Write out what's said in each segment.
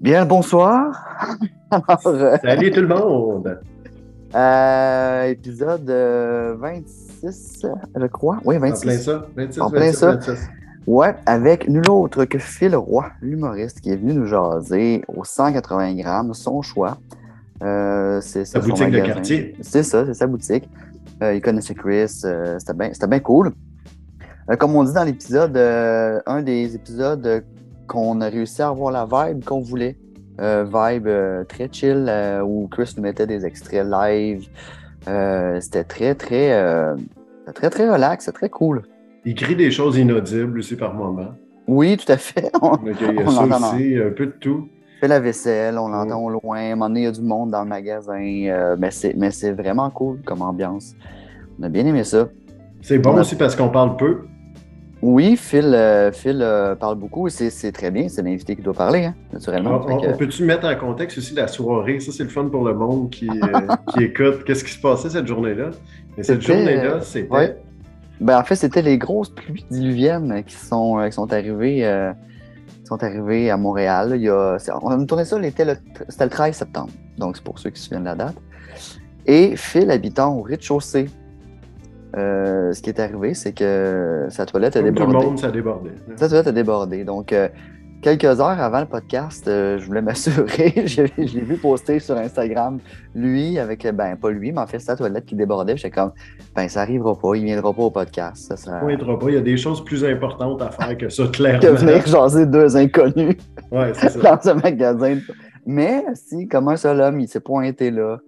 Bien, bonsoir. Alors, Salut tout le monde. Euh, épisode 26, euh, je crois. Oui, 26. En plein ça. 26, en plein ça. Ouais, avec nul autre que Phil Roy, l'humoriste, qui est venu nous jaser au 180 grammes, son choix. Euh, c'est sa boutique de quartier. C'est ça, c'est sa boutique. il connaissait Chris, c'était bien bien cool. comme on dit dans l'épisode, un des épisodes qu'on a réussi à avoir la vibe qu'on voulait. Euh, vibe euh, très chill euh, où Chris nous mettait des extraits live. c'était très, très, très, très relax, c'est très cool. Il crie des choses inaudibles aussi par moment. Oui, tout à fait. On, il y a ça aussi, un peu de tout. Il fait la vaisselle, on l'entend au loin. À un moment donné, il y a du monde dans le magasin. mais c'est vraiment cool comme ambiance. On a bien aimé ça. C'est bon aussi parce qu'on parle peu. Oui, Phil, euh, Phil euh, parle beaucoup et c'est très bien. C'est l'invité qui doit parler, hein, naturellement. On, peut-tu mettre en contexte aussi la soirée? Ça, c'est le fun pour le monde qui, euh, qui écoute. Qu'est-ce qui se passait cette journée-là? cette journée-là, c'était. Ben, en fait, c'était les grosses pluies diluviennes qui sont, qui sont arrivées. sont à Montréal. Il y a, on a tourné ça, c'était le, le 13 septembre. Donc, c'est pour ceux qui se souviennent de la date. Et Phil, habitant au rez-de-chaussée euh, ce qui est arrivé, c'est que sa toilette a débordé. Tout le monde, ça a débordé. Sa toilette a débordé. Donc, euh, quelques heures avant le podcast, euh, je voulais m'assurer, je, l'ai vu poster sur Instagram, lui, avec, ben, pas lui, mais en fait, sa toilette qui débordait. J'étais comme, ben, ça arrivera pas, il viendra pas au podcast. Ça sera... Il viendra pas, il y a des choses plus importantes à faire que ça, clairement. que venir jaser deux inconnus ouais, ça. dans un magasin. Mais si, comme un seul homme, il s'est pointé là,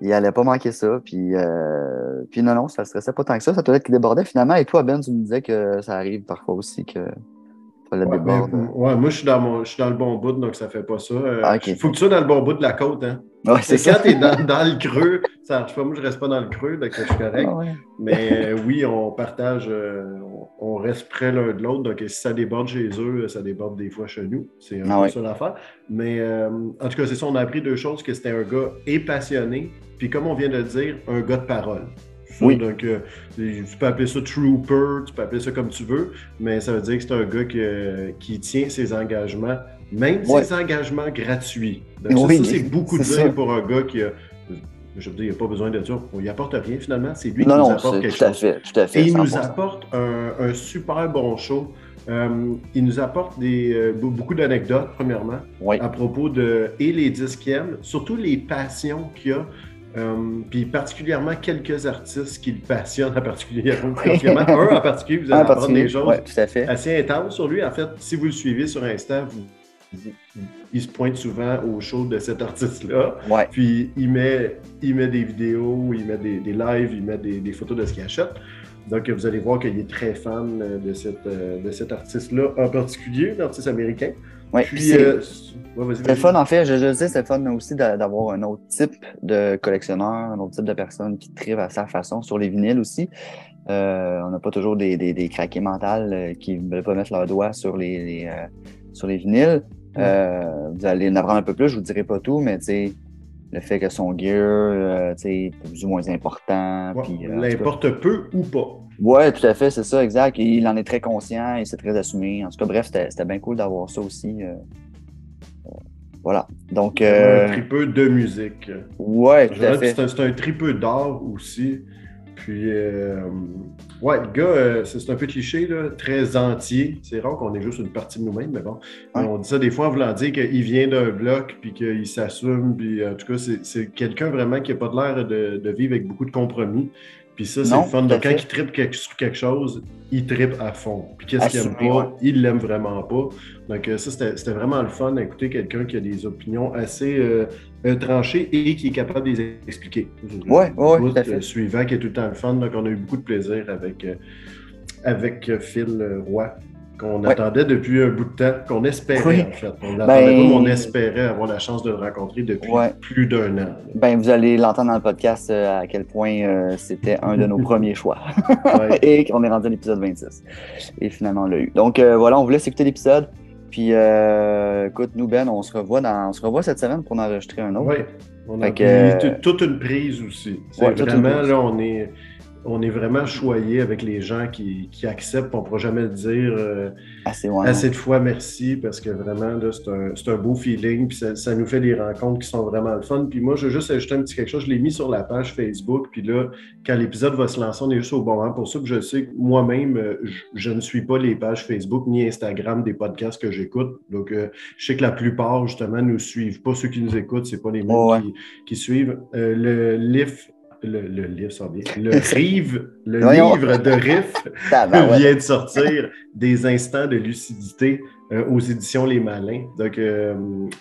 il allait pas manquer ça. Puis, euh, puis non, non, ça ne stressait pas tant que ça. Ça toilette qui débordait finalement. Et toi, Ben, tu me disais que ça arrive parfois aussi que la ouais, déborde. ouais, moi, je suis, dans mon, je suis dans le bon bout, donc ça fait pas ça. Il euh, ah, faut que tu sois dans le bon bout de la côte. Hein? Ouais, c'est quand tu es dans, dans, le creux, ça marche pas. Moi, je reste pas dans le creux, donc je suis correct. Ah, Mais euh, oui, on partage, on, reste près l'un de l'autre. Donc, si ça déborde chez eux, ça déborde des fois chez nous. C'est un ah, peu ça l'affaire. Mais en tout cas, c'est ça, on a appris deux choses, que c'était un gars et passionné, puis comme on vient de le dire, un gars de parole. Oui. Donc, euh, tu peux appeler ça trooper, tu peux appeler ça comme tu veux, mais ça veut dire que c'est un gars qui, tient ses engagements, même ses engagements gratuits. Donc, ça, c'est beaucoup de dire pour un gars qui a. Je veux dire, il n'y a pas besoin de dire, on n'y apporte rien finalement, c'est lui qui nous apporte quelque tout chose. À fait, tout à fait, Et il nous apporte un, super bon show. Euh, il nous apporte des, euh, beaucoup d'anecdotes, premièrement, à propos de et les disquièmes, surtout les passions qu'il y a euh, puis particulièrement quelques artistes qui le passionnent, particulièrement, un en particulier, vous allez apprendre des choses assez intenses sur lui. En fait, si vous le suivez sur Insta, il se pointe souvent au show de cet artiste-là. Puis il met, il met des vidéos, il met des, lives, il met des, photos de ce qu'il achète. Donc vous allez voir qu'il est très fan de, cette, de cet artiste-là, en particulier, l'artiste américain. Oui, puis euh, c'est fun, en fait, je, je sais, c'est fun aussi d'avoir un autre type de collectionneur, un autre type de personne qui trive à sa façon sur les vinyles aussi. Euh, on n'a pas toujours des, des, des craqués mentales euh, qui ne veulent pas mettre leur doigt sur les, sur les vinyles. Vous allez en apprendre un peu plus, je ne vous dirai pas tout, mais le fait que son gear est plus ou moins important. L'importe peu ou pas. Oui, tout à fait, c'est ça, exact. Il en est très conscient et c'est très assumé. En tout cas, bref, c'était bien cool d'avoir ça aussi. Euh, euh, voilà. Donc. Euh... Un tripeux de musique. Ouais, tout à fait. C'est un, un tripeux d'art aussi. Puis, euh, ouais, le gars, c'est un peu cliché, là, très entier. C'est rare qu'on ait juste une partie de nous-mêmes, mais bon. On dit ça des fois en voulant dire qu'il vient d'un bloc, puis qu'il s'assume. Puis, en tout cas, c'est quelqu'un vraiment qui n'a pas l'air de, de, vivre avec beaucoup de compromis. Puis ça, c'est le fun. Donc, quand il tripe sur quelque chose, il tripe à fond. Puis qu'est-ce qu'il aime pas, il l'aime vraiment pas. Donc, euh, ça, c'était vraiment le fun d'écouter quelqu'un qui a des opinions assez euh, euh, tranchées et qui est capable de les expliquer. Oui, oui, tout à fait. Suivant, qui est tout le temps le fun. Donc, on a eu beaucoup de plaisir avec, avec Phil Roy qu'on attendait depuis un bout de temps, qu'on espérait en fait. On attendait ben, on espérait avoir la chance de le rencontrer depuis plus d'un an. Ben, vous allez l'entendre dans le podcast euh, à quel point euh, c'était un de nos premiers choix. Et qu'on est rendu à l'épisode 26. Et finalement, on l'a eu. Donc euh, voilà, on vous laisse écouter l'épisode. Puis écoute, nous, Ben, on se revoit dans, on se revoit cette semaine pour enregistrer un autre. Oui. On a toute une prise aussi. C'est vraiment, là, on est on est vraiment choyé avec les gens qui, qui acceptent. On ne pourra jamais dire euh, assez, de fois merci parce que vraiment, c'est un, un, beau feeling. Puis ça, nous fait des rencontres qui sont vraiment le fun. Puis moi, je veux juste ajouter un petit quelque chose. Je l'ai mis sur la page Facebook. Puis là, quand l'épisode va se lancer, on est juste au bon moment pour ça. Puis je sais que moi-même, euh, je, ne suis pas les pages Facebook ni Instagram des podcasts que j'écoute. Donc, euh, je sais que la plupart, justement, nous suivent. Pas ceux qui nous écoutent, c'est pas les mêmes qui, qui, suivent. le LIF le, livre ça bien. Le, rive, le livre de Riff vient de sortir des instants de lucidité euh, aux éditions Les Malins. Donc, euh,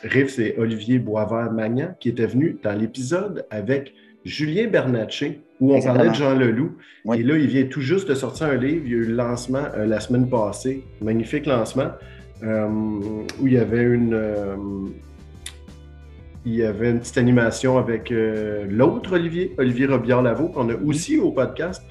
Riff, c'est Olivier Boisvert-Magnan qui était venu dans l'épisode avec Julien Bernatchez, où on parlait de Jean Leloup. Et là, il vient tout juste de sortir un livre. Il y a eu le lancement euh, la semaine passée. Magnifique lancement. où il y avait une il y avait une petite animation avec euh, l'autre Olivier, Olivier Robillard-Lavaux, qu'on a aussi au podcast.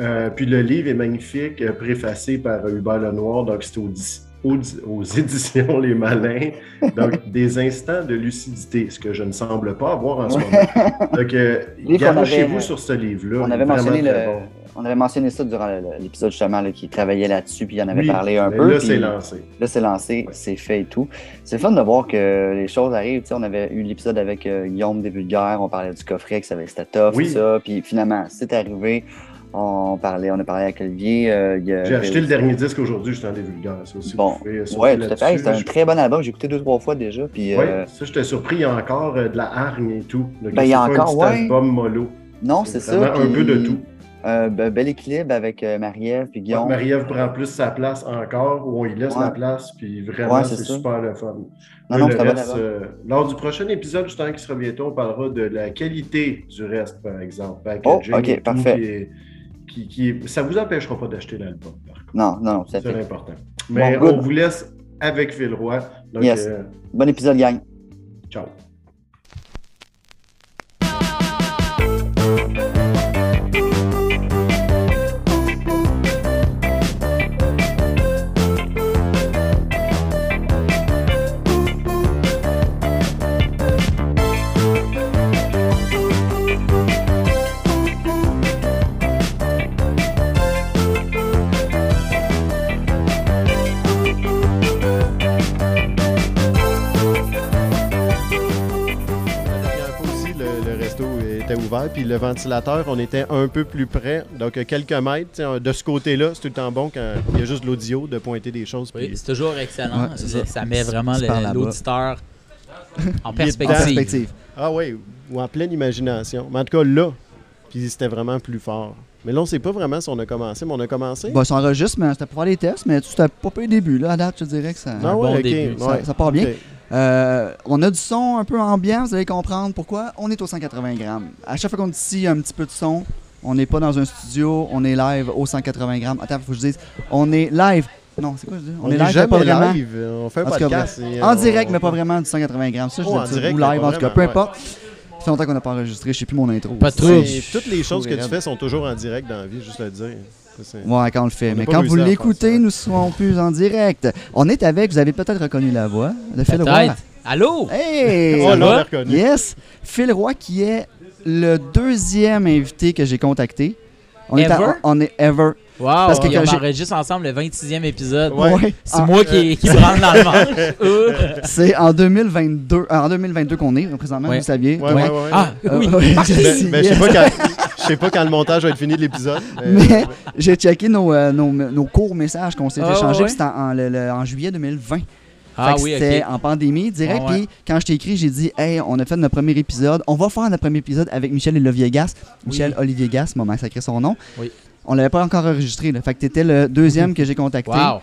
Euh, puis le livre est magnifique, euh, préfacé par Hubert Lenoir, donc c'est aux, éditions Les Malins. Donc, des instants de lucidité, ce que je ne semble pas avoir en ce moment. Donc, garochez-vous sur ce livre-là. On avait mentionné le, on avait mentionné ça durant l'épisode justement qui travaillait là-dessus, puis il en avait parlé un peu. Là, c'est lancé. Là, c'est lancé, c'est fait et tout. C'est fun de voir que les choses arrivent. on avait eu l'épisode avec euh, Guillaume des Vulgaires, on parlait du coffret, que ça avait c'était tough, ça. Puis finalement, c'est arrivé. On, parlait, on a parlé avec Olivier. Euh, J'ai acheté le dernier disque aujourd'hui, justement, des Vulgaires. Ça aussi, bon, ouais, tout à fait. C'est un très bon album. J'ai écouté deux, trois fois déjà. Puis, oui, euh, ça, j'étais surpris. Il y a encore de la hargne et tout. ben, il y a encore, un album mollo. Non, c'est ça. Un peu de tout. Un bel équilibre avec euh, Marie-Ève puis Guillaume. Marie-Ève prend plus sa place encore, ou on y laisse la place, puis vraiment, c'est super le fun. Non, non, reste, euh, lors du prochain épisode, justement, qui sera bientôt, on parlera de la qualité du reste, par exemple. oh, ok, parfait. Qui, qui, ça ne vous empêchera pas d'acheter l'album, Non, non, c'est important. Mais on vous laisse avec Phil Roy. Donc, yes. Euh, bon épisode, gang. Ciao. Puis le ventilateur, on était un peu plus près, donc quelques mètres. De ce côté-là, c'est tout le temps bon quand il y a juste l'audio de pointer des choses. Oui, c'est toujours excellent. ça. met vraiment l'auditeur en perspective. Ah oui, ou en pleine imagination. Mais en tout cas, là, puis c'était vraiment plus fort. Mais là, on ne sait pas vraiment si on a commencé, mais on a commencé. Bon, ça enregistre, mais c'était pour faire les tests, mais c'était pas peu début. Là, à date, je dirais que ça, ah ouais, début. Ça, part bien. Euh, on a du son un peu ambiant, vous allez comprendre pourquoi. On est au 180 grammes. À chaque fois qu'on dit ici, il y a un petit peu de son. On n'est pas dans un studio, on est live au 180 grammes. Attends, il faut que je dise. On est live. Non, c'est quoi je dis? On, est, live, pas vraiment. live. On fait un podcast. en direct, mais pas vraiment du 180 grammes. Ça, je oh, dis ou live, en tout cas, peu importe. Ça fait longtemps qu'on n'a pas enregistré, je sais plus mon intro. Pas trop. Toutes les choses que tu fais sont toujours en direct dans la vie, juste à le dire. Ouais, quand on le fait. Mais quand vous l'écoutez, nous serons plus en direct. On est avec, vous avez peut-être reconnu la voix de Phil Roy. Allô? Hey! reconnu. Yes! Phil Roy, qui est le deuxième invité que j'ai contacté. On ever? Est on est ever. Wow, Parce que on enregistre ensemble le 26e épisode. Ouais. C'est moi qui, qui rentre dans le manche. C'est en 2022, euh, en 2022 qu'on est, présentement, vous saviez. Ouais, ouais, ouais. Ah, oui. mais, je sais pas quand... Je sais pas quand le montage va être fini de l'épisode. Mais, j'ai checké nos, euh, nos, nos, courts messages qu'on s'est ah, échangés, c'était en, en, juillet 2020. Ah oui, C'était en pandémie direct. Puis quand je t'ai écrit, j'ai dit Hey, on a fait notre premier épisode. On va faire notre premier épisode avec Michel Olivier Gas. Michel Olivier Gas m'a massacré son nom. Oui. On l'avait pas encore enregistré. Là. Fait que t'étais le deuxième que j'ai contacté. Wow.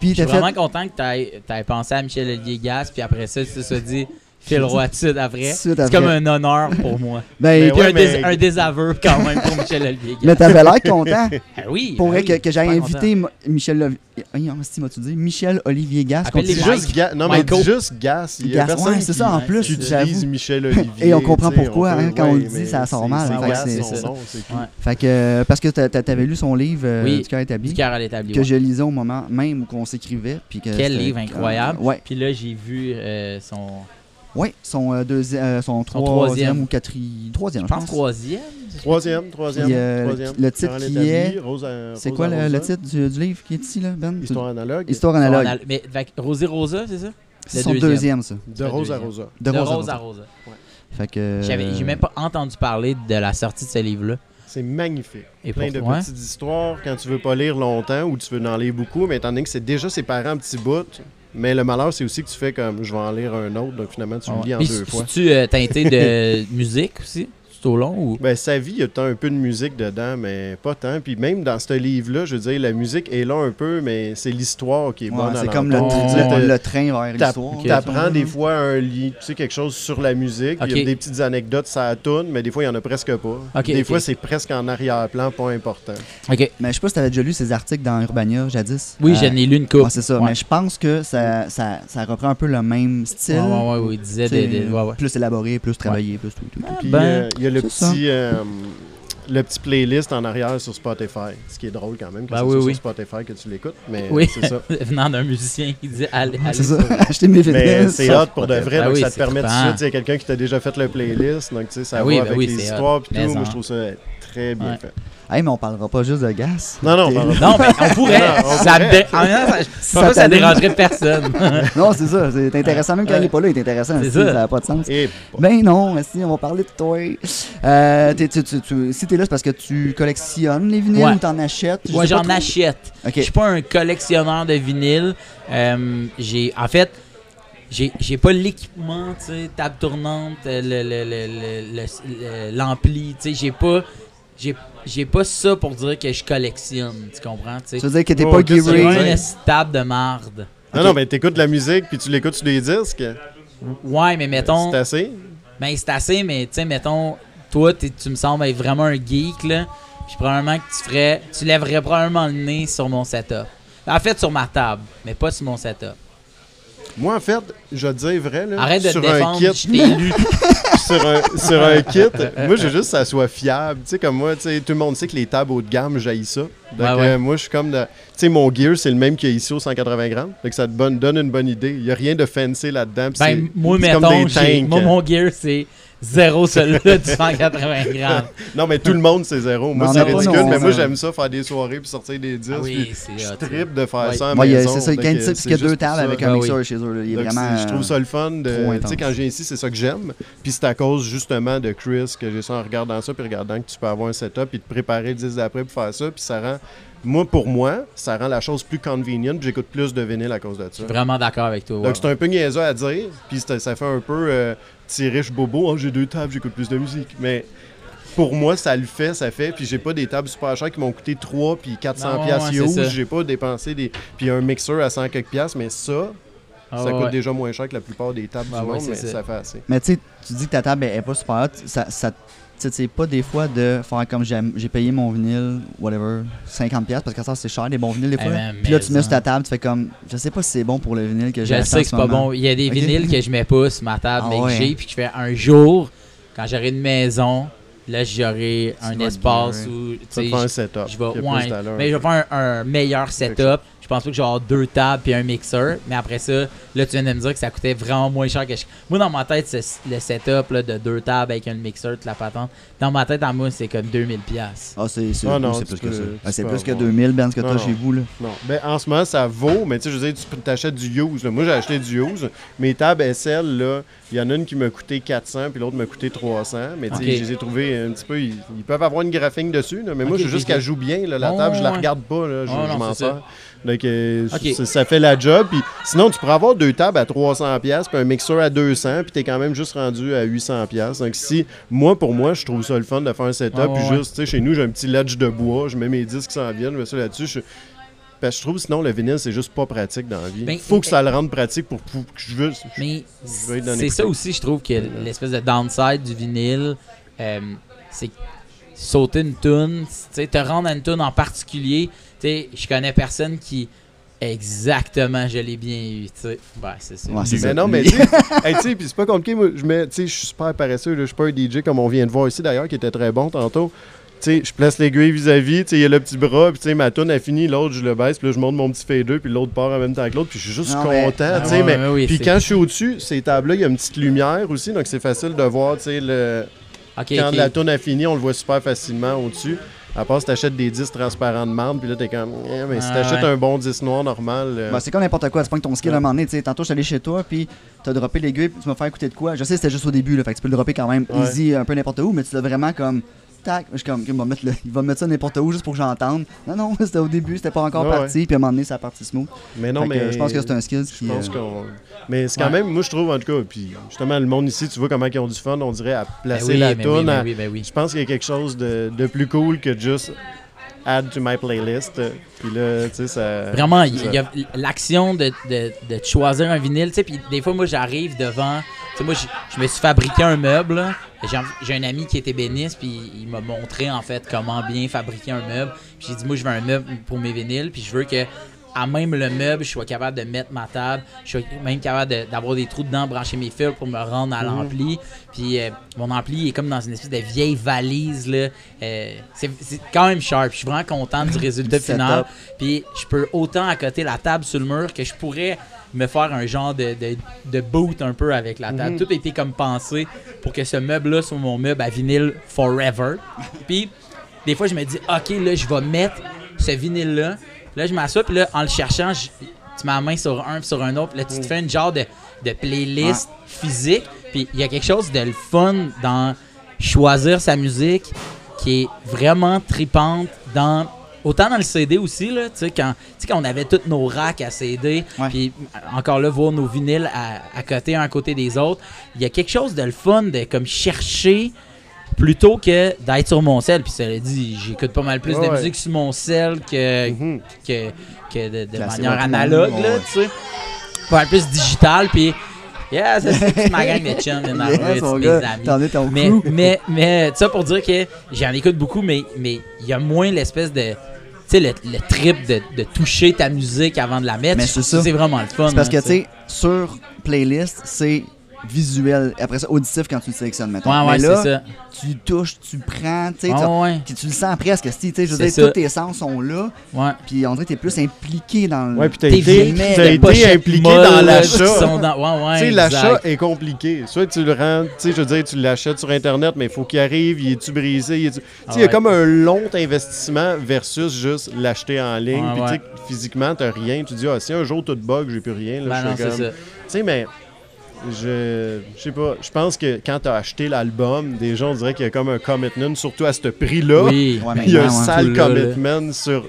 Puis je suis vraiment content que tu aies, pensé à Michel Olivier Gas. Puis après ça, tu te sois dit Phil Roy tout après. C'est comme un honneur pour moi. ben, ben un, désaveu quand même pour Michel Olivier. Mais t'avais l'air content. Ah oui. Pour ah que, que j'aille inviter Michel Olivier. tu dit? Michel Olivier Gas. Juste Non, mais juste Gas. Il y a ouais, c'est ça en plus. Tu utilises Michel Olivier. Et on comprend pourquoi. Hein, quand on le dit, ça sort mal. Fait que, parce que t'avais lu son livre euh, Du cœur établi. Du cœur établi. Que je lisais au moment même où on s'écrivait. Quel livre incroyable. Puis là, j'ai vu euh, son Oui, son, euh, deuxième, son, troisième, ou quatrième. Troisième, je pense. Troisième Troisième, troisième. Le titre qui est. C'est quoi le, titre du, livre qui est ici, là, Ben? Histoire analogue. Histoire analogue. Mais Rosé Rosa, c'est ça? C'est son deuxième, ça. De Rose à Rosa. De Rose à Rosa. Fait que. J'ai même pas entendu parler de la sortie de ce livre-là. C'est magnifique. Et Plein de petites histoires quand tu veux pas lire longtemps ou tu veux en lire beaucoup, mais étant donné que c'est déjà ses parents un petit bout, mais le malheur, c'est aussi que tu fais comme je vais en lire un autre, donc finalement tu le lis en deux fois. Tu euh, teinté de musique aussi? Au long ou... Ben, sa vie, il y a un peu de musique dedans, mais pas tant. Puis même dans ce livre-là, je veux dire, la musique est là un peu, mais c'est l'histoire qui est bonne. c'est comme le, train vers l'histoire. Tu apprends des fois un lit, tu sais, quelque chose sur la musique. Il y a des petites anecdotes, ça tourne, mais des fois, il y en a presque pas. des fois, c'est presque en arrière-plan, pas important. OK. Mais je sais pas si tu avais déjà lu ces articles dans Urbania jadis. Oui, j'en ai lu une coupe. c'est ça. Mais je pense que ça, ça, ça, reprend un peu le même style. Ouais, ouais, il disait des, plus élaboré, plus travaillé, plus tout. Ah, puis, ben, euh, il y a le petit, euh, le petit playlist en arrière sur Spotify. Ce qui est drôle quand même, que ben c'est sur Spotify que tu l'écoutes. Mais oui. c'est ça. Venant d'un musicien qui dit allez, allez. C'est ça, acheter mes Mais c'est hot pour de vrai, ben donc ça te permet de suite. Il y a quelqu'un qui t'a déjà fait le playlist, donc tu sais, ça ben va avec les histoires et tout. Moi, je trouve ça très bien fait. Hey, mais on parlera pas juste de gaz. Non, non, non, non mais on pourrait. ça, ça, ça, dérangerait personne. non, c'est ça. C'est intéressant. Même quand il n'est pas là, il est intéressant. ça n'a pas de sens. Ben non, si, on va parler de toi. Euh, tu, tu, si t'es là, c'est parce que tu collectionnes les vinyles ou t'en achètes? Moi, j'en achète. Je suis pas un collectionneur de vinyles. Euh, j'ai, en fait, j'ai pas l'équipement, tu sais, table tournante, l'ampli, tu sais, j'ai pas j'ai pas ça pour dire que je collectionne, tu comprends? Tu veux dire que t'es oh, pas? C'est une table de marde. Non, non, mais t'écoutes de la musique puis tu l'écoutes sur des disques. Ouais, mais mettons. C'est assez? Ben, c'est assez, mais tu sais, mettons, toi, tu me sembles être vraiment un geek, là. Puis probablement que tu ferais. Tu lèverais probablement le nez sur mon setup. En fait, sur ma table, mais pas sur mon setup. Moi, en fait, je dis vrai, là, Arrête de sur défendre, un kit, sur, un, sur un kit, moi, j'ai juste que ça soit fiable. Tu sais, comme moi, tu sais, tout le monde sait que les tables haut de gamme, j'haïs ça. Donc, euh, moi, je suis comme Tu sais, mon gear, c'est le même qu'il y a ici au 180 grammes. Donc, ça te donne une bonne idée. Il n'y a rien de fancy là-dedans. Ben, moi, mettons, comme des moi, mon gear, c'est Zéro celui-là du 180 grammes. non, mais tout le monde, c'est zéro. Moi, c'est ridicule, mais moi, j'aime ça, faire des soirées puis sortir des disques. Ah oui, je tripe de faire ça à maison. C'est ça, il y a une type qui a deux tables avec un mixeur chez eux. Il est vraiment. Je trouve ça le fun. Tu sais, quand je viens ici, c'est ça que j'aime. Puis c'est à cause justement de Chris que j'ai ça en regardant ça puis regardant que tu peux avoir un setup et te préparer le 10 d'après pour faire ça. Puis ça rend moi, pour moi, ça rend la chose plus convenient. J'écoute plus de vinyle à cause de ça. Je suis vraiment d'accord avec toi. Donc, c'est un peu niaiseux à dire. Puis ça fait un peu euh, petit riche bobo. Oh, j'ai deux tables, j'écoute plus de musique. Mais pour moi, ça le fait, ça fait. Puis j'ai pas des tables super chères qui m'ont coûté 3 puis 400 pièces J'ai pas dépensé des. Puis un mixeur à 100 quelques piastres. Mais ça, ah ça coûte déjà moins cher que la plupart des tables du monde, mais ça. fait assez. Mais tu sais, tu dis que ta table est pas super haute. Ça, ça c'est pas des fois de faire comme j'ai payé mon vinyle, whatever, 50$ parce que ça c'est cher des bons vinyles des fois. Eh, puis là tu mets sur ta table, tu fais comme je sais pas si c'est bon pour le vinyle que j'ai. Je sais que c'est pas bon. Il y a des vinyles que je mets pas sur ma table, ah mais que j'ai, puis que je fais un jour, quand j'aurai une maison, là j'aurai un espace où. Tu sais, un setup. Je vais, ouais, mais je vais faire un meilleur setup je pense pas que avoir deux tables puis un mixeur. Mais après ça, là, tu viens de me dire que ça coûtait vraiment moins cher que je... Moi, dans ma tête, le setup là, de deux tables avec un mixeur, toute la patente, dans ma tête, en moi, c'est comme 2000$. Ah, c'est ah, plus que ça. Ah, c'est plus que 2000$, Ben, ce que tu as chez vous. Là. Non. Ben, en ce moment, ça vaut, mais tu sais, je veux dire, tu t'achètes du use. Moi, j'ai acheté du use. Mes tables SL, là, il y en a une qui m'a coûté 400, puis l'autre m'a coûté 300. Mais tu sais, je les ai trouvés un petit peu. Ils, peuvent avoir une graphing dessus, mais moi, je veux juste qu'elle joue bien. la table, je la regarde pas. Là, je, oh, m'en sers. Donc, euh, ça, fait la job. Puis, sinon, tu pourrais avoir deux tables à 300$, puis un mixeur à 200$, puis tu es quand même juste rendu à 800$. Donc, si, moi, pour moi, je trouve ça le fun de faire un setup. puis, juste, tu sais, chez nous, j'ai un petit ledge de bois, je mets mes disques qui s'en viennent, je mets ça là-dessus. Je, parce que je trouve sinon le vinyle c'est juste pas pratique dans la vie. Il ben, faut que ça le rende pratique pour, que je veux. Mais c'est ça aussi, je trouve que l'espèce de downside du vinyle, euh, c'est sauter une tune, te rendre à une tune en particulier, je connais personne qui Exactement, je l'ai bien eu, tu sais. Ouais, c'est ça. mais non, mais tu sais, puis c'est pas compliqué. Moi, je mets, tu sais, je suis super paresseux. Je suis pas un DJ comme on vient de voir ici d'ailleurs, qui était très bon tantôt. Tu sais, je place l'aiguille vis-à-vis, tu sais, il y a le petit bras, puis tu sais, ma toune a fini, l'autre, je le baisse, puis là, je monte mon petit fader, puis l'autre part en même temps que l'autre, puis je suis juste content, tu sais, mais... puis quand je suis au-dessus, ces tables-là, il y a une petite lumière aussi, donc c'est facile de voir, tu sais, le... quand la toune a fini, on le voit super facilement au-dessus. À part si t'achètes des disques transparents de marde, puis là, t'es comme. Eh, mais si ah, t'achètes un bon disque noir normal. Euh, bah, c'est comme n'importe quoi. C'est pas que ton skill à un moment donné. sais Tantôt, je suis allé chez toi, puis t'as droppé l'aiguille, puis tu m'as fait écouter de quoi. Je sais, c'était juste au début, là. Fait que tu peux le dropper quand même easy, un peu n'importe où, mais tu l'as vraiment comme tac. Je suis comme, il va, mettre il va mettre ça n'importe où juste pour que j'entende. Non, non, c'était au début, c'était pas encore parti, puis à un moment donné, ça a parti smooth. Mais non, mais. je pense que c'est un skill. Je pense euh, Mais c'est quand même, moi, je trouve, en tout cas, puis justement, le monde ici, tu vois comment ils ont du fun, on dirait, à placer ben la toune. Ben ben je pense qu'il y a quelque chose de, de plus cool que juste add to my playlist. Puis là, tu sais, ça. Vraiment, il y, a l'action de, de, de, choisir un vinyle. Tu sais, puis des fois, moi, j'arrive devant. Sais, moi, je me suis fabriqué un meuble. J'ai un ami qui était béniste, puis il m'a montré, en fait, comment bien fabriquer un meuble. Puis j'ai dit, moi, je veux un meuble pour mes vinyles, puis je veux que à même le meuble, je suis capable de mettre ma table, je suis même capable d'avoir des trous dedans, brancher mes fils pour me rendre à mhm. l'ampli. Puis euh, mon ampli est comme dans une espèce de vieille valise. là. Euh, c'est quand même sharp. Je suis vraiment content du résultat final. Puis je peux autant accoter la table sur le mur que je pourrais me faire un genre de, de, boot un peu avec la table. Mhm. Tout a été comme pensé pour que ce meuble-là soit mon meuble à vinyle forever. Puis des fois, je me dis, OK, là, je vais mettre ce vinyle-là Là, je m'assois, puis là, en le cherchant, tu mets la main sur un, puis sur un autre. Là, tu te mm. fais une genre de, de playlist physique. Puis il y a quelque chose de le fun dans choisir sa musique qui est vraiment tripante dans autant dans le CD aussi là, tu sais quand quand on avait tous nos racks à CD, puis encore là voir nos vinyles à, à côté un à côté des autres, il y a quelque chose de le fun de comme chercher plutôt que d'être sur mon sel. Puis ça dit, j'écoute pas mal plus de musique sur mon sel que, mhm. que, que, de, manière analogue, là, tu sais. Pas mal plus digital, puis... Yeah, c'est ma gang de chums, mes amis. mais, mais, mais, ça pour dire que j'en écoute beaucoup, mais il y a moins l'espèce de tu sais, le, le, trip de, de, toucher ta musique avant de la mettre. Mais c'est ça. C'est vraiment le fun. parce que, tu sais, sur playlist, c'est visuel, après ça, auditif quand tu le sélectionnes, maintenant. Ouais, ouais, c'est ça. Tu touches, tu prends, tu sais, ouais, tu le sens presque, tu sais, je veux dire, tous tes sens sont là. Puis on dirait que t'es plus impliqué dans le. Ouais, puis t'as été, été impliqué dans l'achat. Tu sais, l'achat est compliqué. Soit tu le rends, tu sais, je veux dire, tu l'achètes sur Internet, mais il faut qu'il arrive, il est-tu brisé, tu sais, il y a comme un long investissement versus juste l'acheter en ligne. Puis tu sais, physiquement, t'as rien. Tu dis, ah, si un jour tout bug, j'ai plus rien. Là, ben je Tu sais, mais je, je sais pas. Je pense que quand tu as acheté l'album, déjà, on dirait qu'il y a comme un commitment, surtout à ce prix-là. Oui, il y a un sale commitment sur.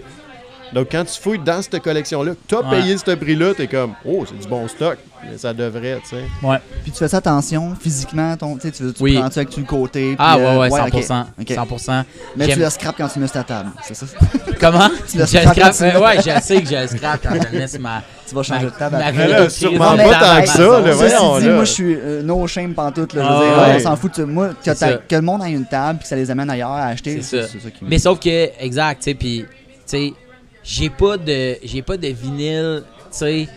Donc, quand tu fouilles dans cette collection-là, tu as payé ce prix-là, tu es comme, oh, c'est du bon stock. Mais ça devrait, tu sais. Ouais. Puis tu fais ça attention, physiquement, ton, tu, tu oui. prends-tu avec le côté. ah, ouais, ouais, 100%. Euh, 100%. Mais tu le scrap quand tu mets sur ta table, c'est ça? Comment? tu le scrap. Quand ouais, je sais que je le scrap quand je mets sur ma. Tu vas changer de table après. Là, sûrement pas tant que ça, là, voyons, là. Moi, je suis euh, no shame pantoute, là. Je veux dire, ah, on s'en fout. Moi, que, le monde ait une table puis que ça les amène ailleurs à acheter, c'est ça. qui Mais sauf que, exact, tu sais, puis, tu sais, j'ai pas de, j'ai pas de vinyle, tu sais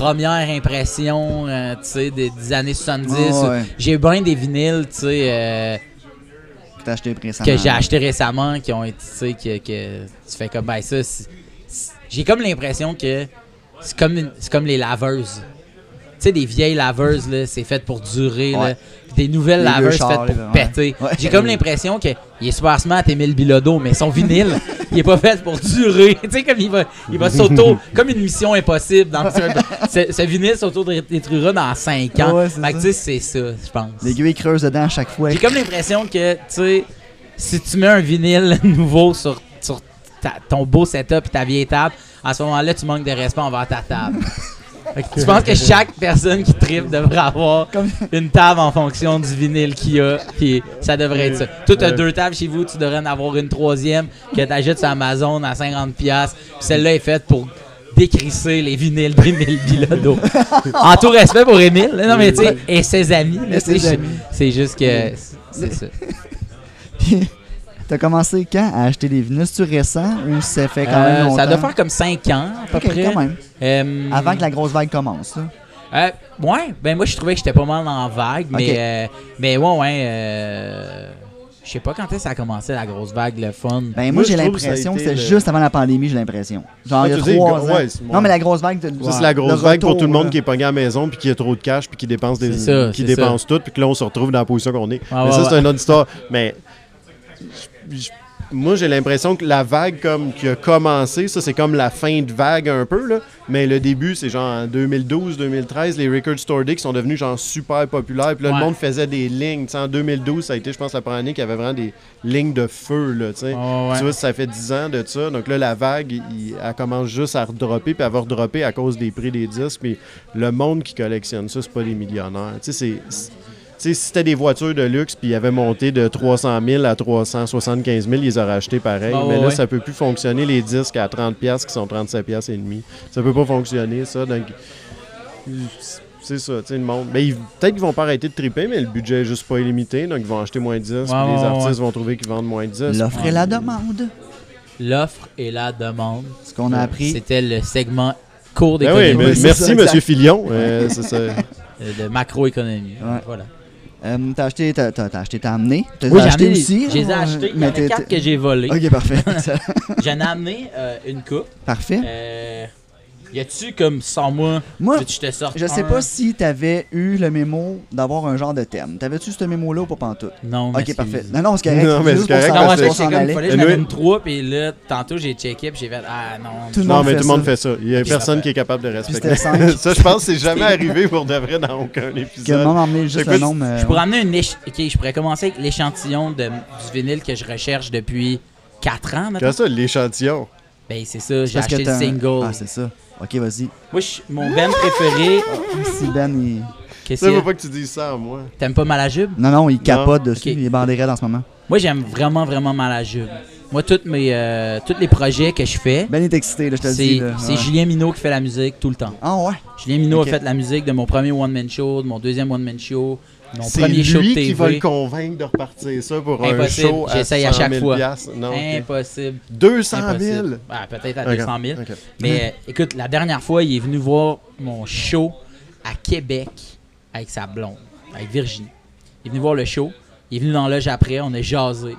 première impression, euh, tu sais, des, années 70. J'ai bien des vinyles, tu sais. Euh, que j'ai acheté récemment, qui ont été, tu sais, que, que, tu fais comme, ben ça, j'ai comme l'impression que c'est comme, comme les laveuses. Tu sais, des vieilles laveuses, là, c'est fait pour durer, là des nouvelles laveuses faites pour péter. J'ai comme l'impression qu'il est super smart, Emile Bilodeau, mais son vinyle, il est pas fait pour durer. tu sais, comme il va, il va s'auto. comme une mission impossible. Dans ce, vinyle s'auto-détruira dans 5 ans. fait que tu sais, c'est ça, je pense. L'aiguille creuse dedans à chaque fois. J'ai comme l'impression que, tu sais, si tu mets un vinyle nouveau sur, sur ton beau setup et ta vieille table, à ce moment-là, tu manques de respect envers ta table. Tu penses que chaque personne qui tripe devrait avoir une table en fonction du vinyle qu'il y a, puis ça devrait être ça. Toi, tu as deux tables chez vous, tu devrais en avoir une troisième que tu achètes sur Amazon à 50$, puis celle-là est faite pour décrisser les vinyles d'Émile Bilodeau. en tout respect pour Émile, non mais tu sais, et ses amis, c'est juste que c'est ça. T'as commencé quand à acheter des vinyles? C'est-tu récent ou ça fait quand même longtemps? Euh, ça doit faire comme 5 ans, à peu près. quand même. Euh, Avant que la grosse vague commence, là. Euh, ouais, ben moi je trouvais que j'étais pas mal en vague, mais, euh, mais ouais, ouais. je sais pas quand est-ce que ça a commencé la grosse vague, le fun. Ben moi, j'ai l'impression que c'était juste avant la pandémie, j'ai l'impression. Genre il y a trois ans. non mais la grosse vague. De... Ça c'est la grosse vague pour tout le monde qui est pogné à la maison puis qui a trop de cash puis qui dépense des, qui dépense tout puis que là on se retrouve dans la position qu'on est. mais ça c'est une autre histoire. Mais moi, j'ai l'impression que la vague comme qui a commencé, ça c'est comme la fin de vague un peu là, mais le début c'est genre en 2012, 2013, les record store day qui sont devenus genre super populaires, puis là le monde faisait des lignes, en 2012, ça a été je pense la première année qu'il y avait vraiment des lignes de feu là, tu vois, ça fait 10 ans de ça. Donc là la vague, elle commence juste à redropper puis à va redropper à cause des prix des disques, mais le monde qui collectionne ça, c'est pas des millionnaires. Tu sais c'est si c'était des voitures de luxe puis ils avaient monté de 300 000 à 375 000, ils les auraient achetés pareil. Ah, mais là, ça peut plus fonctionner les disques à 30 pièces qui sont 37 pièces et demi. Ça peut pas fonctionner ça. Donc c'est ça, tu sais, le monde. Ben, peut-être qu'ils vont pas arrêter de triper, mais le budget est juste pas illimité, donc ils vont acheter moins de disques. les artistes vont trouver qu'ils vendent moins de disques. L'offre et la demande. L'offre et la demande. Ce qu'on a appris. C'était le segment court ben d'économie. oui, merci, M. Filion. c'est ça. De macroéconomie. Voilà. Euh, t'as acheté, t'as, acheté, t'as amené. T'as oui, acheté aussi? J'ai acheté. Il y en a quatre que j'ai volé. Ok, parfait. J'en ai amené euh, une coupe. Parfait. Euh, y a-tu comme sans moi, moi je te sorte Je sais pas si t'avais eu le mémo d'avoir un genre de thème. T'avais-tu ce mémo-là ou pas pantoute? Non. Ok, parfait. Non, non, c'est correct. Non, mais c'est correct. Non, moi, je comme, il fallait que je m'amène trois, puis là, tantôt, j'ai checké, puis j'ai fait, ah non. Tout non, mais tout le monde fait ça. Il y a personne qui est capable de respecter. ça, je pense que c'est jamais arrivé pour de vrai dans aucun épisode. Que. Je pourrais amener une Ok, je pourrais commencer avec l'échantillon du vinyle que je recherche depuis 4 ans. Qu'est-ce ça, l'échantillon? Ben, c'est ça, j'ai acheté le single. Ah, c'est ça. Ok, vas-y. Moi, mon Ben préféré. si Ben, il. Qu'est-ce que pas que tu dises ça à moi. T'aimes pas Malajube? Non, non, il capote dessus. Il est bandé raide en ce moment. Moi, j'aime vraiment, vraiment Malajube. Moi, toutes mes, euh, tous les projets que je fais. Ben est excité, là, je te le dis. C'est Julien Minot qui fait la musique tout le temps. Ah ouais? Julien Minot a fait la musique de mon premier one-man show, de mon deuxième one-man show, mon premier show de TV. qui va le convaincre de repartir ça pour un show à J'essaye à chaque fois. Non, Impossible. 200 000? Peut-être à 200 000. Mais écoute, la dernière fois, il est venu voir mon show à Québec avec sa blonde, avec Virginie. Il est venu voir le show. Il est venu dans l'âge après, on a jasé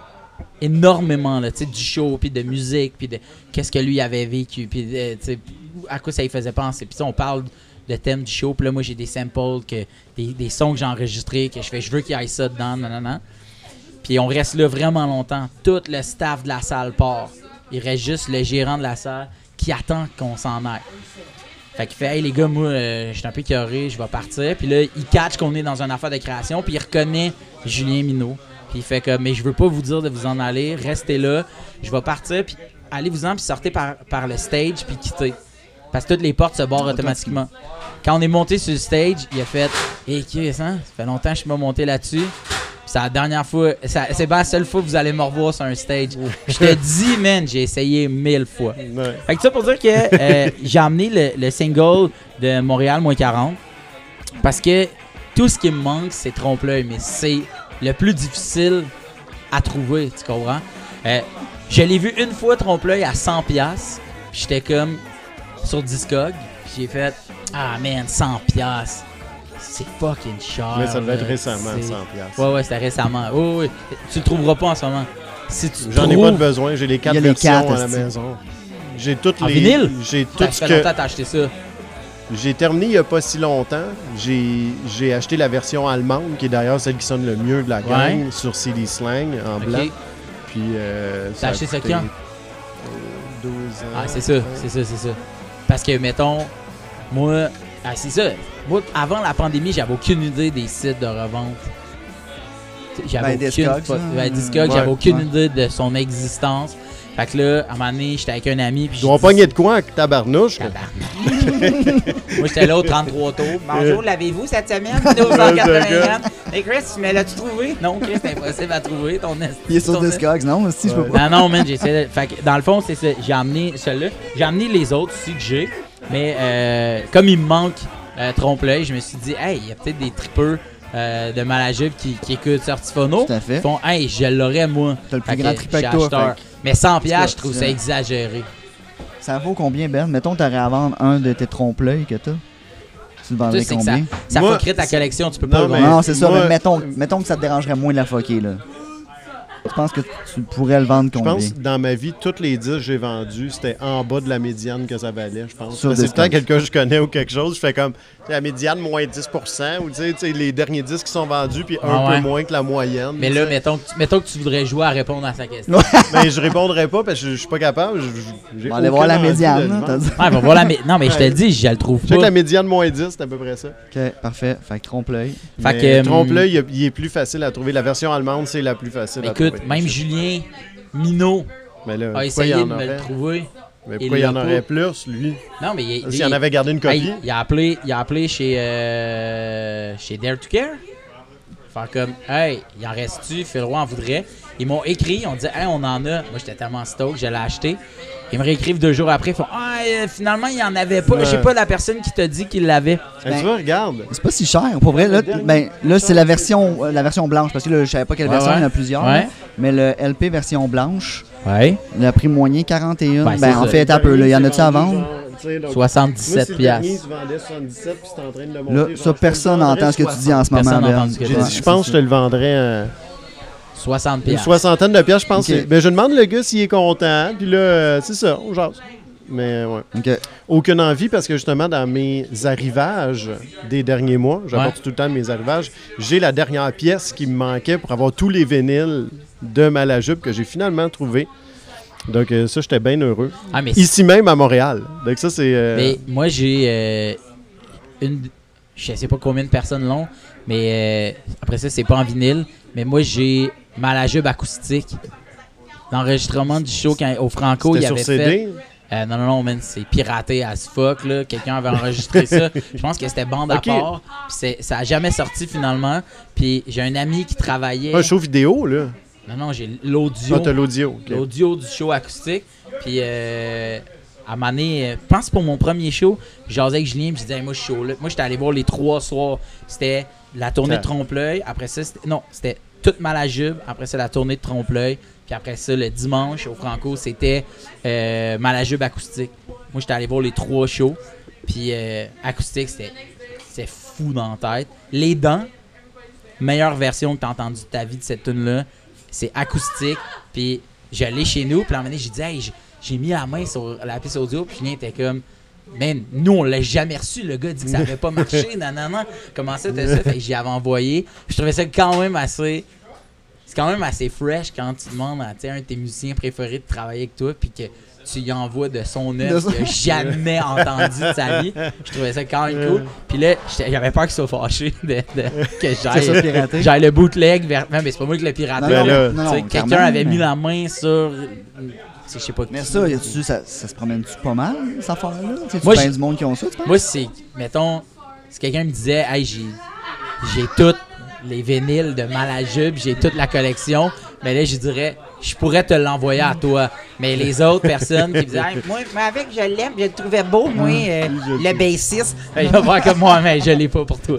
énormément là, du show, puis de musique, puis de qu'est-ce que lui avait vécu, puis à quoi ça lui faisait penser. Puis on parle le thème du show. Puis là, moi, j'ai des samples, que, des, des sons que j'ai enregistrés, que je fais, je veux qu'il y ait ça dedans, non, Puis on reste là vraiment longtemps. Tout le staff de la salle part. Il reste juste le gérant de la salle qui attend qu'on s'en aille. Fait qu'il fait, hey les gars, moi, euh, je suis un peu curé, je vais partir. Puis là, il catch qu'on est dans une affaire de création, puis il reconnaît Julien Minot. Puis il fait comme, mais je veux pas vous dire de vous en aller, restez là, je vais partir, puis allez-vous-en, puis sortez par, par le stage, puis quittez. Parce que toutes les portes se barrent automatiquement. Quand on est monté sur le stage, il a fait hey, ça fait longtemps que je suis pas monté là-dessus. C'est la dernière fois, c'est pas la seule fois que vous allez me revoir sur un stage. Je te dis, man, j'ai essayé mille fois. Fait que ça pour dire que euh, j'ai amené le, single de Montréal moins 40 parce que tout ce qui me manque, c'est trompe-l'œil, mais c'est le plus difficile à trouver, tu comprends? Euh, je l'ai vu une fois trompe-l'œil à 100$. J'étais comme, sur Discog. J'ai fait Ah man, 100 pièces. C'est fucking cher. Mais ça devait être récemment, 100 pièces. Ouais, ouais, c'était récemment. Oh, oui, tu le trouveras pas en ce moment. Si tu J'en ai pas de besoin, j'ai les quatre versions à la maison. J'ai toutes en les. vinyle? J'ai tout ce que. longtemps acheté ça. J'ai terminé il n'y a pas si longtemps. J'ai acheté la version allemande, qui est d'ailleurs celle qui sonne le mieux de la gang, sur CD Slang en blanc. Puis. Euh, T'as acheté ça quand? ah, c'est ça, c'est ça, c'est ça. Parce que, mettons, moi, ah, c'est ça. Moi, avant la pandémie, j'avais aucune idée des sites de revente. J'avais ben, aucune, ben, j'avais aucune idée de son existence. Fait que là, à un moment donné, j'étais avec un ami. Puis Ils pas pogné de quoi avec tabarnouche? Tabarnouche. Moi, j'étais là au 33 tours. Bonjour, l'avez-vous cette semaine? 281. Hey Chris, mais l'as-tu trouvé? Non, Chris, c'est impossible à trouver. Ton Il est sur Discogs, non? Si, je peux pas. Non, non, man, j'essaie de... Fait que dans le fond, c'est ça. J'ai amené celui-là. J'ai amené les autres aussi que j'ai. Mais euh, comme il me manque euh, trompe-l'œil, je me suis dit, hey, il y a peut-être des tripeurs euh, de Malajube qui, qui écoutent Sortifono. Tout à fait. Ils font, hey, je l'aurais moi. T'as le plus grand tripeur que toi. Mais 100 pièces, je trouve ça exagéré. Ça vaut combien, Ben? Mettons, t'aurais à vendre un de tes trompe-l'œil que t'as. Tu le vendrais combien? Ça, ça ta collection, tu peux pas Non, non c'est ça, mais mettons, mettons que ça te dérangerait moins de la foquer, là. Tu penses que tu pourrais le vendre combien? Je pense dans ma vie, toutes les disques que j'ai vendus, c'était en bas de la médiane que ça valait, je pense. C'est peut-être quelqu'un que je connais ou quelque chose, je fais comme la médiane moins 10% ou tu sais, les derniers disques qui sont vendus, puis un ah peu moins que la moyenne. Mais là, mettons que, tu, mettons que tu voudrais jouer à répondre à sa question. mais je répondrais pas parce que je, suis pas capable. On va aller voir la médiane. Ah, va voir la Non, mais je te le dis, je le trouve pas. Je que la médiane moins 10, c'est à peu près ça. Ok, parfait. Fait que trompe-l'œil. Fait que. Trompe-l'œil, il est plus facile à trouver. La version allemande, c'est la plus facile à trouver. Écoute, même Julien Minot a essayé de me le trouver. Mais pourquoi il y en aurait plus, lui? Non, mais il, S'il en avait gardé une copie. il, a appelé, il a appelé chez, euh, chez Dare to Care. Faire comme, hey, il en reste-tu? Roy en voudrait. Ils m'ont écrit, on dit, hey, on en a. Moi, j'étais tellement stoked, je l'ai acheté. Ils me réécrivent deux jours après. Ils font Ah, euh, finalement, il n'y en avait pas. Je sais pas la personne qui t'a dit qu'il l'avait. Ben, tu vois, regarde. C'est pas si cher. Pour vrai, là, ben, là c'est la version, euh, la version blanche. Parce que là, je savais pas quelle version, il y en a plusieurs. mais le LP version blanche, ouais. le prix moyen 41. Ben, ben en fait, un peu. Il y en a-tu à vendre? 77 piastres. Là, ça, personne n'entend ce que tu dis en ce moment. Je pense que je te le vendrais. 60 Une soixantaine de pièces, je pense. Mais ben, je demande le gars s'il est content. Puis là, euh, c'est ça, on jase. Mais ouais. Aucune envie parce que justement, dans mes arrivages des derniers mois, j'apporte tout le temps mes arrivages, j'ai la dernière pièce qui me manquait pour avoir tous les vinyles de Malajube que j'ai finalement trouvé. Donc euh, ça, j'étais bien heureux. Ah, Ici même à Montréal. Donc ça, c'est... Euh, mais moi, j'ai une... Je sais pas combien de personnes l'ont, mais après ça, c'est pas en vinyle. Mais moi, j'ai Malajube acoustique. L'enregistrement du show au Franco, il avait fait. Euh, non, non, non, man, c'est piraté as fuck, là. Quelqu'un avait enregistré ça. Je pense que c'était bande à part. Puis ça a jamais sorti finalement. Puis j'ai un ami qui travaillait. Un show vidéo, là? Non, non, j'ai l'audio. Ah, t'as l'audio. L'audio du show acoustique. Puis euh, à Mané, euh, je pense pour mon premier show, j'osais avec Julien, je disais, moi, je suis chaud, là. Moi, j'étais allé voir les trois soirs. C'était la tournée de trompe-l'œil. Après ça, c'était. Non, c'était toute Malajube. Après ça, la tournée de Trompe-l'œil. Puis après ça, le dimanche au Franco, c'était euh, Malajube acoustique. Moi, j'étais allé voir les trois shows. Puis euh, acoustique, c'était fou dans la tête. Les Dents, meilleure version que tu as entendue de ta vie de cette tune-là, c'est acoustique. Puis j'allais chez nous. Puis moment j'ai dit, hey, j'ai mis la main sur la piste audio. Puis Julien était comme man, nous, on l'a jamais reçu. Le gars dit que ça n'avait pas marché. non, non, non. Comment ça, t'as ça? j'y avais envoyé. Je trouvais ça quand même assez. C'est quand même assez fresh quand tu demandes à un de tes musiciens préférés de travailler avec toi, puis que tu y envoies de son œuvre qu'il n'a jamais entendu de sa vie. Je trouvais ça quand même cool. Puis là, j'avais peur qu'il soit fâché de, que j'aille le bootleg vers. Non, mais c'est pas moi qui l'ai piraté. Quelqu'un avait mis la main sur je sais pas Mais ça, ça, ça, se promène-tu pas mal, cette affaire-là? Tu moi, du monde qui ont ça, tu Moi, c'est, mettons, si quelqu'un me disait, hey, j'ai, j'ai toutes les vinyles de Malajube, j'ai toute la collection, mais là, je dirais, je pourrais te l'envoyer à toi. Mais les autres personnes qui disaient, moi, mais avec, je l'aime, je le trouvais beau, moi, euh, le bassiste. Il va voir comme moi, mais je l'ai pas pour toi.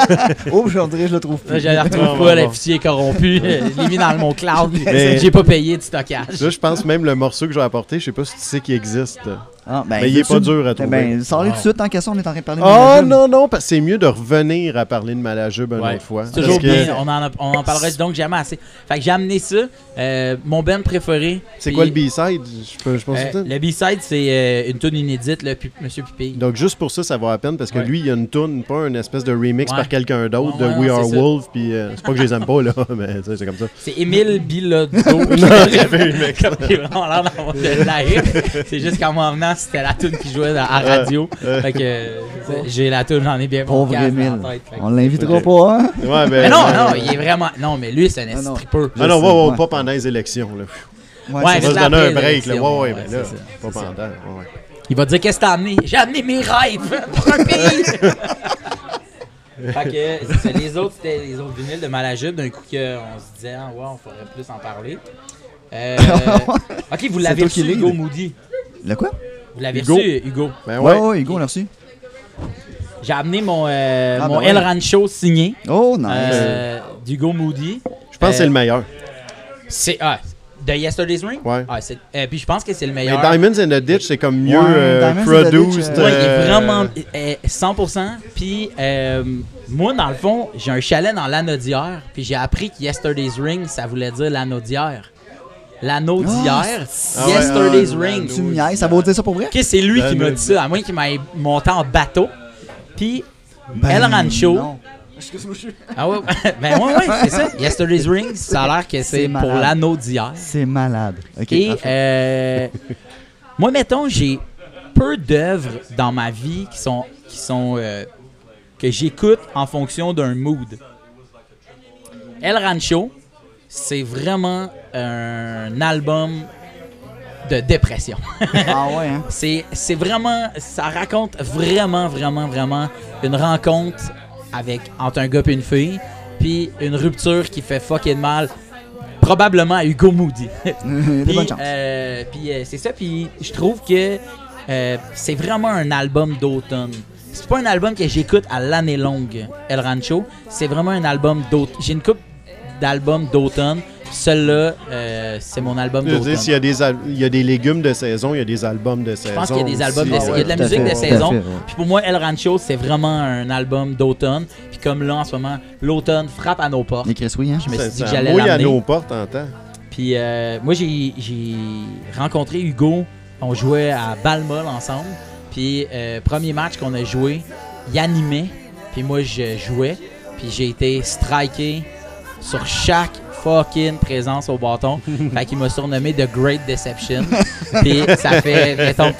Aujourd'hui, je le trouve plus. Je le retrouve pas, le fichier corrompu. Je l'ai mis dans mon cloud. J'ai pas payé de stockage. Là, je pense même le morceau que je vais apporter, je sais pas si tu sais qu'il existe. Ah, ben, mais il est pas dur à eh trouver. Ben, sors tout de suite en question, on est en train de parler de Oh non, non, parce que c'est mieux de revenir à parler de Malajube une autre fois. C'est toujours bien, on en, on en parlerait donc jamais assez. Fait que j'ai amené ça. Euh, mon band préféré. C'est quoi le B-side? Je, pense euh, Le B-side, c'est euh, une tune inédite, le Monsieur Pupille. Donc juste pour ça, ça va à peine parce que lui, il y a une tune, pas une espèce de remix par quelqu'un d'autre de We Are Wolf. Puis c'est pas que je les aime pas, là, mais c'est comme ça. C'est Émile Bilodeau. C'est juste qu'en c'était la tune qui jouait à radio. fait que j'ai la tune, j'en ai bien Pauvre Émile. On l'invitera pas, hein? Ouais, mais, non, non, il est vraiment. Non, mais lui, c'est un stripper. Non, non, pas pendant les élections. Là. Ouais, ça va se donner un break. Là. Ouais, ouais, mais là, pas pendant. Il va dire Qu'est-ce que t'as amené? J'ai amené mes rêves pour un pays Fait que les autres, c'était les autres vinyles de Malajube. D'un coup, on se disait, ah, ouais, on faudrait plus en parler. Euh, ok, vous l'avez reçu, Hugo Moody. Le quoi? Vous l'avez reçu, Hugo Ben ouais, ouais, Hugo, on l'a reçu. J'ai amené mon, euh, ah, mon ben El Rancho signé. Oh, nice. Euh, D'Hugo Moody. Je pense que c'est le meilleur. C'est. Ah, De Yesterday's Ring? Ouais. Ah, euh, puis je pense que c'est le meilleur. Mais Diamonds in the Ditch, c'est comme mieux euh, produced. Ouais, il est vraiment 100%. Puis moi, dans le fond, j'ai un chalet dans l'anodière. Puis j'ai appris que Yesterday's Ring, ça voulait dire l'anodière. L'anneau d'hier, ah, Yesterday's ah, Ring. Tu me ça dire ça pour vrai? Ok, c'est lui qui m'a dit ça, à moins qu'il m'ait monté en bateau. Puis, ben, El Rancho. Excuse-moi, je Ah ouais, ben ouais, ouais, c'est ça. Yesterday's Ring, ça a l'air que c'est pour l'anneau d'hier. C'est malade. Et euh, moi, mettons, j'ai peu d'œuvres dans ma vie qui sont, qui sont euh, que j'écoute en fonction d'un mood. El Rancho, c'est vraiment un album de dépression. ah ouais, hein? C'est vraiment. Ça raconte vraiment, vraiment, vraiment une rencontre avec, entre un gars et une fille, puis une rupture qui fait fucking mal, probablement à Hugo Moody. puis euh, puis euh, c'est ça, puis je trouve que euh, c'est vraiment un album d'automne. C'est pas un album que j'écoute à l'année longue, El Rancho. C'est vraiment un album d'automne. J'ai une coupe d'albums d'automne celui-là, euh, c'est mon album d'automne. S'il y, a des il y a des légumes de saison, il y a des albums de saison. Je pense qu'il y a des albums de saison. il y a de la musique de saison. Puis pour moi, El Rancho, c'est vraiment un album d'automne. Puis comme là, en ce moment, l'automne frappe à nos portes. Chris, oui, hein? Je me suis dit que j'allais l'amener. à nos portes en temps. Puis euh, moi, j'ai rencontré Hugo. On jouait à Balmol ensemble. Puis euh, premier match qu'on a joué, il animait. Puis moi, je jouais. Puis j'ai été striké sur chaque fucking présence au bâton. fait qu'il m'a surnommé The Great Deception. Puis ça fait, mettons,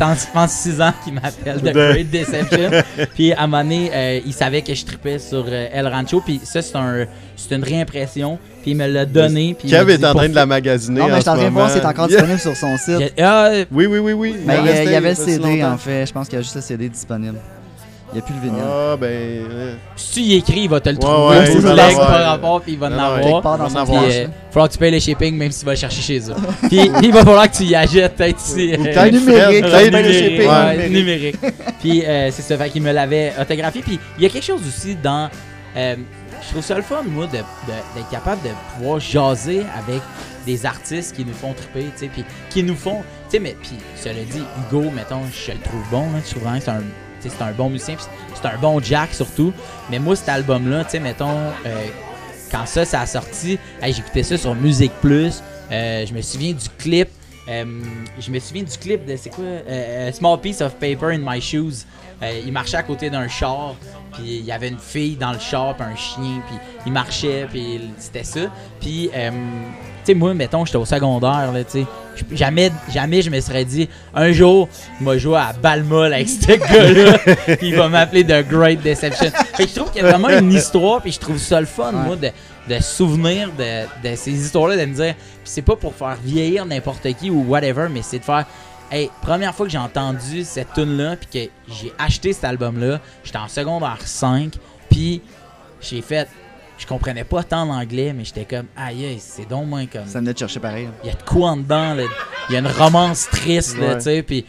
6 ans qu'il m'appelle The Great Deception. Puis à un moment donné, euh, il savait que je tripais sur euh, El Rancho. Puis ça, c'est un, une réimpression. Puis il me l'a donné. Puis Kev est en train de la magasiner. Non, mais je suis en train de voir si c'est encore disponible sur son site. Ah, oui, oui, oui, oui. Mais il y, avait le CD, en fait. Je pense qu'il y a juste le CD disponible. Il n'y a plus le vinyle. Ah, ben. Si tu y écris, il va te le trouver. Ouais, ouais, leg par rapport, puis il va en avoir. Puis, il euh, faudra que tu payes le shipping, même si tu vas le chercher chez eux. puis, il va falloir que tu y achètes, peut-être ici. Euh, numérique. le shipping. Ouais, numérique. puis, euh, c'est ça, fait qu'il me l'avait autographié. Puis, il y a quelque chose aussi dans. Euh, je trouve ça le fun, moi, d'être capable de pouvoir jaser avec des artistes qui nous font triper, tu sais, puis qui nous font. Tu sais, mais, puis, cela dit, Hugo, mettons, je le trouve bon, là, je trouve vraiment que c'est un c'est un bon musicien, c'est un bon Jack surtout. Mais moi, cet album-là, tu sais, mettons, euh, quand ça, ça a sorti, j'écoutais ça sur Musique Plus. Euh, je me souviens du clip. Euh, je me souviens du clip de c'est quoi Small Piece of Paper in My Shoes. il marchait à côté d'un char, puis il y avait une fille dans le char, puis un chien, puis il marchait, puis c'était ça. Puis sais, moi, mettons, j'étais au secondaire, là, tu sais. Jamais, jamais je me serais dit, un jour, il m'a joué à Balmol avec ce gars-là, il va m'appeler The Great Deception. Fait que je trouve qu'il y a vraiment une histoire, puis je trouve ça le fun, moi, de, de souvenir de, de ces histoires-là, de me dire, c'est pas pour faire vieillir n'importe qui ou whatever, mais c'est de faire, hey, première fois que j'ai entendu cette tune-là, puis que j'ai acheté cet album-là, j'étais en secondaire 5, puis j'ai fait, je comprenais pas tant l'anglais, mais j'étais comme, aïe, c'est donc moins comme. Ça venait de chercher pareil. Il y a de quoi en dedans, Il y a une romance triste, tu sais, puis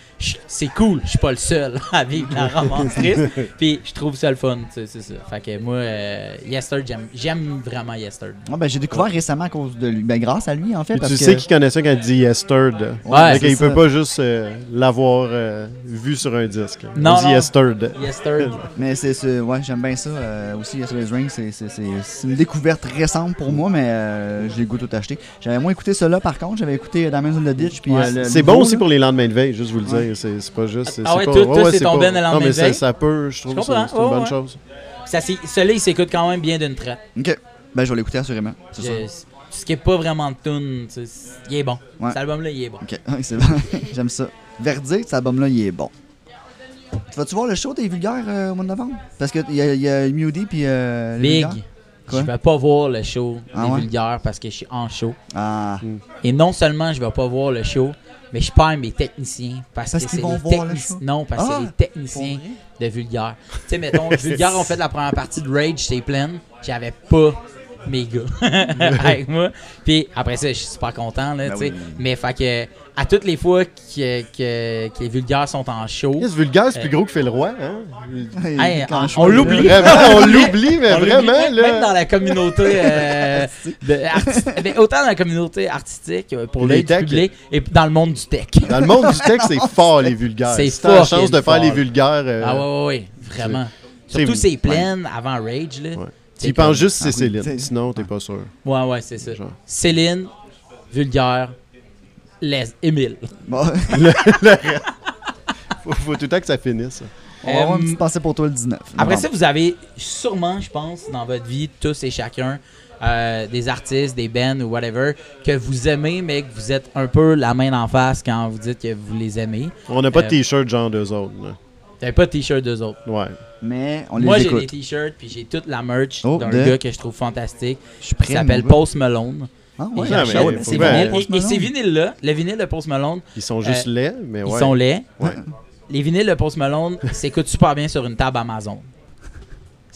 c'est cool, je suis pas le seul à vivre la romance triste, puis je trouve ça le fun, c'est ça. Fait que moi, euh, Yester, j'aime vraiment Yester. Ah, ben, j'ai découvert récemment à cause de lui, ben, grâce à lui, en fait. tu sais qu'il connaît ça quand il dit Yester. Ouais, il peut pas juste euh, l'avoir euh, vu sur un disque. Non. Il dit Yester. mais c'est, ouais, j'aime bien ça aussi, Yester's Ring, c'est c'est une découverte récente pour moi, mais euh, je l'ai goûté tout acheté. J'avais moins écouté cela par contre, j'avais écouté Diamonds in the Ditch. Euh, c'est bon aussi pour les lendemains de veille, juste vous le dire. C'est pas juste. Ah ouais, tout, c'est tombé le lendemain de veille. Ça, peut, je trouve que c'est une bonne chose. Celui-là, il s'écoute quand même bien d'une traite. Ok. Ben, je vais l'écouter assurément. Ce qui est pas vraiment de tune, il est bon. Cet album-là, il est bon. Ok, c'est bon. J'aime ça. Verdict, cet album-là, il est bon. Tu vas-tu voir le show des vulgaires euh, au mois de novembre? Parce qu'il y, y, a Moody puis euh, Big. Je vais pas voir le show ah des vulgaires parce que je suis en show. Ah. Et non seulement je vais pas voir le show, mais je perds mes techniciens parce, que c'est les techniciens. Non, parce que c'est les ah, techniciens de vulgaires. tu sais, mettons, vulgaires ont fait la première partie de Rage, c'est plein. J'avais pas mes gars avec moi. Puis après ça, je suis super content, là, ben tu sais. Mais fait que à toutes les fois que, que, que les vulgaires sont en show. Yes, vulgaire, c'est plus gros que fait le roi. Hein? on l'oublie. on l'oublie, mais vraiment. Là. même dans la communauté. Euh, de, autant dans la communauté artistique, euh, pour l'œil du public, et dans le monde du tech. Dans le monde du tech, c'est fort, les vulgaires. C'est fort. la chance de faire les vulgaires. Euh, ah, ouais, ouais, vraiment. Surtout c'est pleines avant Rage. Là. Ouais. Tu penses juste c'est ah Céline. Sinon, t'es pas sûr. Ouais, ouais, c'est ça. Céline, vulgaire, les Émile. Bon. faut, tout le temps que ça finisse. On va avoir une petite pensée pour toi le 19. Après ça, vous avez sûrement, je pense, dans votre vie, tous et chacun, euh, des artistes, des bands ou whatever, que vous aimez, mais que vous êtes un peu la main en face quand vous dites que vous les aimez. On n'a pas de euh, t-shirt genre d'eux autres. T'avais pas de t-shirt d'eux autres. Ouais. Mais on les Moi, j'ai des t-shirts, puis j'ai toute la merch oh, d'un gars que je trouve fantastique. Je qui s'appelle Post Malone. Ah ouais, c'est vinyle. Et, ces vinyles-là, le vinyle de Post Malone. Ils sont juste euh, laids, mais ouais. Ils sont laids. Les vinyles de Post Malone s'écoutent super bien sur une table Amazon.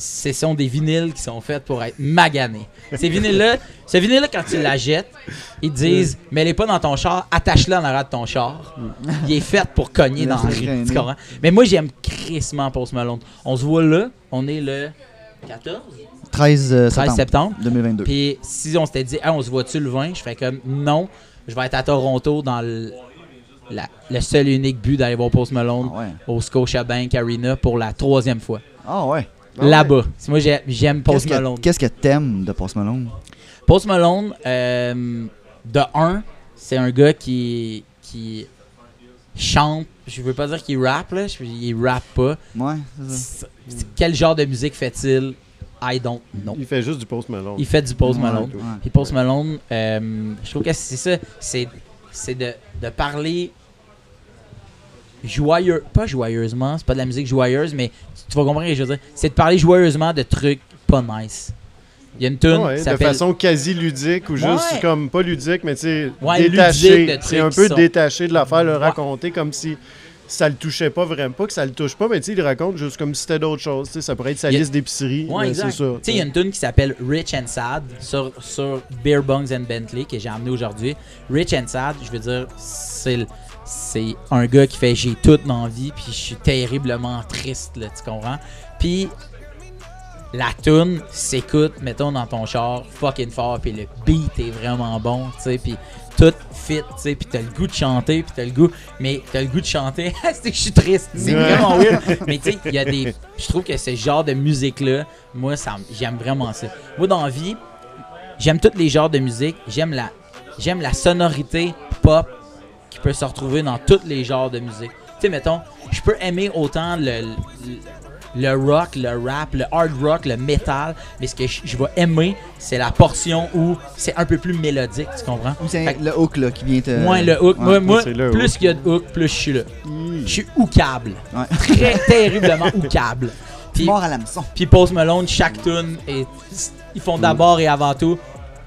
Ce sont des vinyles qui sont faits pour être maganés. Ces vinyles-là, ce vinyle-là, quand tu la jettes, ils te disent Mais elle est pas dans ton char, attache-le en arrière de ton char. Il est fait pour cogner dans la rue. Mais moi, j'aime crissement Post Malone. On se voit là, on est le 14 13, euh, septembre, 2022. Puis si on s'était dit, on se voit-tu le 20 Je fais comme, non, je vais être à Toronto dans le, le seul et unique but d'aller voir Post Malone ah au Scotiabank Arena pour la troisième fois. Ah ouais. Ah Là-bas. Moi, j'aime Post Malone. Qu'est-ce que t'aimes de Post Malone? Post Malone, euh, de un, c'est un gars qui, qui chante. Je veux pas dire qu'il rappe, là. Il rappe pas. Ouais, Quel genre de musique fait-il? I don't know. Il fait juste du Post Malone. Il fait du Post Malone. Et Post Malone, euh, je trouve que c'est ça. C'est de, de parler joyeux, pas joyeusement, c'est pas de la musique joyeuse, mais tu vas comprendre ce que je veux dire. C'est de parler joyeusement de trucs pas nice. Il y a une tune ouais, de façon quasi ludique ou juste comme pas ludique, mais tu sais, détaché. C'est un peu détaché de l'affaire, le raconter comme si ça le touchait pas vraiment. Pas que ça le touche pas, mais tu sais, il raconte juste comme si c'était d'autres choses. Ça pourrait être sa liste d'épicerie. Ouais, c'est ça. Tu sais, il y a une tune qui s'appelle Rich and Sad sur, sur Beer Bungs and Bentley que j'ai amené aujourd'hui. Rich and Sad, je veux dire, c'est c'est un gars qui fait j'ai toute vie puis je suis terriblement triste là, tu comprends? Puis la tune s'écoute mettons dans ton char fucking fort puis le beat est vraiment bon tu sais puis tout fit, tu sais, puis t'as le goût de chanter, puis t'as le goût, mais t'as le goût de chanter, c'est que je suis triste, c'est vraiment weird. Mais tu sais, il y a des, je trouve que ce genre de musique-là, moi, ça, j'aime vraiment ça. Moi, dans la vie, j'aime tous les genres de musique, j'aime la, j'aime la sonorité pop qui peut se retrouver dans tous les genres de musique. Tu sais, mettons, je peux aimer autant le le rock, le rap, le hard rock, le metal. Mais ce que je, vais aimer, c'est la portion où c'est un peu plus mélodique, tu comprends? c'est le hook là, qui vient te. Ouais, le hook. moi, plus qu'il y a de hook, plus je suis là. Je suis hookable. Très terriblement hookable. Puis, Mort à l'hameçon. Puis Post Malone, chaque tune, et, ils font d'abord et avant tout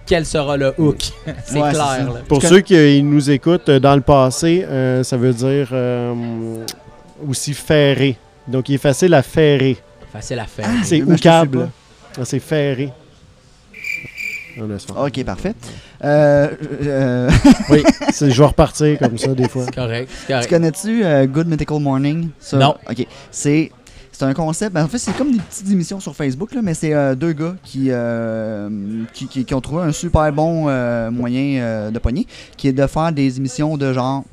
quel sera le hook. c'est clair. Pour ceux qui nous écoutent euh, dans le passé, euh, ça veut dire euh, aussi ferré. Donc, il est facile à ferrer. Facile à faire. c'est ou câble. Ah, c'est ferré. Ok, parfait. Euh, euh oui, je vais repartir comme ça des fois. C'est correct, correct. Tu connais-tu euh, Good Mythical Morning? Non. Ok. C'est c'est un concept. Ben, en fait, c'est comme des petites émissions sur Facebook, là, mais c'est euh, deux gars qui, qui, qui, ont trouvé un super bon moyen de pogner, qui est de faire des émissions de genre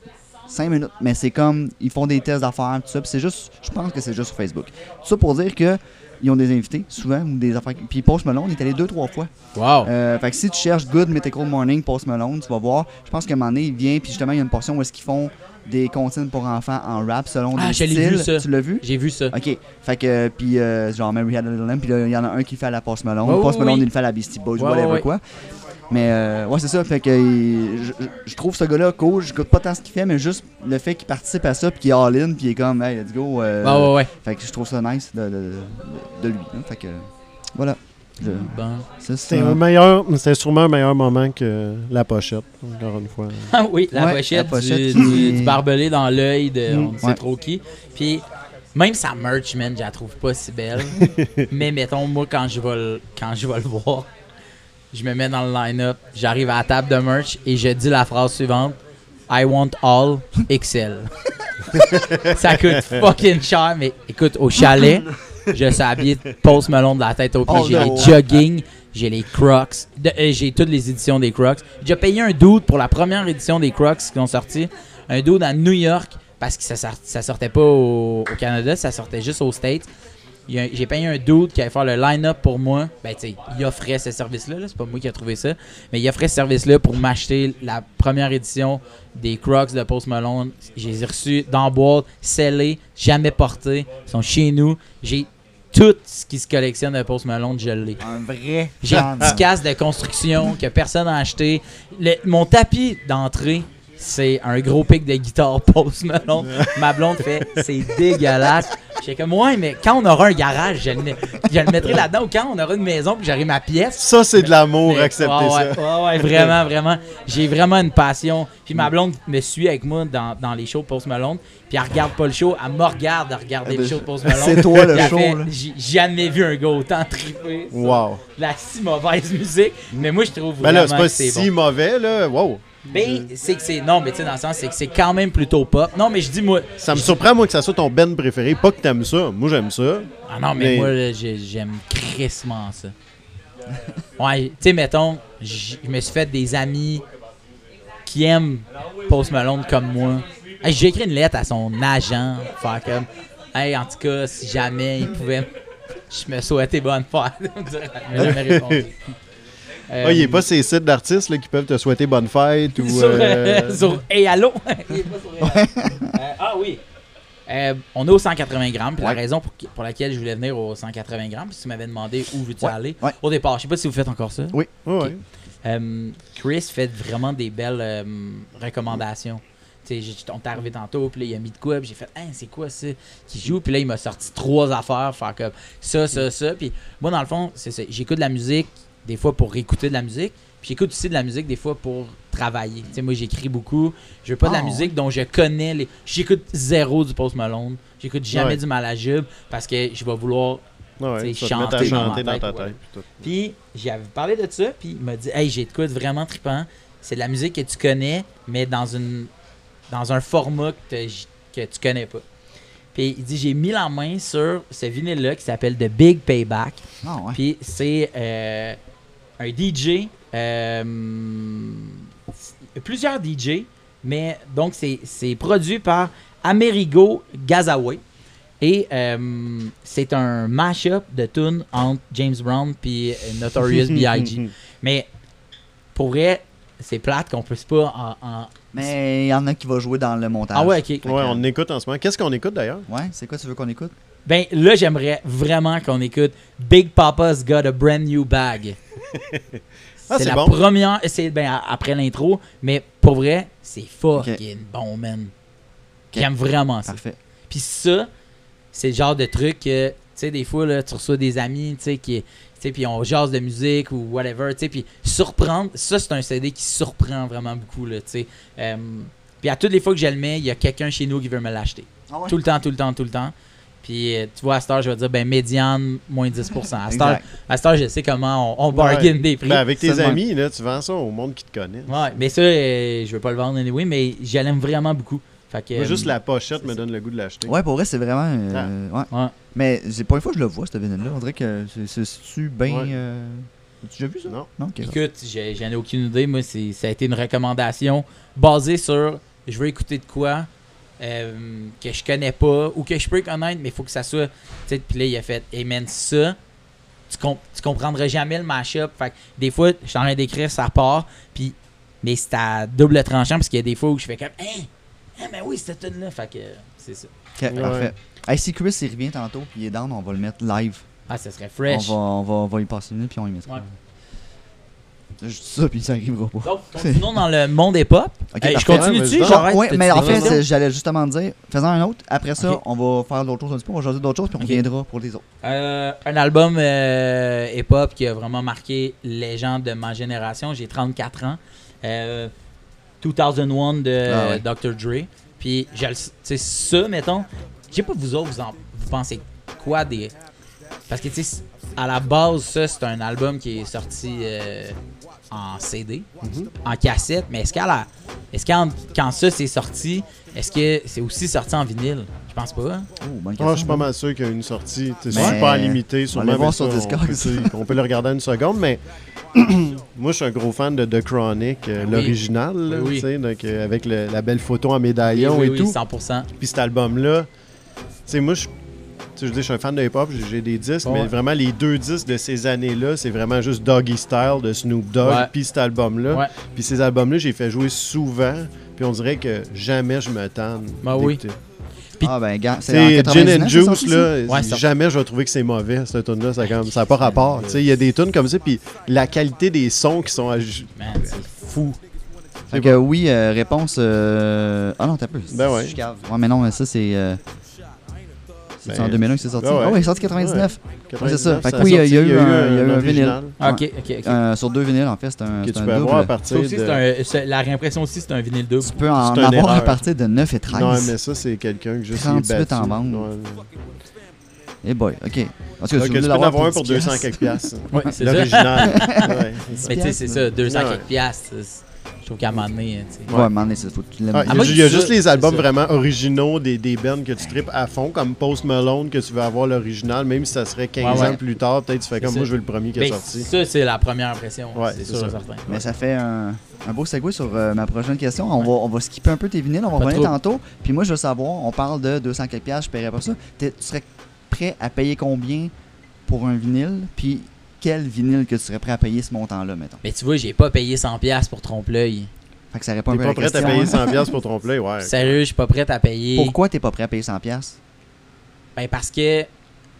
5 minutes. Mais c'est comme, ils font des tests d'affaires, tout ça. Puis c'est juste, je pense que c'est juste sur Facebook. Tout ça pour dire que ils ont des invités, souvent, ou des affaires. Puis Post Malone, il est allé deux, trois fois. Wow! Euh, fait que si tu cherches Good Mythical Morning, Post Malone, tu vas voir. Je pense qu'à un moment donné, il vient, puis justement, il y a une portion où est-ce qu'ils font des consignes pour enfants en rap selon ah, des styles. Vu, ça. Tu l'as vu? J'ai vu ça. OK. Fait que, puis euh, genre Mary Had a Little Lamb, puis il y en a un qui fait à la Post Malone. Post Malone, il le fait à la Beastie Boys, whatever quoi. Mais euh, ouais, c'est ça. Fait que je, trouve ce gars-là cool. Je pas tant ce qu'il fait, mais juste le fait qu'il participe à ça, puis qu'il est all-in, puis il est comme, hey, let's go. Euh, ouais, ouais. Fait que je trouve ça nice de, de, de, lui. Hein. Fait que voilà. Bon. C'est un meilleur, c'est sûrement un meilleur moment que la pochette, encore une fois. Ah oui, la, pochette, du, barbelé dans l'œil de mm. on sait trop qui. Puis même sa merch, man, je la trouve pas si belle. mais mettons, moi, quand je vais quand je vais le voir, je me mets dans le line-up, j'arrive à la table de merch et je dis la phrase suivante I want all XL. ça coûte fucking cher, mais écoute, au chalet, je suis habillé de Post Malone de la tête au pied. Oh, j'ai les jogging, j'ai les Crocs, euh, j'ai toutes les éditions des Crocs. J'ai payé un doute pour la première édition des Crocs qui ont sorti. Un doute à New York parce que ça, ça sortait pas au, au Canada, ça sortait juste aux States j'ai payé un dude qui allait faire le line-up pour moi. Ben, tu sais, il offrait ce service-là. c'est pas moi qui ai trouvé ça. Mais il offrait ce service-là pour m'acheter la première édition des Crocs de Post Malone. J'ai les reçus dans boîte, scellés, jamais portés. Ils sont chez nous. J'ai tout ce qui se collectionne de Post Malone, je l'ai. Un vrai. J'ai un petit casque de construction que personne n'a acheté. mon tapis d'entrée, c'est un gros pic de guitare Post Malone. Ma blonde fait, c'est dégueulasse. J'étais comme, ouais, mais quand on aura un garage, je le, mettrai là-dedans. Ou quand on aura une maison, puis j'aurai ma pièce. Ça, c'est de l'amour, accepter ça. Ouais, ouais, vraiment, vraiment. J'ai vraiment une passion. Puis ma blonde me suit avec moi dans, dans les shows Post Malone. Puis elle regarde pas le show, elle me regarde à regarder le show de Post Malone. C'est toi le show, J'ai jamais vu un gars autant triper. Wow. La si mauvaise musique. Mais moi, je trouve vraiment. Mais là, c'est pas si mauvais, là. Wow. Mais c'est que c'est. Non, mais tu sais, dans le sens, c'est que c'est quand même plutôt pop. Non, mais je dis, moi. Ça me surprend, moi, que ça soit ton band préféré. Pas que t'aimes ça. Moi, j'aime ça. Ah non, mais, moi, j'aime crissement ça. ouais, tu sais, mettons, je me suis fait des amis qui aiment Post Malone comme moi. J'ai écrit une lettre à son agent, faire comme. Hey, en tout cas, si jamais il pouvait. Je me souhaitais bonne fête. Il jamais répondu. Euh, ah, il n'est pas ces sites d'artistes qui peuvent te souhaiter bonne fête ou. Sur, euh... sur Hey Allo il est pas sur euh, Ah oui. Euh, on est au 180 grammes. Puis la raison pour, laquelle je voulais venir au 180 grammes, si tu m'avais demandé où veux-tu aller au départ. Je sais pas si vous faites encore ça. Oui. oui. Chris fait vraiment des belles recommandations. on t'est arrivé tantôt, puis là, il a mis de quoi, puis j'ai fait, hein, c'est quoi ça qui joue, puis là, il m'a sorti trois affaires, faire comme ça, ça, ça. Puis moi, dans le fond, c'est j'écoute de la musique des fois pour écouter de la musique. Puis j'écoute aussi de la musique des fois pour travailler. Tu sais, moi j'écris beaucoup. Je veux pas de la ah, musique dont je connais les. J'écoute zéro du Post Malone. J'écoute jamais du Malajube parce que je vais vouloir ouais, chanter, chanter, dans, ta tête. Puis j'avais parlé de ça, puis il m'a dit Hey, j'ai de quoi vraiment trippant. C'est de la musique que tu connais, mais dans une dans un format que, que tu connais pas. Puis il dit J'ai mis la main sur ce vinyle-là qui s'appelle The Big Payback. Ah, puis c'est. Euh, un DJ, euh, plusieurs DJ, mais donc c'est produit par Amerigo Gazaway. Et euh, c'est un mash-up de tunes entre James Brown et Notorious B.I.G. Mais pour vrai, c'est plate qu'on puisse pas en. Mais il y en a qui va jouer dans le montage. Ah ouais, ok. Ouais, on écoute en ce moment. Qu'est-ce qu'on écoute d'ailleurs? Ouais, c'est quoi tu veux qu'on écoute? Ben là, j'aimerais vraiment qu'on écoute Big Papa's Got a Brand New Bag. Ah, c'est la première. C'est ben, après l'intro, mais pour vrai, c'est fucking bon, man. J'aime vraiment ça. Parfait. Puis ça, c'est le genre de truc que, tu sais, des fois, là, tu reçois des amis, tu sais, qui. Puis on jase de musique ou whatever, tu sais, puis surprendre, ça c'est un CD qui surprend vraiment beaucoup, là, tu sais. Euh, puis à toutes les fois que je le mets, il y a quelqu'un chez nous qui veut me l'acheter. Ah tout le temps, tout le temps, tout le temps. Puis, euh, tu vois, à cette je vais dire, ben, médiane, moins 10% À cette heure, je sais comment on, bargain des prix. Ben, avec tes amis, là, tu vends ça au monde qui te connaît. Ouais, mais ça, euh, je veux pas le vendre anyway, mais j'aime vraiment beaucoup. Fait que, juste la pochette me donne le goût de l'acheter. Ouais, pour vrai, c'est vraiment. Euh, ah. ouais. Mais c'est pas une fois que je le vois, cette vinyle-là. On dirait que c'est bien. Tu as vu ça? Non. non Écoute, j'en ai aucune idée. Moi, ça a été une recommandation basée sur je veux écouter de quoi euh, que je connais pas ou que je peux connaître, mais il faut que ça soit. Puis là, il a fait, hey man, ça, tu, tu comprendras jamais le mashup. Fait des fois, je suis en train d'écrire, ça part, puis, mais c'est à double tranchant parce qu'il y a des fois où je fais comme, hein, hein mais oui, cette tune là Fait que c'est ça. parfait. Hey, si Chris il revient tantôt, puis il est down, on va le mettre live. Ah, ça serait fresh. On va, on va, on va y passer une minute, puis on y mettra. Je dis ça, puis ça arrivera pas. Donc, continuons dans le monde hip-hop. je continue dessus, Oui, mais en fait, j'allais justement dire, faisons un autre. Après ça, on va faire d'autres choses un petit peu, on va choisir d'autres choses, puis on reviendra pour les autres. Euh, un album euh, hip-hop qui a vraiment marqué les gens de ma génération. J'ai 34 ans. 2001 euh, de ah Dr. Dre. Puis, c'est ça, mettons. Je sais pas, vous autres, vous, en, vous pensez quoi des Parce que, tu sais, à la base, ça, c'est un album qui est sorti euh, en CD, en cassette, mais est-ce, qu'à la... est-ce quand, quand ça c'est sorti, est-ce que c'est aussi sorti en vinyle? Je pense pas. Hein? Oh, je suis pas mal sûr qu'il y a une sortie. C'est super limité. On, va voir sur Discord. On, peut le regarder une seconde, mais moi, je suis un gros fan de The Chronic, euh, l'original, donc, euh, avec la belle photo en médaillon et tout. 100%. Puis cet album-là, moi, je je dis, je suis un fan de hip-hop, j'ai des disques, mais vraiment, les deux disques de ces années-là, c'est vraiment juste Doggy Style de Snoop Dogg, puis cet album-là. Puis ces albums-là, j'ai fait jouer souvent, puis on dirait que jamais je me tente. Bah oui. ah ben, c'est Gin and Juice, là, jamais je vais trouver que c'est mauvais, cette tune-là. Ça n'a pas rapport. Il y a des tunes comme ça, puis la qualité des sons qui sont... C'est fou. Fait que oui, euh, réponse. Euh... Ah non, t'as peu. Ben ouais. Ouais, mais non, mais ça, c'est. Euh... C'est en 2001 que c'est sorti. Ah oui, c'est sorti 99. c'est ça. Fait que oui, il y a eu un, vinyle. ok, ok, ok. sur deux vinyles, en fait, c'est un. Que tu peux avoir à partir de. La réimpression aussi, c'est un vinyle double. Tu peux en avoir à partir de 9 et 13. Non, mais ça, c'est quelqu'un que je sais 38 en vente. Eh boy, ok. Parce que tu peux en avoir un pour 200 quelques piastres. Oui, c'est L'original. Mais tu sais, c'est ça, 200 quelques piastres trouve qu'à un moment donné, Ouais, à un moment donné, faut que tu l'aimes. Ah, il y a, juste les albums vraiment originaux des, des bands que tu tripes à fond, comme Post Malone, que tu veux avoir l'original, même si ça serait 15 ans plus tard, peut-être tu fais comme moi, je veux le premier qui est ben, sorti. Ça, c'est la première impression. Ouais, c'est sûr, certain. Mais ça fait un, un beau segue sur euh, ma prochaine question. On va, on va skipper un peu tes vinyles, on va revenir tantôt. Puis moi, je veux savoir, on parle de 200 quelques piastres, je paierais pas ça. Tu serais prêt à payer combien pour un vinyle? Puis quel vinyle que tu serais prêt à payer ce montant-là, mettons? Mais tu vois, j'ai pas payé 100$ pour trompe-l'œil. Fait que ça répond T'es pas prêt à payer 100$ pour trompe ouais. Sérieux, je suis pas prêt à payer. Pourquoi t'es pas prêt à payer 100$? Ben parce que.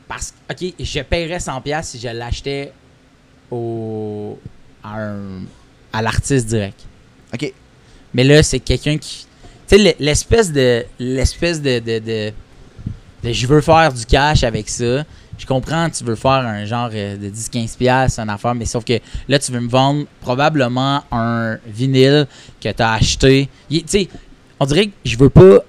Parce Ok, je paierais 100$ si je l'achetais au. à, à l'artiste direct. Ok. Mais là, c'est quelqu'un qui. Tu sais, l'espèce de. L'espèce de, de, de, de. Je veux faire du cash avec ça je comprends, tu veux faire un genre euh, de 10-15$, une affaire, mais sauf que là, tu veux me vendre probablement un vinyle que tu as acheté. Tu sais, on dirait que je veux pas.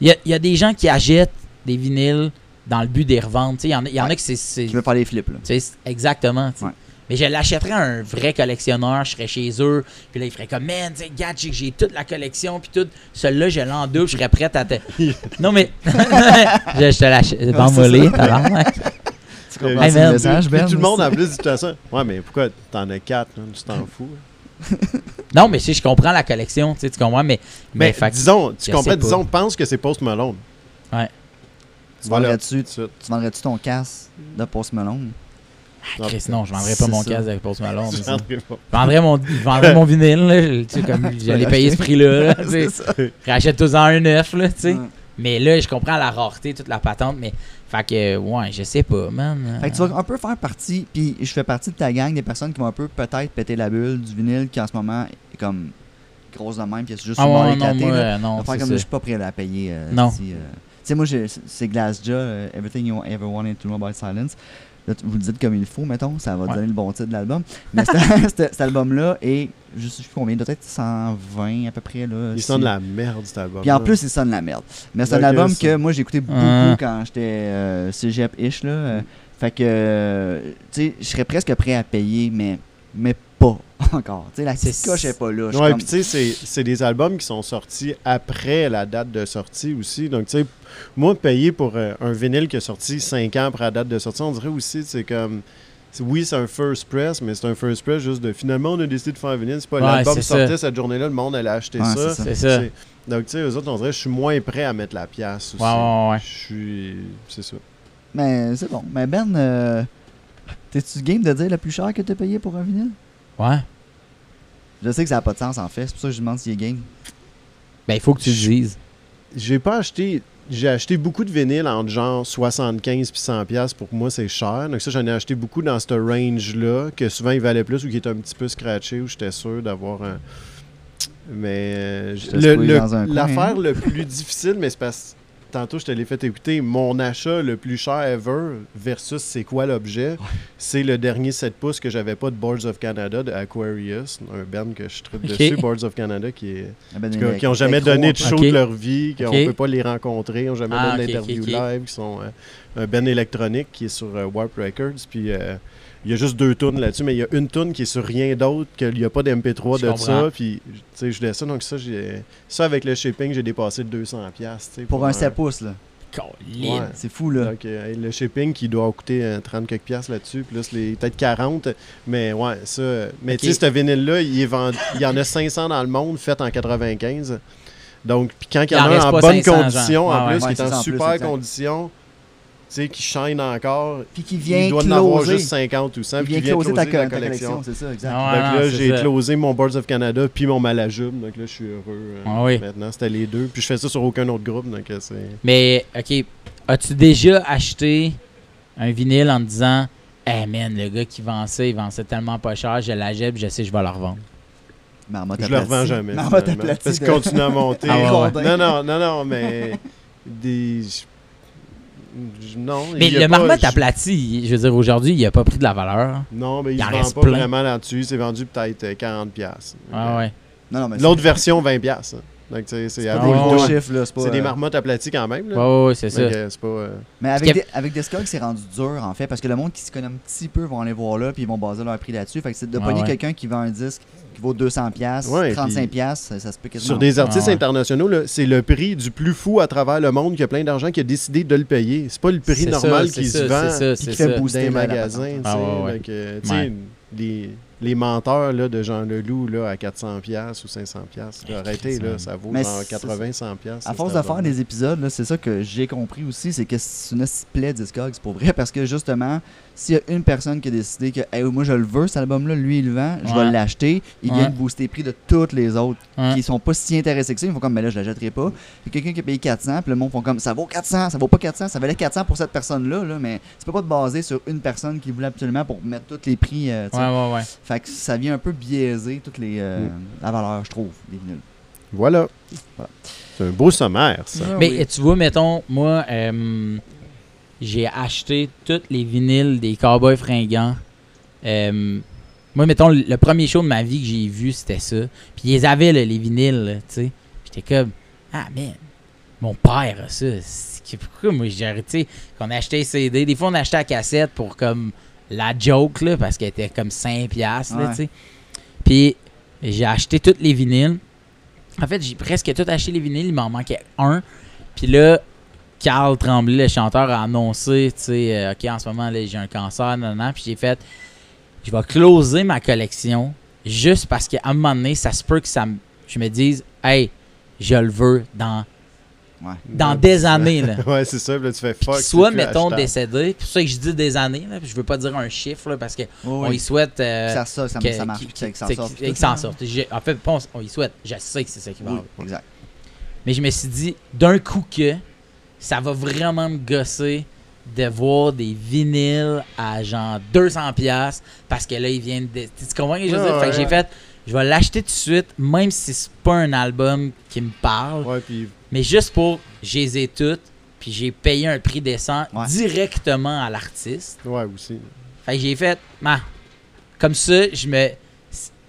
Il y a, des gens qui achètent des vinyles dans le but de les revendre. Il y, en, y en a qui c'est. Qui veulent faire les flips. Là. Exactement. Mais je l'achèterais à un vrai collectionneur, je serais chez eux, puis là, il ferait comme, man, gars, j'ai toute la collection, puis tout. Celui-là, je l'ai en double, je serais prêt à te. non, mais. je, te l'achète. Bon, t'as Tu comprends hey, le message, Ben? tout le monde, en plus, dit ça. Ouais, mais pourquoi t'en as quatre, tu t'en fous? non, mais si je comprends la collection, tu comprends, mais. Mais, disons, tu comprends, disons, pense que c'est Post Malone. Ouais. Tu vendrais-tu vendrais ton casse de Post Malone? Ah, Chris, non, je vendrais pas mon casque avec Post Malone. Je vendrais mon, je vendrais mon vinyle, là, tu sais, comme j'allais payer ce prix-là. Rachète tous en un neuf, là, tu sais. Mais là, je comprends la rareté, toute la patente, mais fait que, ouais, je sais pas, man. Fait que tu vas un peu faire partie, puis je fais partie de ta gang des personnes qui vont un peu peut-être péter la bulle du vinyle qui en ce moment est comme grosse de même, puis c'est juste ah, ouais, non, moi, non, faire comme je suis pas prêt à la payer. Euh, non. Si, euh, tu sais, moi, c'est Glassjaw, uh, Everything You Ever Wanted to Know About Silence vous le dites comme il faut, mettons, ça va donner le bon titre de l'album. Mais cet album-là est, je sais plus combien, peut-être 120 à peu près. Là, il sonne la merde, cet album. Puis en plus, il sonne la merde. Mais c'est un album que moi, j'ai écouté beaucoup quand j'étais euh, cégep-ish. Là. Euh, fait que, tu sais, je serais presque prêt à payer, mais, mais pas encore. Tu sais, la petite coche n'est pas là. Ouais, puis tu sais, c'est des albums qui sont sortis après la date de sortie aussi. Donc, tu sais, moi, payer pour euh, un vinyle qui est sorti 5 ans après la date de sortie, on dirait aussi, c'est comme. Oui, c'est un first press, mais c'est un first press juste de finalement on a décidé de faire un vinyle. C'est pas l'album qui sortait cette journée-là, le monde allait acheter ça. C'est ça. Donc, tu sais, eux autres, on dirait je suis moins prêt à mettre la pièce aussi. Ouais, ouais, ouais. Je suis. C'est ça. Mais c'est bon. Mais Ben, euh, t'es-tu game de dire le plus cher que t'as payé pour un vinyle? Ouais. Je sais que ça n'a pas de sens en fait, c'est pour ça que je demande s'il est game. Ben, il faut que tu le dises. J'ai pas acheté. J'ai acheté beaucoup de vinyles entre genre 75 puis 100 pièces pour moi c'est cher. Donc ça j'en ai acheté beaucoup dans ce range là que souvent il valait plus ou qui était un petit peu scratché où j'étais sûr d'avoir un mais euh, l'affaire le, plus difficile mais c'est parce tantôt, je te l'ai fait écouter. Mon achat le plus cher ever versus c'est quoi l'objet, c'est le dernier 7 pouces que j'avais pas de Boards of Canada de Aquarius, un band que je trouve dessus, Boards of Canada, qui est. qui n'ont jamais donné de show de leur vie, qu'on ne peut pas les rencontrer, n'ont jamais ah, donné d'interview live, qui sont euh, un band électronique qui est sur euh, Warp Records. Puis. Euh, il y a juste deux tunes là-dessus, mais il y a une tune qui est sur rien d'autre, qu'il n'y a pas d'MP3 de ça. Puis, tu sais, je ça. Donc, ça, j'ai, ça, avec le shipping, j'ai dépassé de 200$. Pour, pour un 7 pouces, là. C'est fou, là. Euh, le shipping qui doit coûter 30 euh, quelques piastres là-dessus, plus les peut-être 40. Mais ouais, ça. Mais tu sais, ce vinyle-là, il, il y en a 500 dans le monde, fait en dans Donc, puis quand il y en, a en bonne condition, en plus, qui est en super condition, sais, qui shine encore. Puis qui vient Il doit en avoir juste 50 ou 100. Puis qui vient closer ta, ta, collection. C'est ça, exact. donc là, j'ai closé mon Boards of Canada puis mon Malajube. Donc là, je suis heureux. Euh, ah oui. Maintenant, c'était les deux. Puis je fais ça sur aucun autre groupe. Donc euh, c'est... Mais, OK. As-tu déjà acheté un vinyle en te disant Hey man, le gars qui vend ça, il vend ça tellement pas cher, je l'achète, je sais que je vais le revendre. je le revends jamais. Parce qu'il continue à monter. Ah non, non, non, non, mais des, non. Mais le marmotte aplati, je veux dire, aujourd'hui, il n'a pas pris de la valeur. Non, mais il, ne vend pas vraiment là-dessus. C'est vendu peut-être 40$. Euh, ah ouais. L'autre version, 20$. Donc, c'est à C'est des euh, marmottes aplaties quand même. Oui, c'est ça. Pas, euh, Mais avec, des, avec Discog, c'est rendu dur, en fait, parce que le monde qui se connaît un petit peu vont aller voir là, puis ils vont baser leur prix là-dessus. Fait que c'est de pogner quelqu'un qui vend un disque qui vaut 200 pièces, 35 pièces, ça, se peut quasiment. Sur des artistes internationaux, c'est le prix du plus fou à travers le monde qui a plein d'argent qui a décidé de le payer. C'est pas le prix normal qui se vend qui fait booster les magasins. Ah, les menteurs là, de Jean Leloup là, à 400$ ou 500$. arrêtez, là, ça vaut genre 80-100$. À force de faire des épisodes, c'est ça que j'ai compris aussi, c'est que c'est une plaît Discogs pour vrai, parce que justement, s'il y a une personne qui a décidé que moi je le veux, cet album-là, lui il le vend, je vais l'acheter, il vient de booster le prix de toutes les autres qui sont pas si intéressés que ça. Ils font comme, mais là je l'achèterai pas. A quelqu'un qui a payé 400, puis le monde font comme, ça vaut 400, ça vaut pas 400, ça valait 400 pour cette personne-là, là, mais tu peux pas te baser sur une personne qui voulait absolument pour mettre tous les prix. Euh, ouais, ouais, ouais. Fait que ça vient un peu biaiser toutes les, euh, mm. la valeur, je trouve, des vinyles. Voilà. C'est un beau sommaire, ça. mais tu vois, mettons, moi, euh, j'ai acheté tous les vinyles des Cowboys fringants. Euh, moi, mettons, le premier show de ma vie que j'ai vu, c'était ça. Puis ils avaient, les vinyles, tu sais. J'étais comme, ah, mais mon père a ça. Pourquoi moi j'ai arrêté? Qu'on achetait CD. Des fois, on achetait la cassette pour comme la joke, là, parce qu'elle était comme 5$, là, tu sais. Puis j'ai acheté tous les vinyles. En fait, j'ai presque tout acheté les vinyles. Il m'en manquait un. Puis là, Carl Tremblay, le chanteur, a annoncé, tu sais, euh, OK, en ce moment, j'ai un cancer, nan, puis j'ai fait, je vais closer ma collection juste parce qu'à un moment donné, ça se peut que ça je me dise, hey, je le veux dans, dans des années. Là. ouais, c'est ça, là, tu fais fuck. Soit, mettons, décédé, c'est pour ça que je dis des années, là, je veux pas dire un chiffre, là, parce qu'on y souhaite. Euh, ça, ça, ça, ça marche, que ça sorte. Que ça sorte. En fait, on y souhaite, je sais que c'est ça qui va Exact. Mais je me suis dit, d'un coup que ça va vraiment me gosser de voir des vinyles à genre 200 pièces parce que là ils viennent de tu comprends ce que je veux dire? Fait que j'ai fait je vais l'acheter tout de suite même si c'est pas un album qui me parle. Mais juste pour j'ai les ai toutes puis j'ai payé un prix décent directement à l'artiste. Ouais aussi. Fait que j'ai fait comme ça je me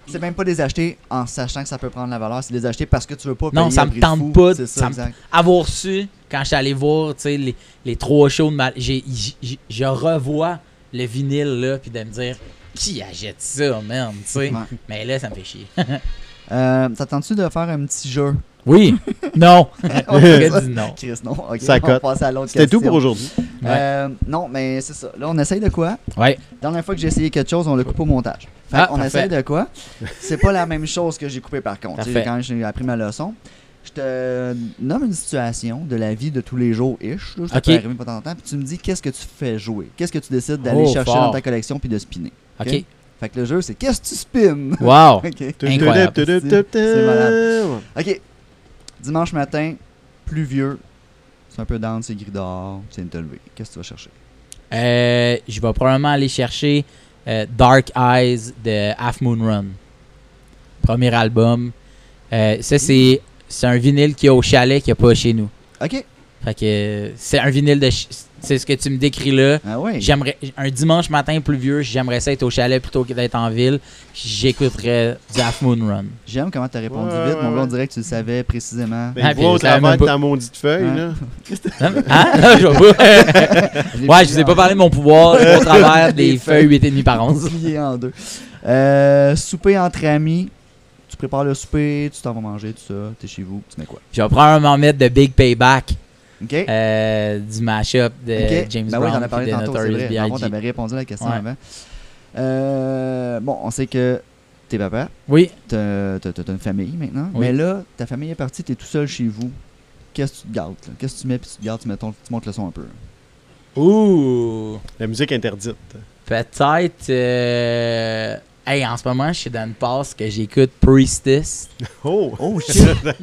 c'est même pas des acheter en sachant que ça peut prendre la valeur, c'est des acheter parce que tu veux pas payer Non, ça me tente pas. Ça, avoir su, quand je suis allé voir les, les trois shows de ma... je revois le vinyle là, puis de me dire qui achète ça, merde, tu sais? Mais là, ça me fait chier. euh, T'attends-tu de faire un petit jeu? Oui. Non. on dit non. Chris, non. OK, ça on va passer à l'autre C'était tout pour aujourd'hui. Euh, non, mais c'est ça. Là, on essaye de quoi? Ouais. La dernière fois que j'ai essayé quelque chose, on l'a coupé au montage. Fait ah, on essaye de quoi? C'est pas la même chose que j'ai coupé par contre. Quand j'ai appris ma leçon. Je te nomme une situation de la vie de tous les jours ish. Là, je arriver pas tant puis tu me dis qu'est-ce que tu fais jouer? Qu'est-ce que tu décides d'aller oh, chercher dans ta collection puis de spinner? OK? Fait que le jeu, c'est qu'est-ce que tu spins? Wow! C'est malade. OK. Dimanche matin, pluvieux. C'est un peu down, c'est gris dehors, c'est une lever. Qu'est-ce que tu vas chercher? Euh, je vais probablement aller chercher euh, Dark Eyes de Half Moon Run. Premier album. Euh, ça, c'est, c'est un vinyle qui est au chalet qui n'y a pas chez nous. OK. Fait que c'est un vinyle de. C'est ce que tu me décris là. Ah oui. J'aimerais un dimanche matin pluvieux, j'aimerais ça être au chalet plutôt que d'être en ville. J'écouterais du Half Moon Run. J'aime comment tu as répondu vite. Mon gars, on dirait que tu le savais précisément. Ben, ah, au travers de ta maudite feuille, là. Hein? hein? je ouais, je vous ai pas parlé de mon pouvoir au travers des feuilles 8,5 par 11. Plié en deux. Euh, souper entre amis prépares le souper, tu t'en vas manger, tout ça, t'es chez vous, tu mets quoi? Je vais probablement mettre de Big Payback. OK. Euh, du mashup de James ben Brown. Oui, j'en ai parlé tantôt, c'est vrai. Par contre, t'avais répondu à la question avant. Euh, bon, on sait que t'es papa. Oui. T'as as, une famille maintenant. Mais là, ta famille est partie, t'es tout seul chez vous. Qu'est-ce que tu te gardes? Qu'est-ce que tu mets puis tu te gardes, tu, mets tu montes le son un peu? Ouh! La musique interdite. Peut-être... Euh, Hey, en ce moment, je suis dans une passe que j'écoute Priestess. Oh! Oh, shit! ouais.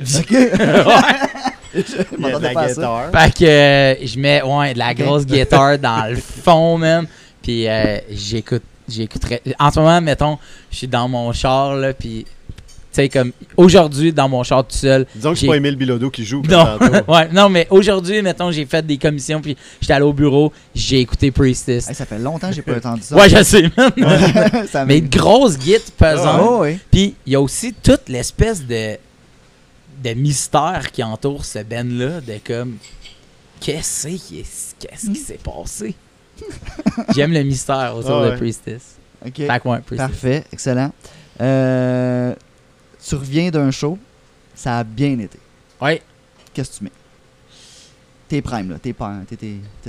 de la guitare. Fait que euh, je mets ouais, de la grosse guitare dans le fond, même. Puis euh, j'écoute, j'écouterais. En ce moment, mettons, je suis dans mon char, là, puis sais, comme aujourd'hui, dans mon char tout seul. Disons que c'est pas Emile Bilodeau qui joue. Non, ouais, non mais aujourd'hui, mettons, j'ai fait des commissions, puis j'étais allé au bureau, j'ai écouté Priestess. ça fait longtemps que j'ai pas entendu ça. ouais, je sais, mais une grosse guitare pesante. Oh, Puis il y a aussi toute l'espèce de, de mystère qui entoure ce band-là, de comme, qu'est-ce qui qu'est-ce qui s'est passé? J'aime le mystère autour de Priestess. OK. Priestess. Parfait, excellent. Euh, tu reviens d'un show, ça a bien été. Oui. Qu'est-ce que tu mets? T'es prime, là. T'es pas.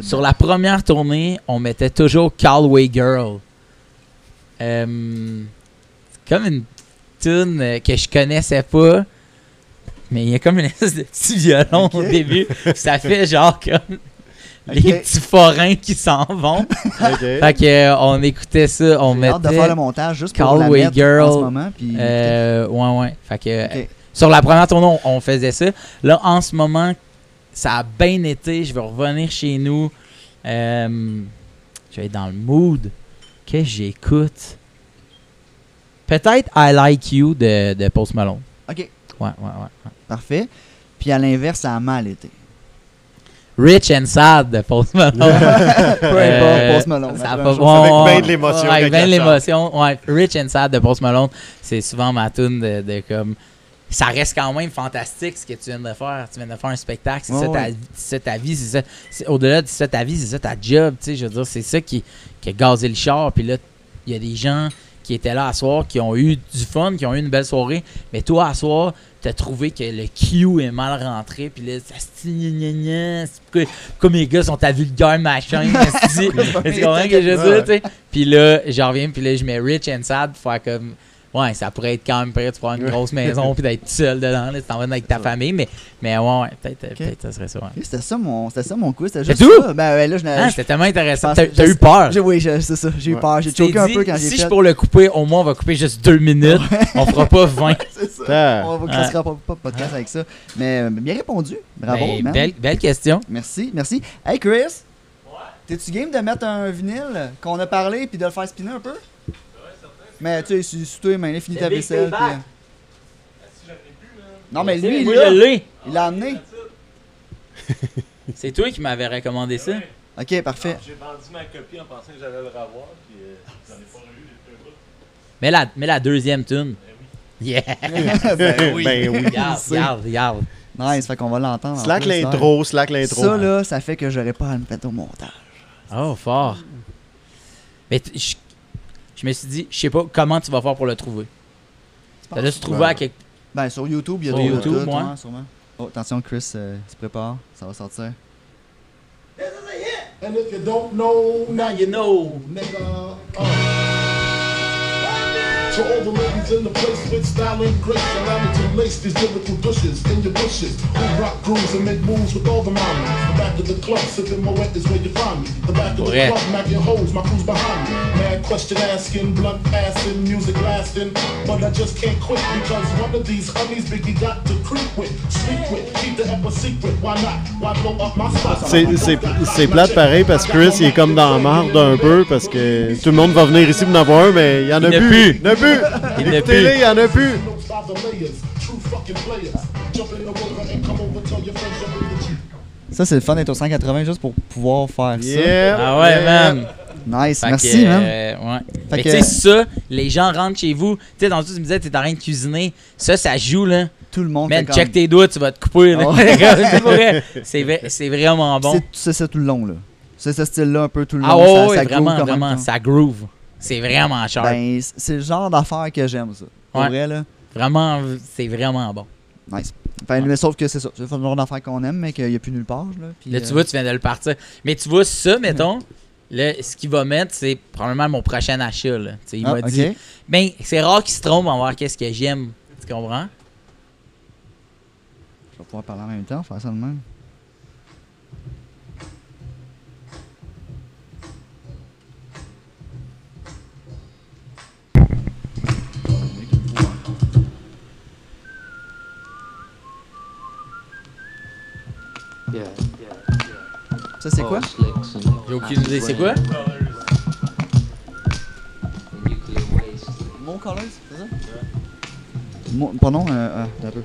Sur la première tournée, on mettait toujours Callaway Girl. Euh, comme une tune euh, que je connaissais pas. Mais il y a comme une espèce de petit violon au début. ça fait genre comme les petits forains qui s'en vont. Fait que euh, on écoutait ça, on mettait. hâte de faire le montage juste pour la mettre Girl, en ce moment. Puis euh, ouais, ouais. Fait que sur la première tournée, on, faisait ça. Là, en ce moment, ça a bien été. Je vais revenir chez nous. Euh, je vais être dans le mood. Qu'est-ce que j'écoute? Peut-être I Like You de, de Post Malone. OK. Ouais, ouais, ouais. Parfait. Puis à l'inverse, ça a mal été. Rich and Sad de Post Malone. Peu importe, euh, Post Malone. Ça pas, bon, avec bien de l'émotion. avec bien de l'émotion. Ouais, Rich and Sad de Post Malone, c'est souvent ma tune de, de, comme. Ça reste quand même fantastique ce que tu viens de faire. Tu viens de faire un spectacle, c'est ça, ta vie, c'est ça. Au-delà de ça ta vie, c'est ça ta job. Tu sais, je veux dire, c'est ça qui, qui a gazé le char. Puis là, il y a des gens qui étaient là à soir, qui ont eu du fun, qui ont eu une belle soirée. Mais toi, à soir, t'as trouvé que le Q est mal rentré, puis là, ça se comme les gars sont à vulgaire machin, tu comprends que je dis, Puis là, j'en reviens, puis là, je mets Rich and Sad pour faire comme ouais, ça pourrait être quand même prêt de prendre une grosse maison puis d'être seul dedans, tu t'en vas avec ta famille, mais, mais ouais, ouais peut-être peut ça serait ça. Ouais. C'était ça mon, c'était ça mon quiz, c'était juste tout? Ça. Ben, ouais, là, je, ah, c'était tellement intéressant. T'as, eu peur? Oui, c'est ça, j'ai eu peur. J'ai choqué un peu quand j'ai fait. Si je pour le couper, au moins on va couper juste deux minutes. on fera pas 20. c'est ça. On va ah. pas, pas podcast avec ça. Mais euh, bien répondu. Bravo. Ben, belle, belle question. Merci, merci. Hey Chris. T'es-tu game de mettre un vinyle qu'on a parlé puis de le faire spinner un peu? Mais tu sais, si toi, il fini ta vaisselle. Puis... Euh. Non, mais lui, il l'a. Il l'a amené. C'est toi qui m'avais recommandé ça. Ok, parfait. J'ai vendu ma copie en pensant que j'allais le revoir, puis euh, j'en ai pas eu. Mais la, mais la deuxième tune. Ben yeah! ben oui. Ben oui. Regarde, regarde, Nice, fait qu'on va l'entendre. Slack l'intro, slack l'intro. Ça, là, ça fait que j'aurais pas à me mettre au montage. Oh, fort. Mais je je me suis dit, je sais pas comment tu vas faire pour le trouver. Tu vas se trouver à quelque. Ben, sur YouTube, il y a des YouTube, moi. sûrement. Oh, attention, Chris euh, se prépare, ça va sortir. And if you don't know, now you know, nigga. Uh. To all the ladies in the place with style and grace, allow me to lace these lyrical douches in your bushes. Who rock grooves and make moves with all the mommies. The back of the club, sipping my wet is where you find me. The back of the yeah. club, macking hoes, my crew's behind me. Mad question asking, blunt passing, music lasting. But I just can't quit because one of these honeys Biggie got to creep with, sleep with, keep the ever secret. Why not? Why blow up my spot? C'est plate pareil parce que Chris il est comme dans la marde un peu parce que tout le monde va venir ici pour en avoir un, mais il y en a plus. Il plus. Il n'est plus. il n'y en a plus. Ça, c'est le fun d'être au 180 juste pour pouvoir faire ça. Ah ouais, man. Nice, merci, man. Euh, ouais. Fait que, tu sais, ça, les gens rentrent chez vous. Tu sais, dans tout, tu me disais, t'es en train de cuisiner. Ça, ça joue, là. Tout le monde Man, check tes doigts, tu vas te couper. Ah c'est vraiment bon. C'est ça tout le long, là. C'est ce style-là un peu tout le ah long. Ah ouais, ça, vraiment, vraiment. Ça groove. C'est vraiment cher. Ben, c'est le genre d'affaire que j'aime, ça. Pour vrai, là. Vraiment, c'est vraiment bon. Nice. Enfin, mais sauf que c'est ça. C'est le genre d'affaire qu'on aime, mais qu'il n'y a plus nulle part. Là, là tu vois, tu viens de le partir. Mais tu vois, ça, mettons, là, ce qu'il va mettre, c'est probablement mon prochain achat. Là. il ah, m'a dit. Ben, c'est rare qu'il se trompe en voir qu'est-ce que j'aime. Tu comprends? Je vais pouvoir parler en même temps, faire ça de même. Ça, c'est quoi? J'ai aucune idée. C'est quoi? Mon Colors, c'est ça? Mon, pardon, euh, euh, un peu.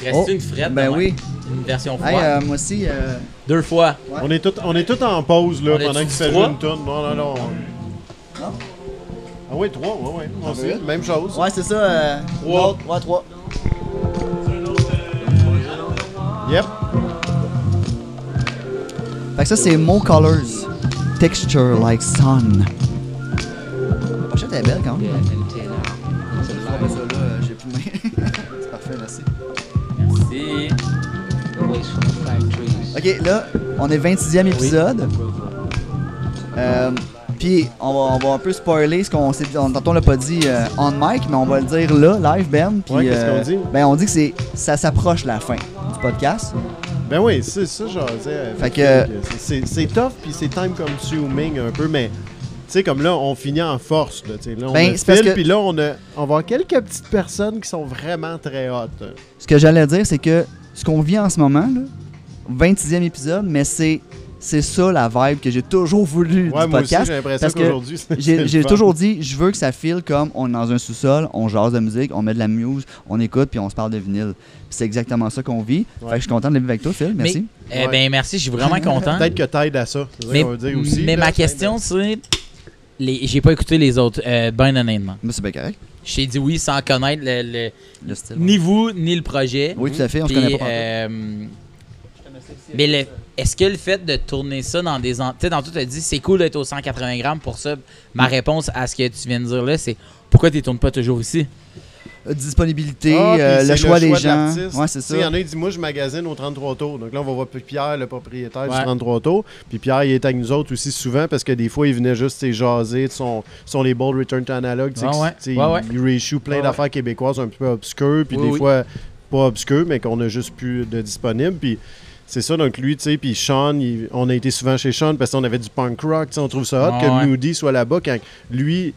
Il reste oh, une frette. Ben oui. Une version froide. Hey, euh, moi aussi. Euh... Deux fois. Ouais. On est tout, on est tout en pause là, pendant qu'il fait jouer une tonne. Non, non, non. Non? Ah oui, trois, ouais, ouais. Moi aussi, même chose. Ouais, c'est ça. Euh, trois. Ouais, trois. Fait que ça, c'est Mo Colors. Texture like sun. La pochette est belle quand même. J'ai plus C'est parfait, merci. Merci. Ok, là, on est 26e épisode. Euh, puis on va, on va un peu spoiler ce qu'on s'est tantôt on l'a pas dit euh, on mic, mais on va le dire là, live Ben. Puis, qu'est-ce qu'on euh, dit? Ben on dit que c'est ça s'approche la fin du podcast. Ben oui, c'est ça, genre, fait que... C'est tough, puis c'est time consuming un peu, mais... Tu sais, comme là, on finit en force. Là, là on ben, a puis là, on, a, on avoir quelques petites personnes qui sont vraiment très hautes. Ce que j'allais dire, c'est que ce qu'on vit en ce moment, là, 26e épisode, mais c'est c'est ça la vibe que j'ai toujours voulu du podcast. parce que j'ai toujours dit, je veux que ça file comme on est dans un sous-sol, on jase de musique, on met de la muse, on écoute puis on se parle de vinyle. C'est exactement ça qu'on vit. Fait que je suis content de vivre avec toi, Phil. Merci. Mais, eh ben merci, je suis vraiment content. Peut-être que t'aides à ça. Mais, aussi, mais ma question c'est, j'ai pas écouté les autres, euh, ben honnêtement. Mais c'est bien correct. J'ai dit oui sans connaître le, ni vous ni le projet. Oui, tout à fait, on se connaît pas. Euh, mais le, est-ce que le fait de tourner ça dans des. Tu sais, dans tout, tu as dit c'est cool d'être au 180 grammes pour ça. Ma réponse à ce que tu viens de dire là, c'est pourquoi tu ne tournes pas toujours ici? Euh, Disponibilité, ah, euh, le, choix des gens. Ouais, c'est ça. Il y en a qui disent Moi, je magasine au 33 tours. Donc là, on va voir Pierre, le propriétaire du 33 tours. Puis Pierre, il est avec nous autres aussi souvent parce que des fois, il venait juste jaser de son, son label Return to Analog. Ah, il, il reissue plein d'affaires québécoises un peu obscures. Puis des fois, pas obscures, mais qu'on a juste plus de disponibles. Puis c'est ça, donc lui, tu sais, puis Sean, on a été souvent chez Sean parce qu'on avait du punk rock, tu sais, on trouve ça hot ah que Moody soit là-bas quand lui,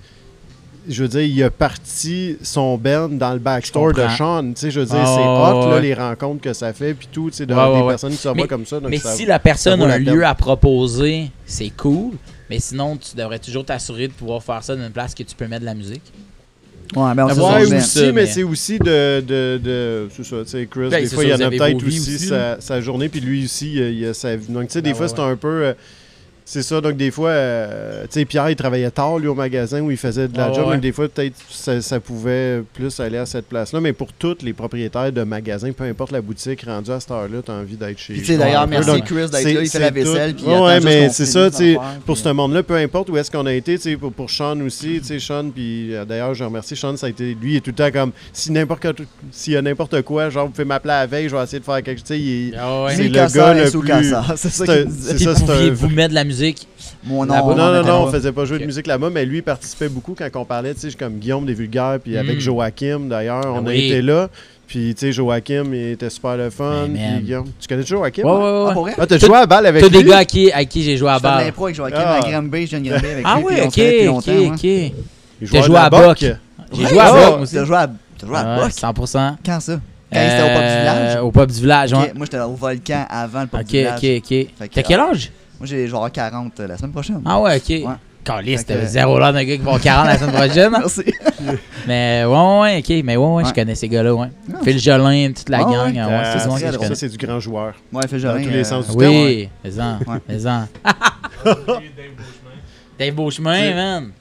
je veux dire, il a parti son band dans le backstore de Sean, tu sais, je veux dire, ah c'est hot, là, les rencontres que ça fait, puis tout, tu sais, de, des personnes qui sont pas comme ça. mais si la personne a un lieu à proposer, c'est cool, mais sinon, tu devrais toujours t'assurer de pouvoir faire ça dans une place que tu peux mettre de la musique. Ouais, mais on ouais, aussi, mais, c'est aussi de. de, de c'est ça, tu sais, Chris, ben, des fois, il y en a peut-être aussi, sa, sa, journée, puis lui aussi, il y a sa vie. Donc, tu sais, des ben fois, c'est un peu. Euh, c'est ça, donc des fois, euh, tu sais, Pierre, il travaillait tard, lui, au magasin où il faisait de la ah, job, mais des fois, peut-être, ça, pouvait plus aller à cette place-là. Mais pour tous les propriétaires de magasins, peu importe la boutique rendue à cette heure-là, tu as envie d'être chez eux. Tu sais, d'ailleurs, merci Chris d'être là, il fait la vaisselle. Puis ouais, mais c'est ça, tu sais, pour ce monde-là, peu importe où est-ce qu'on a été, tu sais, pour, pour Sean aussi, tu sais, Sean, puis euh, d'ailleurs, je remercie Sean, ça a été, lui, il est tout le temps comme, si n'importe s'il y a n'importe quoi, genre, vous pouvez m'appeler à la veille, je vais essayer de faire quelque chose, tu sais, ah c'est le gars le plus... C'est ça, c'est ça, c'est Vous mettre de la musique mon nom. Non, non, non, on faisait pas jouer de musique là-bas, mais lui, il participait beaucoup quand on parlait, tu sais, comme Guillaume des Vulgaires, puis avec hmm. Joachim, d'ailleurs, on a été là. Puis, tu sais, Joachim, il était super le fun. puis, Guillaume. Tu connais Joachim? Ouais, ouais, ouais. Ah, pour ah t'as joué à balle avec lui? T'as des gars à qui, à qui j'ai joué à balle. Je l'impro avec Joachim ah. à Granby, je viens de Granby avec ah, lui. Ah, ouais, ok, ok, ok. T'as joué à Boc. J'ai joué à Boc aussi. T'as joué à Boc? 100%. Quand ça? Quand c'était au pop du village? Au pop du village, ouais. Moi, j'étais au volcan avant le pop du village. Ok, ok, ok. T'as quel âge? Moi, j'ai genre 40 la semaine prochaine. Ah ouais, ok. Ouais. Calice, zéro là d'un gars qui va 40 la semaine prochaine. Merci. Mais ouais, ouais, ok. Mais ouais, ouais, je connais ces gars-là, ouais. Phil Jolin, toute la gang. Ouais, c'est ça, c'est du grand joueur. Ouais, Phil Jolin. Dans tous les sens du terme. Oui, mais-en. Mais-en. Dave Beauchemin, man.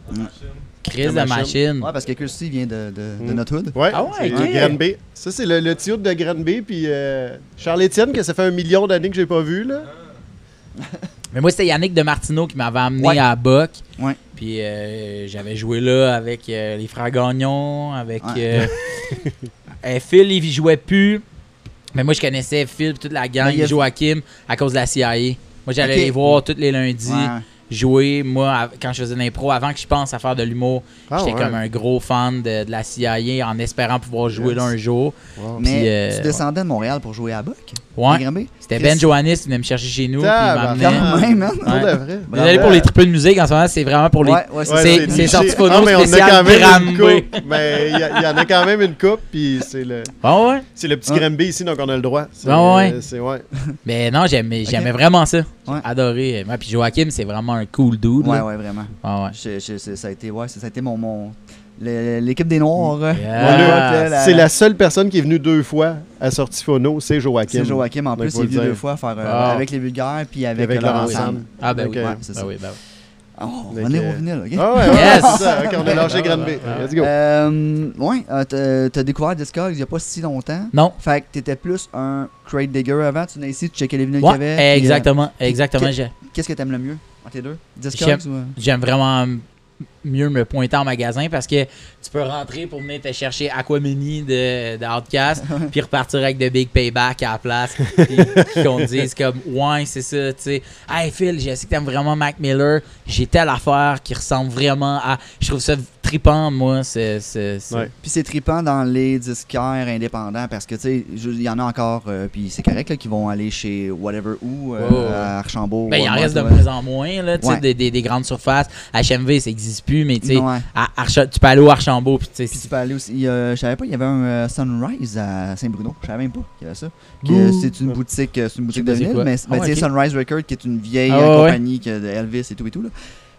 Crise de machine. Ouais, parce que aussi vient de, de, de, notre hood. Ouais, ah ouais, de Granby. Ça, c'est le, le de Granby. Puis euh, Charles-Étienne, que ça fait un million d'années que j'ai pas vu, là. Mais moi, c'était Yannick de Martineau qui m'avait amené à Buck. Ouais. Puis euh, j'avais joué là avec euh, les frères Gagnon, avec Phil, il jouait plus. Mais moi, je connaissais Phil toute la gang, Joachim, à cause de la CIA. Moi, j'allais les voir tous les lundis jouer, moi, quand je faisais l'impro, avant que je pense à faire de l'humour, ah, j'étais comme un gros fan de, la CIA en espérant pouvoir jouer là un jour. Mais euh, tu descendais de Montréal pour jouer à Buck? Ouais. C'était Ben Johannis qui venait me chercher chez nous. Quand même, hein? ouais. Désolé pour les triples de musique, en ce moment, c'est vraiment pour les. Ouais, c'est sorti phono mais spécial on a quand même une coupe, Mais il y, en a quand même une coupe, puis c'est le. Ah ouais? C'est le petit Granby ici, donc on a le droit. Ah ouais. ouais. Mais non, j'aimais vraiment ça. Adoré. Moi, puis Joachim, c'est vraiment un cool dude. Ouais, ouais, vraiment. Ah ouais. ça a été, ouais, ça a été mon, mon l'équipe des Noirs. C'est la seule personne qui est venue deux fois à Sortie Phono, c'est Joachim. C'est Joachim, en plus, il est venu deux fois faire, euh, ah. avec les vulgaires puis avec, avec Laurent Ah, ben oui, c'est ça. oui, ben Oh, on est revenu là, ok? Ah ouais, yes! ok, on a lâché Granby. Let's go. Euh, ouais, euh, t'as découvert Discogs il n'y a pas si longtemps. Non. Fait que t'étais plus un crate digger avant. Tu venais ici, tu checkais les vinyles qu'il y avait. Exactement, exactement. Qu'est-ce que t'aimes le mieux entre les deux? Discogs ou... J'aime vraiment mieux me pointer en magasin parce que tu peux rentrer pour venir te chercher Aquamini de, de Outcast puis repartir avec de Big Payback à la place. puis qu'on te dise comme ouais, c'est ça, tu sais. Hey Phil, je sais que t'aimes vraiment Mac Miller. J'ai telle affaire qui ressemble vraiment à. Je trouve ça tripant, moi. C'est, Puis c'est tripant dans les disquaires indépendants parce que, tu sais, il y en a encore, euh, puis c'est correct, qui vont aller chez whatever où, euh, à Archambault. Ben, il en reste de moins en moins, là, tu sais, des, des, grandes surfaces. HMV, ça n'existe plus, mais tu sais, tu peux aller au Archambault. Puis, puis tu peux aller aussi. je savais pas, il y avait un euh, Sunrise à Saint-Bruno. Je savais même pas qu'il y avait ça. c'est une boutique, c'est une boutique de ville, mais, ah, tu sais, Sunrise Record, qui est une vieille ah, compagnie de Elvis et tout et tout, là.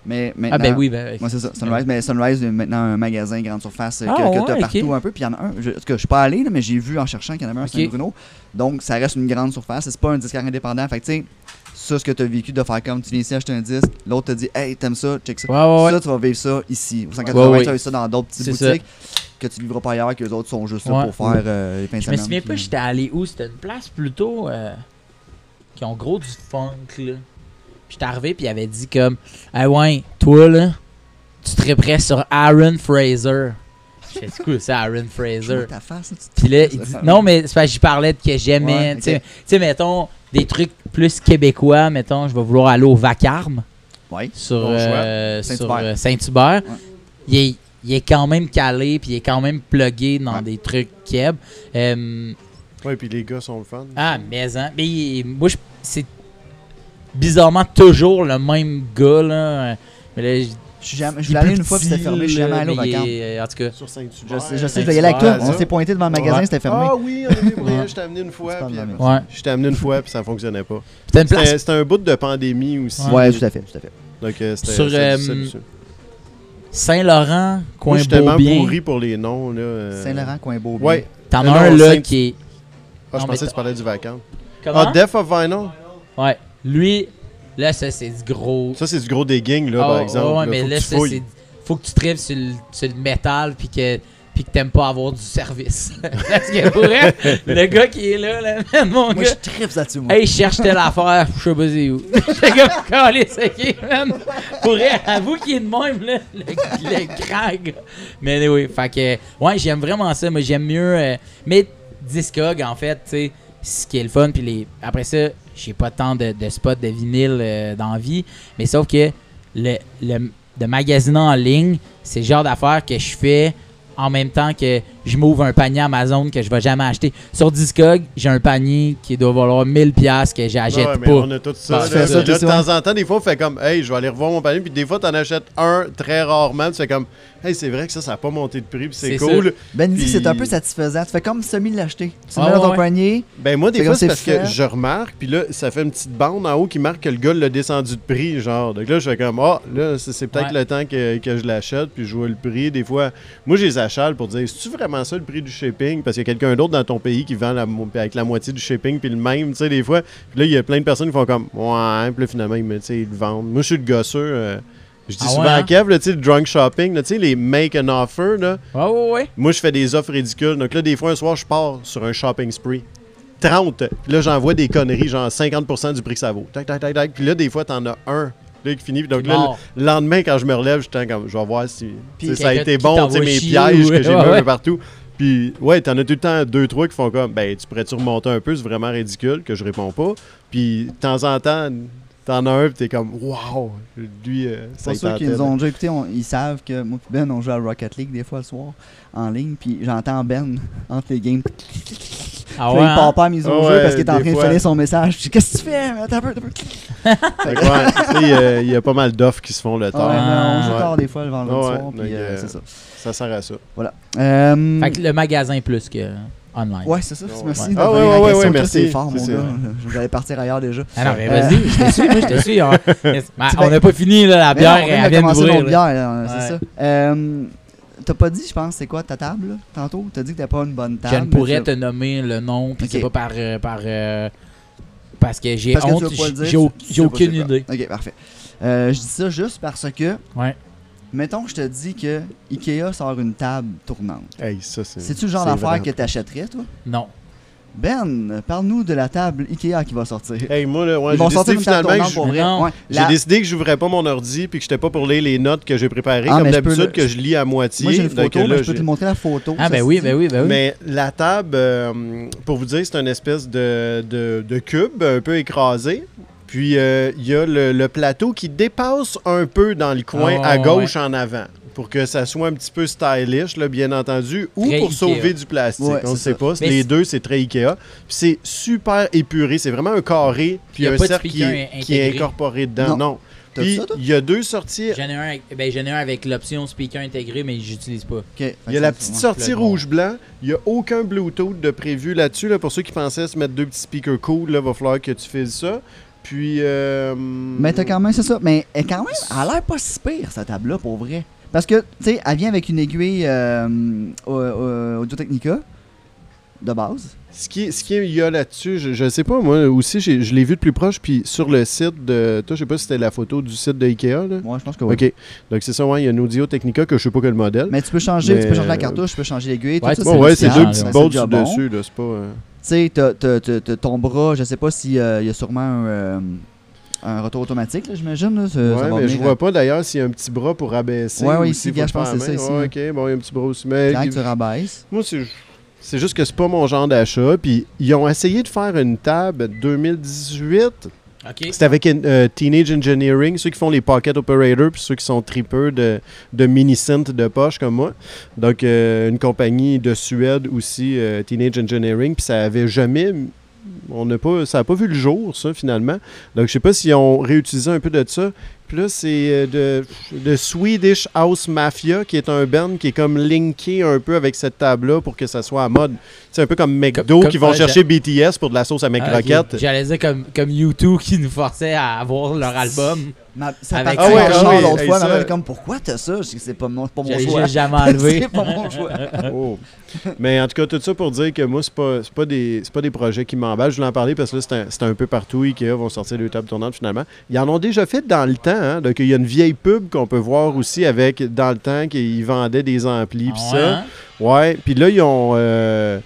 Mais maintenant, ah ben oui, ben, moi c'est ça. Sunrise, mais Sunrise est maintenant un magasin grande surface ah, que, tu as partout un peu. Puis il y en a un, je, je suis pas allé, mais j'ai vu en cherchant qu'il y en avait un à Saint-Bruno. Donc ça reste une grande surface. C'est pas un disque indépendant. Fait que tu sais, ça, ce que tu as vécu de faire comme tu viens ici acheter un disque, l'autre te dit Hey, t'aimes ça, check ça. ça, tu vas vivre ça ici. Au 180, tu vas vivre ça dans d'autres petites boutiques que tu livres pas ailleurs, que les autres sont juste là pour faire euh, les pinceaux. Je me souviens pas, j'étais allé où? C'était une place plutôt euh, qui ont gros du funk, là. Puis j'étais arrivé, puis il avait dit comme Ah ouais, toi là, tu te prêt sur Aaron Fraser. Je fais c'est cool ça, Aaron Fraser. Puis là, il dit Non, mais c'est parce que j'y parlais de que j'aimais. Tu sais, mettons, des trucs plus québécois, mettons, je vais vouloir aller au Vacarme. Sur, euh, Saint-Hubert. Euh, il, est, il, est, quand même calé, puis il est quand même plugué dans des trucs keb. Euh, ouais, puis les gars sont le fun. Ah, mais, hein, mais moi, c'est bizarrement toujours le même gars. Là. Mais là, je, je voulais aller une fois, puis c'était fermé. Je suis jamais allé au vacances. En tout cas, sur Saint-Hubert. Je, je, sais, je vais y aller avec toi. On s'est pointé devant le magasin, c'était fermé. Ah oui, je t'ai amené une fois. Puis, ouais. Je t'ai amené une fois, puis ça fonctionnait pas. C'était un bout de pandémie aussi. Ouais, tout à fait. Tout à fait. Donc, euh, c'était. Sur euh, Saint-Laurent, coin Je suis tellement pourri pour les noms. Euh. Saint-Laurent, coin Beaubien. Ouais. T'en as un là qui est. Ah, je pensais que tu parlais du vacances. Ah, Death of Vinyl? Ouais. Lui, Là, ça, c'est du gros. Ça, c'est du gros digging, là, par ah, exemple. Ouais, mais là, ça, c'est. Faut que tu tripes sur le, sur le métal, puis que puis que t'aimes pas avoir du service. Parce que pour le gars qui est là, là man, mon moi, gars. je tripe là-dessus, moi. Hey, je cherche telle affaire, je sais pas c'est où. Le gars, calé, c'est qui, man? Pour vrai, avoue qu'il est de même, là, le, le grand gars. Mais oui, fait que, ouais, j'aime vraiment ça. Moi, j'aime mieux. Euh, mais Discog, en fait, tu sais, ce qui est le fun, puis les... après ça, j'ai pas tant de, spots de vinyle euh, dans vie, mais sauf que le, le de magasiner en ligne, c'est le genre d'affaires que je fais en même temps que je m'ouvre un panier Amazon que je vais jamais acheter. Sur Discog, j'ai un panier qui doit valoir 1000 pièces que j'achète ouais, pas. On a tout ça. de temps en temps, des fois, on fait comme, hey, je vais aller revoir mon panier, puis des fois, tu en achètes un très rarement, tu fais comme, hey, c'est vrai que ça, ça n'a pas monté de prix, puis c'est cool. Ben, c'est un peu satisfaisant. Tu fais comme semi l'acheter. Tu mets dans ton panier. Ben, moi, des fois, c'est parce que je remarque, puis là, ça fait une petite bande en haut qui marque que le gars l'a descendu de prix, genre. Donc là, je fais comme, ah, là, c'est peut-être le temps que, que je l'achète, puis je vois le prix. Des fois, moi, j'ai les achète pour dire, c'est-tu vraiment ça le prix du shipping? Parce qu'il y a quelqu'un d'autre dans ton pays qui vend avec la moitié du shipping, puis le même, tu sais, des fois. Puis là, il y a plein de personnes qui font comme, ouais, puis là, finalement, ils, ils le vendent. Moi, je suis le gosseux. Euh, je dis ah souvent à hein? Kev, le drunk shopping, sais, les make an offer, là. Ouais, ouais, ouais. Moi, je fais des offres ridicules. Donc là, des fois, un soir, je pars sur un shopping spree. 30. Puis là, j'envoie des conneries, genre 50% du prix que ça vaut. Tac, tac, tac, tac. Puis là, des fois, t'en as un là, qui finit. Donc là, le lendemain, quand je me relève, je comme, je vais voir si ça a été bon, mes pièges que j'ai mis un peu partout. Puis, ouais, t'en as tout le temps deux, trois qui font comme, ben, tu pourrais-tu remonter un peu, c'est vraiment ridicule, que je réponds pas. Puis, de temps en temps, t'en as un, puis t'es comme, waouh, lui, euh, ça Pour ceux qui nous ont déjà écouté, ils savent que moi et Ben, on joue à Rocket League des fois le soir, en ligne, puis j'entends Ben entre les games. Ah ouais, il part hein? pas à mise au jeu parce qu'il est en train de finir son message. Qu'est-ce que tu fais? Attends un peu, il y, a pas mal d'offres qui se font le temps. on joue tard des fois le vendredi soir, puis euh, c'est ça. Ça sert à ça. Voilà. Euh, fait que le magasin plus que online. Ouais, c'est ça. Merci. Ah ouais, ouais, ouais, merci. C'est fort, mon gars. Je vais aller partir ailleurs déjà. Ah non, mais vas-y, je te suis, moi, je te suis. On n'a pas fini, là, la bière, elle vient d'ouvrir. bière, c'est ça. Euh, t'as pas dit, je pense, c'est quoi ta table, là, tantôt? T'as dit que t'as pas une bonne table. Je ne pourrais te nommer le nom, puis c'est pas par... Euh, par euh, parce que j'ai honte, j'ai aucune idée. Ok, parfait. Euh, je dis ça juste parce que... Ouais. Mettons que je te dis que Ikea sort une table tournante. Hey, ça, c'est... C'est-tu le genre d'affaire que t'achèterais, toi? Non. Ben, parle-nous de la table Ikea qui va sortir. Hey, moi, là, ouais, j'ai décidé finalement que je... J'ai décidé que j'ouvrais pas mon ordi puis que j'étais pas pour lire les notes que j'ai préparées ah, comme d'habitude que je lis à moitié. Moi, j'ai une photo, je peux te montrer la photo. Ah, ben oui, ben oui, ben oui. Mais la table, euh, pour vous dire, c'est une espèce de, de, de, cube un peu écrasé. Puis, euh, il y a le, plateau qui dépasse un peu dans le coin ah, à gauche en avant pour que ça soit un petit peu stylish, là, bien entendu, ou pour sauver du plastique. on ne sait pas. les deux, c'est très Ikea. c'est super épuré. C'est vraiment un carré, puis un cercle qui, est incorporé dedans. Non. Puis il y a deux sorties. J'en ai un, avec, ben, l'option speaker intégré, mais j'utilise pas. Il y a la petite sortie rouge-blanc. Il n'y a aucun Bluetooth de prévu là-dessus. Là, pour ceux qui pensaient se mettre deux petits speakers cool, il va falloir que tu files ça. Puis. Euh... Mais t'as quand même, c'est ça. Mais elle, quand même, elle a l'air pas si pire, cette table-là, pour vrai. Parce que, tu sais, elle vient avec une aiguille euh, Audio Technica de base. Ce qui, ce qu'il y a là-dessus, je, ne sais pas, moi aussi, je l'ai vu de plus proche, puis sur le site de. Toi, je sais pas si c'était la photo du site de Ikea. Là. Ouais, je pense que oui. OK. Donc, c'est ça, ouais, il y a une Audio Technica que je sais pas quel modèle. Mais tu peux changer, tu peux changer la cartouche, tu peux changer l'aiguille. Ouais, c'est ouais, c'est deux petites bolts dessus, là, c'est pas. Euh, sais, ton bras, je sais pas s'il y a sûrement un. Euh, un retour automatique, j'imagine. Oui, mais je vois pas d'ailleurs s'il y a un petit bras pour rabaisser. Oui, oui, ici, je pense que c'est ça ici. ok, bon, il y a un petit bras aussi. Mais Quand tu rabaisses. Moi, c'est juste que c'est pas mon genre d'achat. Puis ils ont essayé de faire une table 2018. C'était avec euh, Teenage Engineering, ceux qui font les Pocket Operators, puis ceux qui sont tripeurs de, de mini-synth de poche comme moi. Donc, euh, une compagnie de Suède aussi, euh, Teenage Engineering, puis ça avait jamais on n'a pas, ça n'a pas vu le jour, ça, finalement. Donc, je sais pas s'ils ont réutilisé un peu de ça. Puis là, c'est euh, de, Swedish House Mafia, qui est un band qui est comme linké un peu avec cette table-là pour que ça soit à mode. C'est un peu comme McDo qui vont chercher BTS pour de la sauce à McRocket. Ah, J'allais dire comme, comme U2 qui nous forçait à avoir leur album. Ça avec ah ouais, ah l'autre fois, ma comme pourquoi t'as ça? C'est pas, mon, pas mon choix. J'ai jamais enlevé. c'est pas mon choix. oh. Mais en tout cas, tout ça pour dire que moi, c'est pas, pas, des, pas des projets qui m'emballent. Je voulais en parler parce que là, c'est un, un, peu partout. Ikea vont sortir deux tables tournantes finalement. Ils en ont déjà fait dans le temps. Hein? Donc, il y a une vieille pub qu'on peut voir aussi avec, dans le temps, qu'ils vendaient des amplis. Puis ça. Hein? Ouais. Puis là, ils ont. Euh,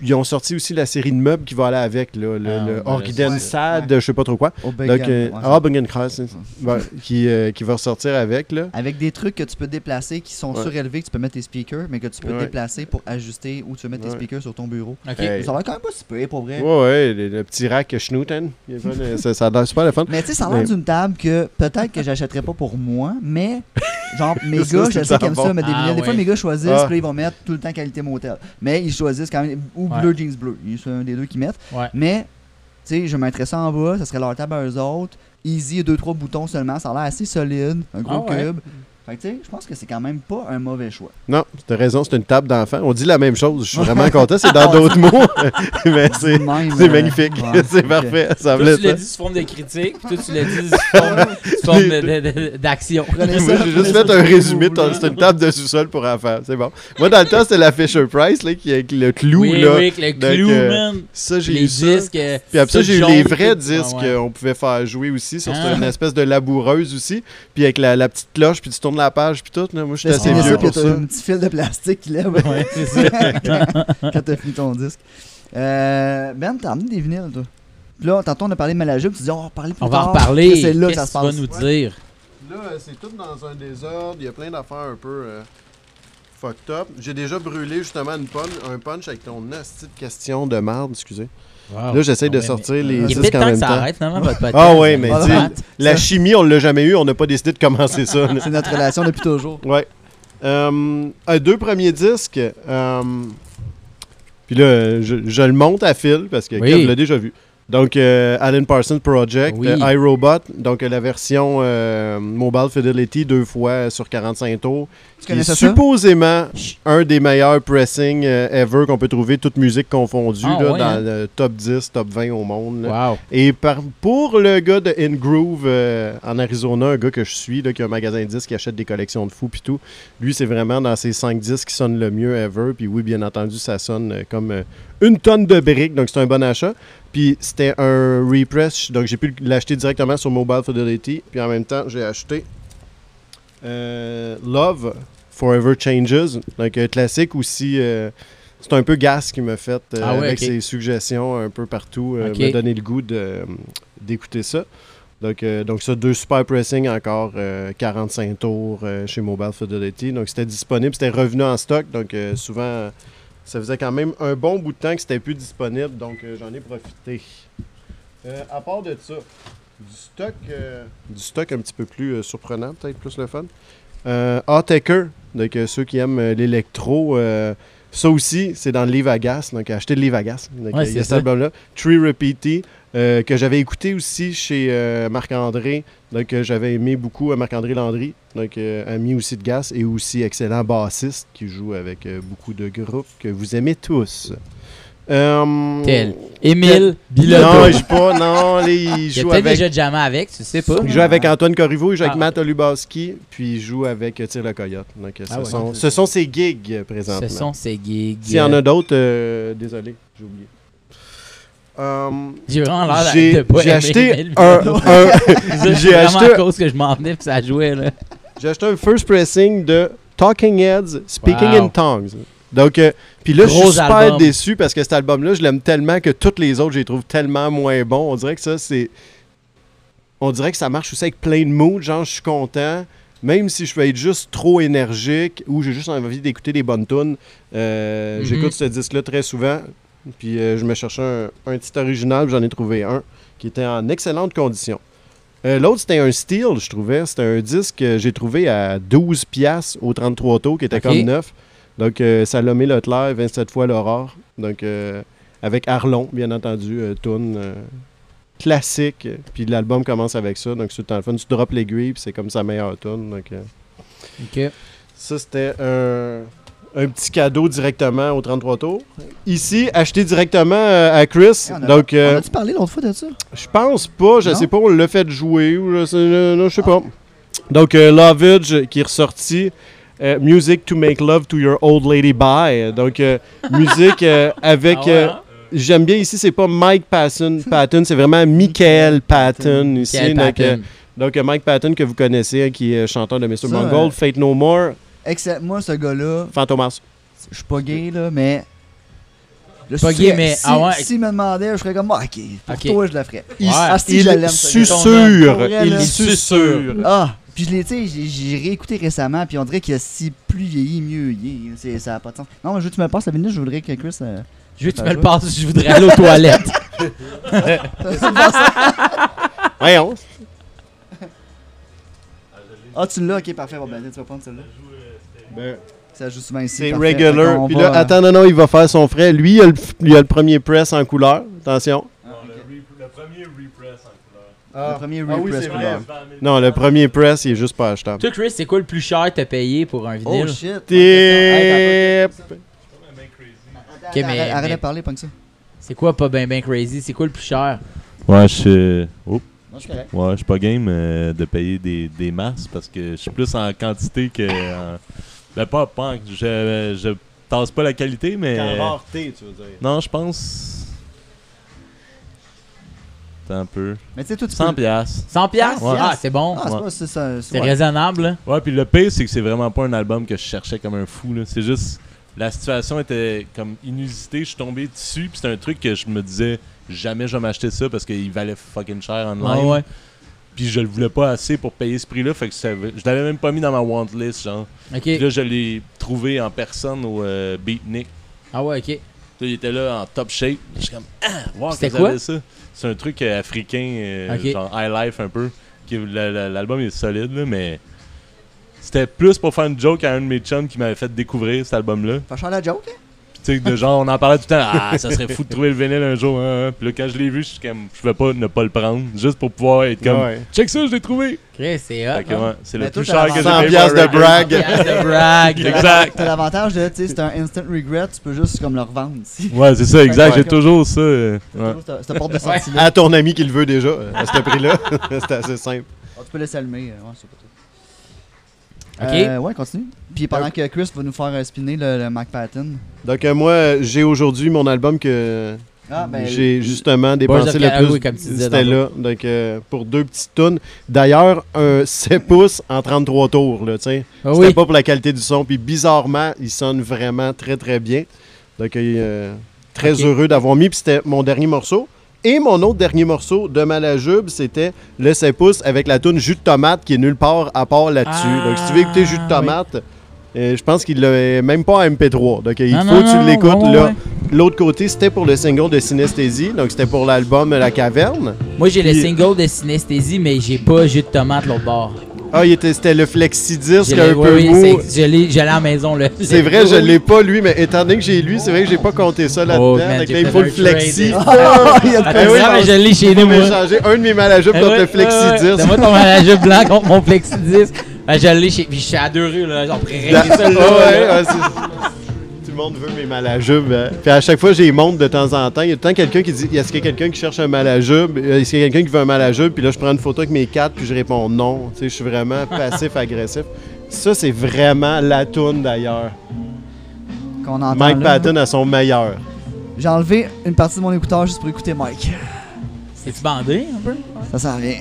ils ont sorti aussi la série de meubles qui va aller avec, là, le, ah, le Sad, je sais pas trop quoi. Donc, euh, ah, qui, euh, qui va ressortir avec. Là. Avec des trucs que tu peux déplacer qui sont surélevés, que tu peux mettre tes speakers, mais que tu peux déplacer pour ajuster où tu veux mettre tes speakers sur ton bureau. Ça va quand même pas super pour vrai. Ouais, ouais, le, petit rack Schnooten. ça, ça a l'air super le fun. Mais tu sais, ça a l'air d'une table que peut-être que j'achèterais pas pour moi, mais genre, mes gars, je sais qu'ils aiment ça, mais des ah, Des fois, mes gars choisissent, puis ils vont mettre tout le temps qualité motel. Mais ils choisissent quand même, ou bleu jeans bleu. C'est un des deux qui mettent. Mais, tu sais, je mettrais ça en bas, ça serait leur table à eux autres. Easy, deux, trois boutons seulement. Ça a l'air assez solide, un gros ah cube je pense que c'est quand même pas un mauvais choix. Non, tu as raison, c'est une table d'enfant. On dit la même chose. Je suis vraiment content. C'est dans d'autres mots. mais c'est euh, magnifique. c'est parfait. Ça toi, tu l'as dit sous forme de critique, puis toi, tu l'as dit sous forme, d'action. J'ai juste fait un résumé. C'est une table de sous-sol pour enfants. C'est bon. Moi, dans le temps, c'était la Fisher Price là, qui avec le clou. Oui, là. oui, avec le clou, euh, man. Ça, j'ai eu disques, euh, Puis après ça, j'ai eu les vrais disques qu'on pouvait faire jouer aussi. Sur ah. une espèce de laboureuse aussi. Puis avec la petite cloche, puis tu tournes la page, puis tout. Moi, je suis assez vieux pour ça. un petit fil de plastique qui lève. Ouais, ça. quand, t'as fini ton disque. Euh, ben, t'as amené des vinyles, toi. Puis là, tantôt, on a parlé de Malajuk. Tu dis, on va reparler plus on tard. On va en reparler. C'est là que ça se passe. tu vas nous dire? Là, c'est tout dans un désordre. Il y a plein d'affaires un peu euh, fucked up. J'ai déjà brûlé justement une punch, un punch avec ton nasty de question de merde, excusez. Là, j'essaie de sortir les disques en même temps. Ça arrête, finalement, votre podcast. Ah ouais, mais la chimie, on l'a jamais eu. On n'a pas décidé de commencer ça. C'est notre relation depuis toujours. Ouais. Euh, deux premiers disques. Euh, puis là, je, je, le monte à fil parce que oui. l'a déjà vu. Donc, euh, Alan Parsons Project, euh, iRobot, donc euh, la version Mobile Fidelity deux fois sur 45 tours. Qui est supposément un des meilleurs pressing ever qu'on peut trouver, toute musique confondue, ah, dans hein? le top 10, top 20 au monde. Et pour le gars de In Groove en Arizona, un gars que je suis, qui a un magasin de disques qui achète des collections de fous puis tout, lui, c'est vraiment dans ses 5 disques qui sonnent le mieux ever. Puis oui, bien entendu, ça sonne comme une tonne de briques, donc c'est un bon achat. Puis c'était un repress, donc j'ai pu l'acheter directement sur Mobile Fidelity. Puis en même temps, j'ai acheté euh, Love Forever Changes, donc un classique aussi. Euh, c'est un peu Gas qui m'a fait euh, ah avec ses suggestions un peu partout, m'a donné le goût d'écouter ça. Donc, donc ça, deux super pressing encore, 45 tours chez Mobile Fidelity. Donc c'était disponible, c'était revenu en stock. Donc souvent ça faisait quand même un bon bout de temps que c'était plus disponible, donc euh, j'en ai profité. Euh, à part de ça, du stock, euh, du stock un petit peu plus surprenant, peut-être plus le fun. Euh, donc ceux qui aiment l'électro, ça aussi, c'est dans le livre à gas, donc acheter le livre à gas. il y a cet album-là. Tree Repeaty, que j'avais écouté aussi chez Marc-André, donc j'avais aimé beaucoup Marc-André Landry, donc ami aussi de gas et aussi excellent bassiste qui joue avec beaucoup de groupes que vous aimez tous. Euh, Tel. Émile Bilodeau. Non, il joue pas. Non, il joue il avec. déjà jamais avec, tu sais pas. Il joue avec Antoine Corriveau, il joue avec ah. Matt Olubaski, puis il joue avec Tire le Coyote. Donc, ce, ah sont, ce sont ses gigs présentement. Ce sont ses gigs. S'il y en a d'autres, euh, désolé, j'ai oublié. Um, j'ai vraiment l'air de pas J'ai acheté un. j'ai acheté. à cause que je m'en venais puis ça jouait, là. J'ai acheté un first pressing de Talking Heads Speaking in Tongues. Donc, euh, puis là, je suis super déçu parce que cet album-là, je l'aime tellement que tous les autres, je les trouve tellement moins bons. On dirait que ça, c'est. On dirait que ça marche aussi avec plein de moods. Genre, je suis content. Même si je peux être juste trop énergique ou j'ai juste envie d'écouter des bonnes tunes, euh, mm-hmm. j'écoute ce disque-là très souvent. Puis euh, je me cherchais un, un petit original, j'en ai trouvé un qui était en excellente condition. L'autre, c'était un Steel, je trouvais. C'était un disque que j'ai trouvé à 12 piastres au 33 tours, qui était comme neuf. Donc, euh, Salomé Leclerc, 27 fois l'aurore. Donc, euh, avec Arlon, bien entendu, euh, tune classique. Puis l'album commence avec ça. Donc, c'est le fun. Tu drops l'aiguille, puis c'est comme sa meilleure tune. Donc, OK. Ça, c'était un, petit cadeau directement au 33 tours. Ici, acheté directement à Chris. on a, donc, on a-tu parlé l'autre fois de ça? Je pense pas. Je sais pas. On l'a fait jouer ou je sais, sais pas. Donc, Lovage qui est ressorti. Euh, music to make love to your old lady by. Donc, euh, musique euh, avec. Ah hein? J'aime bien ici, c'est pas Mike Patton, Patton c'est vraiment Michael Patton ici. Donc, Mike Patton que vous connaissez, hein, qui est chanteur de Mr. Mongol, Fate No More. Moi, ce gars-là. Fantomas. Je suis pas gay, là, mais Le pas gay, mais si, ah ouais. S'il me demandait, je serais comme, ah, ok, pour toi, je le ferais. Il, ah, si, je. Susurre. Il susurre. Ah, puis je l'ai, tu sais, j'ai réécouté récemment, puis on dirait que si plus vieilli, mieux il est. Ça n'a pas de sens. Non, mais je veux que tu me passes la minute, je voudrais que Chris. Euh, je veux que tu me le passes, je voudrais aller aux toilettes. Voyons. Ah, tu l'as, ok, parfait. Bon, ben, tu vas prendre celle-là. Ben, ça joue souvent ici. C'est regular. Puis là, attends, non, non, il va faire son frais. Lui, il a le, a le premier press en couleur. Attention. Non, le, premier repress en couleur. Ah, le premier ah repress ah, couleur. Non, le premier press, il est juste pas achetable. Toi, Chris, c'est quoi le plus cher que t'as payé pour un vinyle? Oh shit. Tip. Ok, mais. Arrête de parler, pas que ça. C'est quoi pas ben ben crazy? C'est quoi le plus cher? Ouais, je suis. Oups. Ouais, je suis pas game euh, de payer des, des masses parce que je suis plus en quantité que en... Ben pas, pas je, je tasse pas la qualité, mais. En rareté, tu veux dire. Non, je pense. un peu. Mais tu sais, tout 100 piastres. 100 piastres? Ah, c'est bon. Ah, c'est raisonnable. Ouais, puis le pire, c'est que c'est vraiment pas un album que je cherchais comme un fou. C'est juste. La situation était comme inusitée. Je suis tombé dessus, puis c'est un truc que je me disais jamais je vais m'acheter ça parce qu'il valait fucking cher en ligne. Puis je le voulais pas assez pour payer ce prix-là. Fait que je l'avais même pas mis dans ma want list, genre. Puis là, je l'ai trouvé en personne au euh, Beatnik. Ah ouais, ok. il était là en top shape. Je suis comme, ah, wow, C'était quoi? ça. C'est un truc euh, africain, euh, genre high life un peu. L'album est solide, là, mais c'était plus pour faire une joke à un de mes chums qui m'avait fait découvrir cet album-là. Faire la joke, hein? Sais, de genre, on en parlait tout le temps. Ah, ça serait fou de trouver le vinyle un jour. Hein. Puis là, quand je l'ai vu, je suis comme, je pouvais pas ne pas le prendre. Juste pour pouvoir être comme, check ça, je l'ai trouvé. c'est hot. Hein. c'est le plus cher que j'ai payé. 100 de brag. de brag. exact. T'as l'avantage de, tu sais, c'est un instant regret, tu peux juste comme le revendre. Ouais, c'est ça, exact. J'ai toujours ça. Euh, cette porte de sortie À ton ami qui le veut déjà, à ce prix-là. c'est assez simple. Ah, tu peux laisser allumer. Ouais, c'est pas tout. Ok. Euh, ouais, continue. Puis pendant que Chris va nous faire euh, spinner le, Mac Patton. Donc, euh, moi, j'ai aujourd'hui mon album que ah, ben, j'ai justement dépensé le plus. C'était là. Donc, pour deux petites tonnes. D'ailleurs, un 7 pouces en 33 tours. Là, ah C'était pas pour la qualité du son. Puis bizarrement, il sonne vraiment très, très bien. Donc, très heureux d'avoir mis. Puis c'était mon dernier morceau. Et mon autre dernier morceau de Malajube, c'était le 7 pouces avec la toune Jus de tomate qui est nulle part à part là-dessus. Donc, si tu veux écouter Jus de ah, tomate, euh, je pense qu'il l'a même pas en MP3. Donc, il faut que tu l'écoutes là. L'autre côté, c'était pour le single de Synesthésie. Donc, c'était pour l'album La Caverne. Moi, j'ai le single de Synesthésie, mais j'ai pas Jus de tomate l'autre bord. Ah, c'était le flexi-disque un peu oui, mou. Je l'ai à la maison. C'est vrai, je l'ai pas lui, mais étant donné que j'ai lui, c'est vrai que j'ai pas compté ça là-dedans. Oh, il faut le flexi. Ah, il y a ah, oui, mais je l'ai chez nous. Moi. changer un de mes malajupes contre le flexi-disque. C'est moi ton malajupe blanc contre mon flexi-disque. Ben, je l'ai chez. Puis je suis à deux rues, là. Genre, près ça. Le monde veut mes malajubes. Hein. Puis à chaque fois, j'ai montre de temps en temps. Il y a tout le temps quelqu'un qui dit Est-ce qu'il y a quelqu'un qui cherche un malajube? Est-ce qu'il y a quelqu'un qui veut un malajube Puis là, je prends une photo avec mes quatre, puis je réponds non. Tu sais, je suis vraiment passif-agressif. Ça, c'est vraiment la toune d'ailleurs. Mike Patton à son meilleur. J'ai enlevé une partie de mon écouteur juste pour écouter Mike. C'est-tu bandé un peu? Ça sent rien.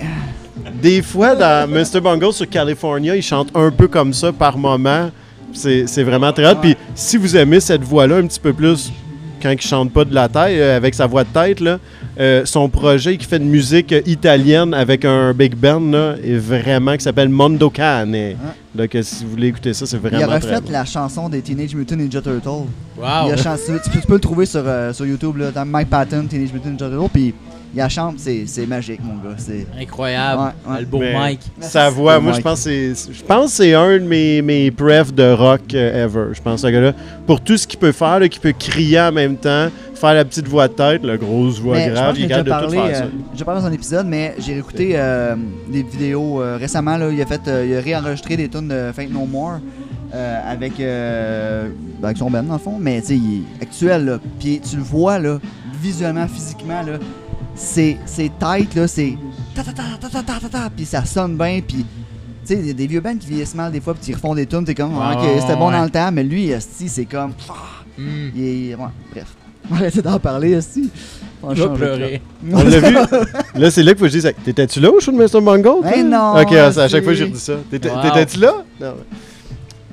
Des fois, dans Mr. Bungle sur California, il chante un peu comme ça par moment. C'est vraiment très hot. Puis si vous aimez cette voix-là un petit peu plus quand il chante pas de la taille, euh, avec sa voix de tête, là, euh, son projet qui fait de musique italienne avec un big band là, est vraiment qui s'appelle Mondo Cane. Donc euh, si vous voulez écouter ça, c'est vraiment Il a refait la chanson des Teenage Mutant Ninja Turtles. Wow. tu, peux, le trouver sur, sur YouTube là, dans Mike Patton Teenage Mutant Ninja Turtles. Puis il a chante, c'est magique, mon gars. C'est incroyable. Le beau Mike. Sa voix, moi, je pense que je pense c'est un de mes, mes prefs de rock euh, ever. Je pense, ce gars-là. Pour tout ce qu'il peut faire, qu'il peut crier en même temps, faire la petite voix de tête, la grosse voix grave, il de tout faire ça. Euh, j'ai parlé dans un épisode, mais j'ai écouté euh, des vidéos récemment. Là, il, a fait, il a réenregistré des tunes de Fake No More. avec, avec son band dans le fond, mais tu sais, il est actuel là. Puis tu le vois là, visuellement, physiquement là, c'est tight, là, c'est ta ta ta ta ta ta ta ta, puis ça sonne bien, puis tu sais, il y a des vieux bands qui vieillissent mal des fois, puis ils refont des tunes, t'es comme, ok, c'était bon dans le temps, mais lui, c'est comme, mm. il est, ouais, bref, arrêtez d'en parler, esti. On va pleurer. On l'a vu. Là, c'est là qu'il faut que je dise T'étais-tu là au show de Mr. Bungle? Ben non. Ok, à chaque fois, j'ai redis ça. T'étais-tu là? Non.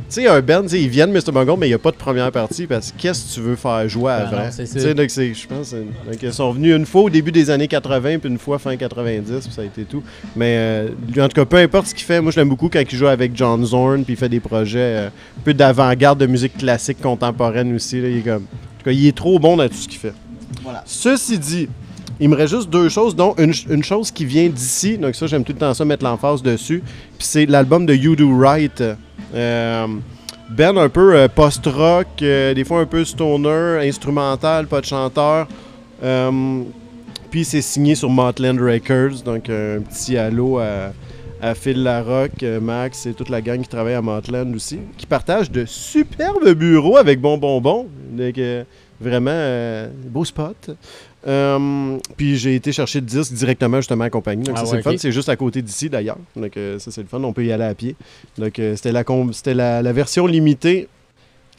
Tu sais, un band, ils viennent Mr. Bungle, mais il n'y a pas de première partie parce que qu'est-ce que tu veux faire jouer ben avant? Tu sais, donc je pense, donc, ils sont venus une fois au début des années 80 puis une fois fin 90, puis ça a été tout. Mais euh, en tout cas, peu importe ce qu'il fait, moi je l'aime beaucoup quand il joue avec John Zorn puis il fait des projets euh, un peu d'avant-garde de musique classique contemporaine aussi. Là, il, est comme, en tout cas, il est trop bon dans tout ce qu'il fait. Voilà. Ceci dit, il me reste juste deux choses, dont une, chose qui vient d'ici, donc ça j'aime tout le temps ça, mettre l'emphase dessus, puis c'est l'album de You Do Right. Euh, ben un peu euh, post-rock, euh, des fois un peu stoner, instrumental, pas de chanteur. puis c'est signé sur Motland Records, donc un petit halo à, Phil Larocque, Max et toute la gang qui travaille à Motland aussi, qui partagent de superbes bureaux avec Bon Bon Bon. Donc, vraiment, beau spot. Euh, puis j'ai été chercher le disque directement justement à compagnie. Donc ah c'est le fun. C'est juste à côté d'ici d'ailleurs. Donc euh, ça c'est le fun. On peut y aller à pied. Donc euh, c'était la, c'était la, version limitée.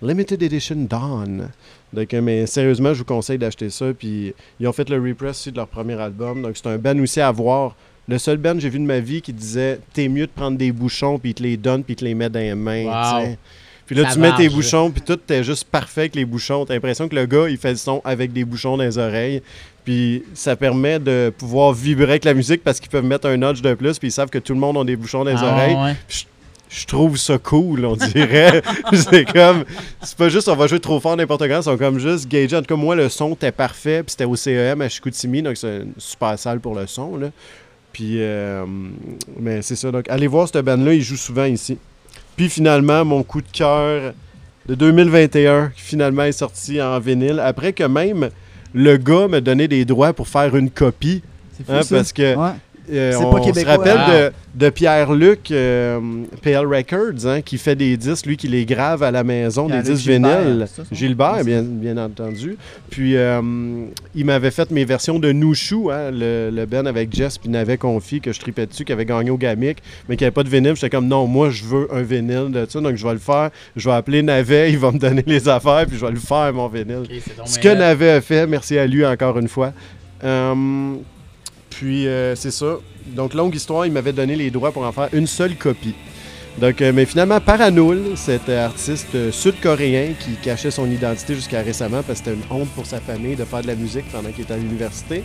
Limited Edition Dawn. Donc, mais sérieusement, je vous conseille d'acheter ça. Puis ils ont fait le repress aussi de leur premier album. Donc c'est un band aussi à voir. Le seul band que j'ai vu de ma vie qui disait T'es mieux de prendre des bouchons, puis ils te les donnent, puis ils te les mettent dans les mains. Puis là, tu mets tes bouchons, puis tout est juste parfait avec les bouchons. T'as l'impression que le gars, il fait le son avec des bouchons dans les oreilles. Puis ça permet de pouvoir vibrer avec la musique parce qu'ils peuvent mettre un notch de plus, puis ils savent que tout le monde a des bouchons dans les ah, oreilles. Je, trouve ça cool, on dirait. c'est comme. C'est pas juste on va jouer trop fort n'importe quand, c'est comme juste gager. En tout cas, moi, le son était parfait, puis c'était au CEM à Chicoutimi, donc c'est une super salle pour le son. Là. Puis, euh, mais c'est ça. Donc, allez voir cette band-là, il joue souvent ici. Puis finalement, mon coup de cœur de 2021, qui finalement est sorti en vinyle, après que même le gars m'a donné des droits pour faire une copie. C'est hein, parce que euh, on se rappelle de, de Pierre-Luc euh, PL Records, hein, qui fait des disques, lui qui les grave à la maison, des disques vinyles. Gilbert, bien, bien entendu. Puis euh, il m'avait fait mes versions de Nouchou, hein, le, le, Ben avec Jess, puis n'avait confié que je tripais dessus, qui avait gagné au Gamic, mais qui avait pas de vinyle. J'étais comme non, moi je veux un vinyle de ça, donc je vais le faire. Je vais appeler Navet, il va me donner les affaires, puis je vais le faire, mon vinyle. Ce que Navet a fait, merci à lui encore une fois. Puis euh, c'est ça. Donc, longue histoire, il m'avait donné les droits pour en faire une seule copie. Donc, euh, mais finalement, Paranoul, cet artiste euh, sud-coréen qui cachait son identité jusqu'à récemment parce que c'était une honte pour sa famille de faire de la musique pendant qu'il était à l'université,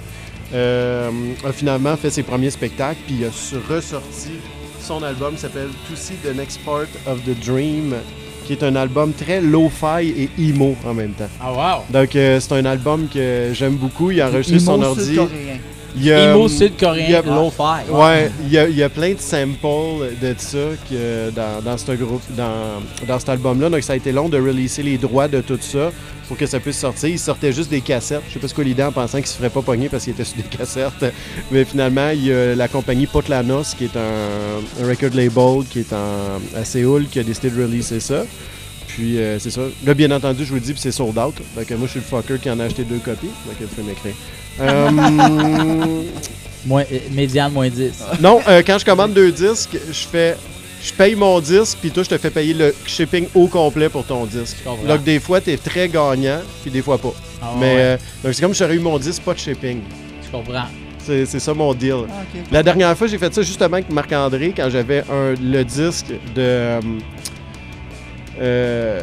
a finalement fait ses premiers spectacles, puis il a ressorti son album qui s'appelle To See the Next Part of the Dream, qui est un album très lo-fi et emo en même temps. Ah wow! Donc, c'est un album que j'aime beaucoup. Il a enregistré son ordi. Il y a, fi Ouais, il y, a, il y, a, plein de samples de ça que dans, dans ce groupe, dans, dans cet album-là. Donc, ça a été long de releaser les droits de tout ça pour que ça puisse sortir. Il sortait juste des cassettes. Je sais pas ce qu'on l'idée en pensant qu'il se ferait pas pogner parce qu'il était sur des cassettes. Mais finalement, il y a la compagnie Potlanos, qui est un, record label qui est en, à Séoul, qui a décidé de releaser ça. Puis euh, c'est ça. Là, bien entendu, je vous dis, c'est sold out. Donc, moi, je suis le fucker qui en a acheté deux copies. Donc, vous pouvez m'écrire. Euh... moins, euh, médiane, moins 10. Non, euh, quand je commande deux disques, je fais. Je paye mon disque, puis toi, je te fais payer le shipping au complet pour ton disque. Donc, des fois, tu es très gagnant, puis des fois pas. Ah Mais donc c'est comme si j'aurais eu mon disque, pas de shipping. Je comprends. C'est, ça mon deal. Ah, La dernière fois, j'ai fait ça justement avec Marc-André quand j'avais un, le disque de. Euh,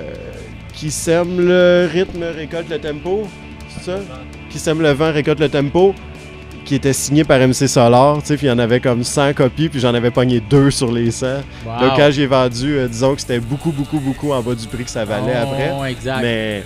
qui sème le rythme, récolte le tempo. C'est ça? Qui sème le vent, récolte le tempo. Qui était signé par MC Solar, tu sais, puis il y en avait comme 100 copies, puis j'en avais pogné deux sur les 100. Donc quand j'ai vendu, euh, disons que c'était beaucoup, beaucoup, beaucoup en bas du prix que ça valait oh, après. Exact. Mais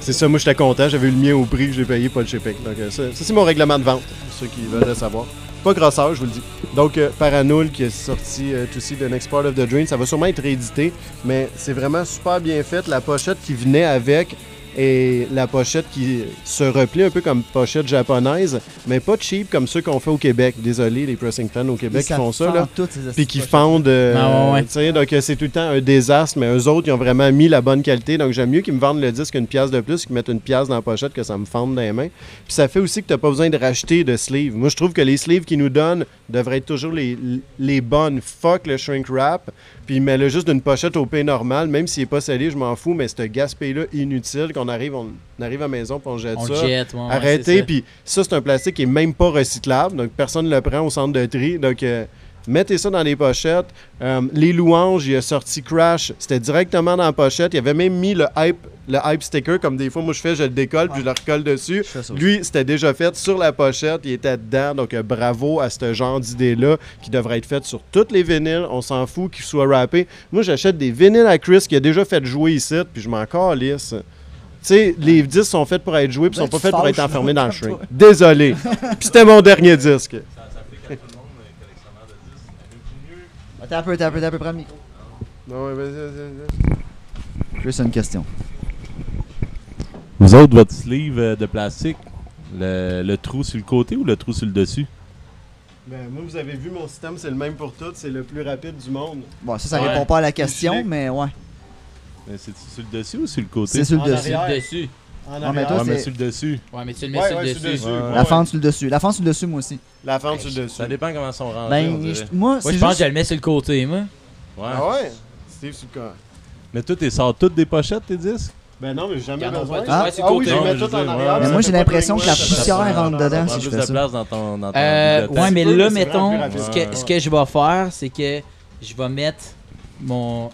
c'est ça, moi j'étais content, j'avais eu le mien au prix que j'ai payé, pas le shipping. Donc euh, ça, ça c'est mon règlement de vente, pour ceux qui veulent le savoir. Pas grosseur, je vous le dis. Donc, euh, Paranoul qui est sorti euh, To See the Next Part of the Dream, ça va sûrement être réédité, mais c'est vraiment super bien fait. La pochette qui venait avec, et la pochette qui se replie un peu comme pochette japonaise, mais pas cheap comme ceux qu'on fait au Québec. Désolé, les pressing fans au Québec qui font ça. Là, puis qui fondent. Euh, ah, donc euh, c'est tout le temps un désastre, mais eux autres, ils ont vraiment mis la bonne qualité. Donc j'aime mieux qu'ils me vendent le disque une pièce de plus, qu'ils mettent une pièce dans la pochette, que ça me fende dans les mains. Puis ça fait aussi que tu n'as pas besoin de racheter de sleeves. Moi, je trouve que les sleeves qu'ils nous donnent devraient être toujours les, les bonnes. Fuck le shrink wrap. Puis mets-le juste d'une pochette au pain normal, même s'il n'est pas salé, je m'en fous, mais ce gaspé-là inutile, arrive, on, arrive à la maison puis on jette on ça. Jette, ouais, Arrêtez, puis ça, c'est un plastique qui est même pas recyclable, donc personne ne le prend au centre de tri. Donc, euh, mettez ça dans les pochettes. Euh, les louanges, il a sorti Crash, c'était directement dans la pochette. Il avait même mis le hype, le hype sticker, comme des fois, moi je fais, je le décolle puis je le recolle dessus. Lui, c'était déjà fait sur la pochette, il était dedans. Donc euh, bravo à ce genre d'idée-là qui devrait être faite sur toutes les vinyles. On s'en fout qu'il soit rappé. Moi, j'achète des vinyles à Chris qui a déjà fait jouer ici, puis je m'en calisse. Tu sais, les disques sont faits pour être joués, puis sont ben, pas faits pour être enfermés dans le shrink. Désolé. puis c'était mon dernier disque. T'as un peu, t'as un peu, t'as un peu, prends le micro. Non, ouais, vas-y, vas-y, vas-y. Juste une question. Vous autres, votre sleeve euh, de plastique, le, le, trou sur le côté ou le trou sur le dessus? Ben, moi, vous avez vu, mon système, c'est le même pour toutes. C'est le plus rapide du monde. Bon, ça, ça répond pas à la question, mais ouais. Mais c'est sur le dessus ou sur le côté? C'est sur le dessus. Sur le dessus. En ouais, mais toi, ouais, mais sur le dessus. Ouais, mais tu le mets sur, le dessus. La fente sur le dessus. La fente sur le dessus, moi aussi. La fente sur le dessus. Ça dépend comment sont rangés. Ben, moi, moi je pense que je le mets sur le côté, moi. Ouais. Ah ouais? Steve sur le. Mais toi, tu sors toutes des pochettes, tes disques? Ben non, mais j'ai jamais besoin. Ah, ah oui, je mets tout en arrière. Mais moi, j'ai l'impression que la poussière rentre dedans si je fais ça. place dans ton, dans ton euh, Ouais, mais là, mettons, ce que, ce que je vais faire, c'est que je vais mettre mon...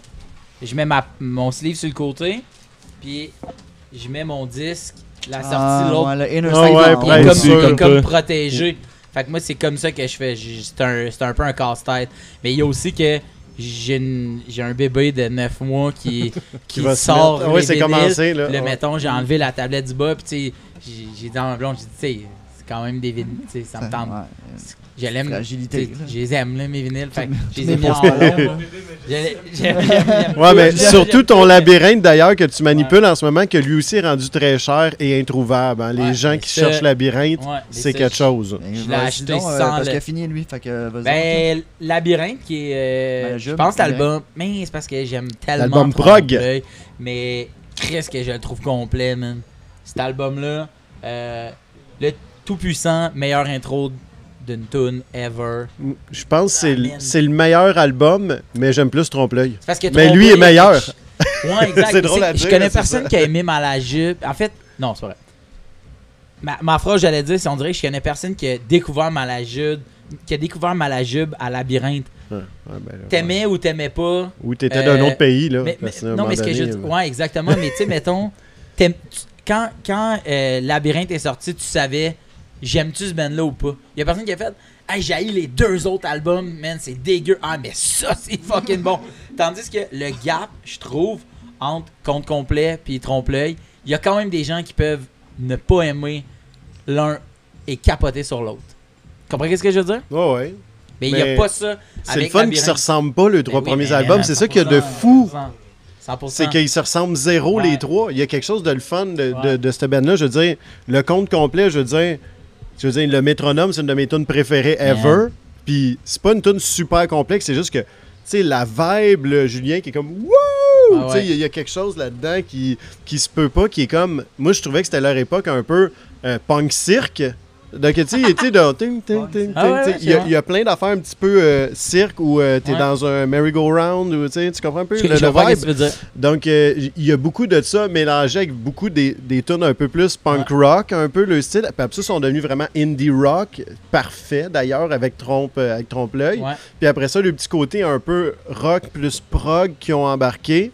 Je mets ma, mon sleeve sur le côté, puis je mets mon disque la sortie ah, l'autre. Ouais, comme, comme, protégé. Fait que moi, c'est comme ça que je fais. C'est un, un, peu un casse-tête. Mais il y a aussi que j'ai un bébé de 9 mois qui, qui, sort. Oui, c'est commencé. Là. Le mettons, j'ai enlevé la tablette du bas. Puis, j'ai dit dans ma blonde, j'ai dit, tu sais, c'est quand même des vinyles. Ça me tente. Je l'aime. Fragilité. Je les aime, là, mes vinyles. Fait je les ai mis en Ouais, mais surtout ton labyrinthe, d'ailleurs, que tu manipules en ce moment, que lui aussi est rendu très cher et introuvable. Hein. Les gens qui cherchent labyrinthe, c'est quelque chose. Ben, je l'ai acheté sans. Euh, parce qu'il a fini, lui. Fait que, ben, labyrinthe, qui est. Euh, je pense l'album. Mais c'est parce que j'aime tellement. L'album prog. Mais qu'est-ce que je le trouve complet, man. Cet album-là, euh, le tout-puissant meilleur intro d'une tune ever. Je pense que c'est le meilleur album, mais j'aime plus Trompe-l'œil. Mais lui est meilleur. Ouais, exact. c'est drôle à dire. Je connais personne qui a aimé Malajube. En fait, non, c'est vrai. Ma, ma phrase, j'allais dire, c'est on dirait que je connais personne qui a découvert Malajube, qui a découvert Malajube à Labyrinthe. Ouais, ben t'aimais ou t'aimais pas. Ou t'étais d'un autre pays, là. non, mais ce que je dis. Ouais, exactement. mais tu sais, mettons, quand, quand euh, Labyrinthe est sorti, tu savais j'aime-tu ce band-là ou pas? Il y a personne qui a fait, hey, j'ai les deux autres albums, man, c'est dégueu. Ah, mais ça, c'est fucking bon. Tandis que le gap, je trouve, entre compte complet puis trompe-l'œil, il y a quand même des gens qui peuvent ne pas aimer l'un et capoter sur l'autre. Comprenez ce que je veux dire? Ouais, ouais. Mais il n'y a pas ça. C'est le fun qui se ressemble pas, les trois ben premiers albums. C'est ça qu'il y a de fou. C'est qu'ils se ressemblent zéro, les trois. Il y a quelque chose de le fun de, de, cette band-là. Je veux dire, le compte complet, je veux dire, je veux dire, le métronome, c'est une de mes tunes préférées ever. Puis c'est pas une tune super complexe, c'est juste que, tu sais, la vibe, le Julien qui est comme Wouh! Ah tu sais, il y, a quelque chose là-dedans qui, qui se peut pas, qui est comme. Moi, je trouvais que c'était leur époque un peu euh, punk cirque. Donc, tu sais, il y, a plein d'affaires un petit peu euh, cirque où euh, tu es dans un merry-go-round, ou tu comprends un peu le, vibe. Donc, euh, il y a beaucoup de ça mélangé avec beaucoup des, des tunes un peu plus punk rock, un peu le style. Puis après ça, ils sont devenus vraiment indie rock, parfait d'ailleurs, avec trompe avec trompe-l'œil. Puis après ça, le petit côté un peu rock plus prog qui ont embarqué.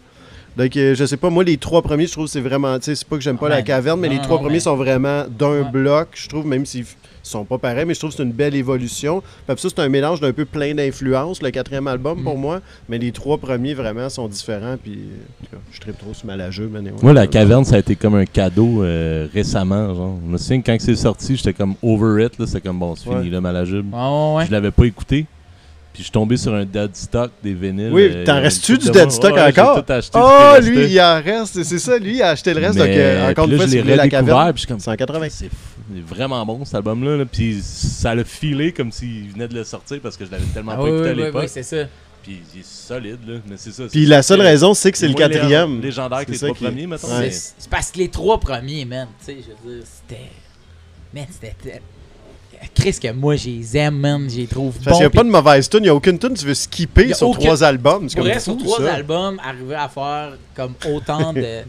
Donc, je sais pas, moi, les trois premiers, je trouve c'est vraiment, tu sais, c'est pas que j'aime pas la caverne, mais les trois premiers sont vraiment d'un bloc, je trouve, même s'ils sont pas pareils, mais je trouve que c'est une belle évolution. Puis ça, c'est un mélange d'un peu plein d'influences, le quatrième album pour mm. moi, mais les trois premiers vraiment sont différents, puis je tripe trop sur Malajeux. Mais moi, la caverne, ça a été comme un cadeau euh, récemment, genre. Je me souviens que quand c'est sorti, j'étais comme over it, là, c'est comme bon, c'est fini, le. Je l'avais pas écouté. Puis je suis tombé sur un dead stock des vinyles. Oui, euh, t'en restes-tu du dead stock encore? Tout acheté, oh, lui, il en reste. C'est ça, lui, il a acheté le reste. donc, euh, encore une fois, c'est la caverne. Puis comme, 180. C'est vraiment bon, cet album-là. Puis ça l'a filé comme s'il venait de le sortir parce que je l'avais tellement ah pas écouté à l'époque. Oui, c'est ça. Puis il est solide, là. Mais c'est ça. Puis la seule raison, c'est que c'est le quatrième. Légendaire que les trois premiers, maintenant. C'est parce que les trois premiers, man. Tu sais, je veux dire, c'était. Man, c'était Chris, que moi, je les aime, man. Je les trouve Parce qu'il n'y a pas de mauvaise tune. Il n'y a aucune tune tu veux skipper sur trois albums. C'est comme sur trois albums, arriver à faire comme autant de,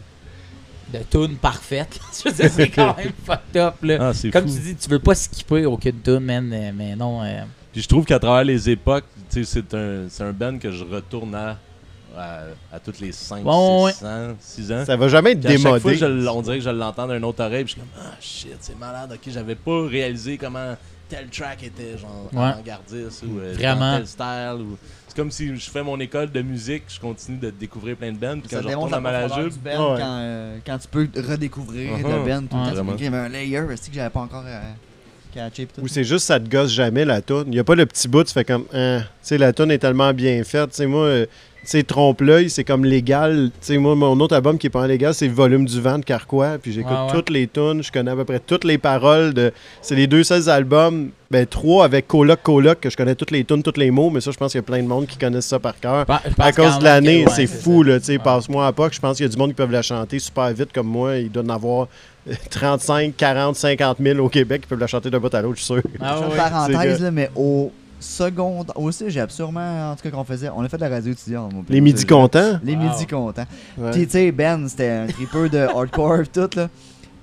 de tunes parfaites. c'est quand même fucked up, là. Ah, comme tu dis, tu veux pas skipper aucune tune, man. Mais non. Euh. Puis je trouve qu'à travers les époques, c'est un, un band que je retourne à à, toutes les 5, 6 ans, 6 ans. Ça va jamais être démodé. Fois, je, on dirait que je l'entends d'un autre oreille, puis je suis comme, ah shit, c'est malade, ok, j'avais pas réalisé comment tel track était, genre, avant-gardiste ou euh, Vraiment. tel style. Ou... C'est comme si je fais mon école de musique, je continue de découvrir plein de bands, puis quand je retourne à quand, euh, quand tu peux redécouvrir uh -huh. le band tout le temps. Il y avait un layer aussi que j'avais pas encore. Euh, ou c'est juste ça te gosse jamais la toune. Il n'y a pas le petit bout, tu fais comme. Hein. Tu sais, la toune est tellement bien faite. Tu sais, moi, c'est trompe-l'œil, c'est comme légal. Tu sais, moi, mon autre album qui est pas légal, c'est Volume du vent de Carquois. Puis j'écoute toutes les tunes, je connais à peu près toutes les paroles. de C'est les deux seuls albums, ben trois avec Coloc Coloc, que je connais toutes les tunes, tous les mots, mais ça, je pense qu'il y a plein de monde qui connaissent ça par cœur. À cause de l'année, c'est fou, là. Tu sais, passe-moi à pas, je pense qu'il y a du monde qui peuvent la chanter super vite comme moi. Il doit en avoir 35, 40, 50 000 au Québec qui peuvent la chanter d'un bout à l'autre, je suis sûr. Ah, parenthèse, là, mais au seconde. Aussi, j'ai sûrement, en tout cas, qu'on faisait. On a fait de la radio étudiante. Les midi contents? Les midi contents. Puis, tu sais, Ben, c'était un tripeur de hardcore, tout, là.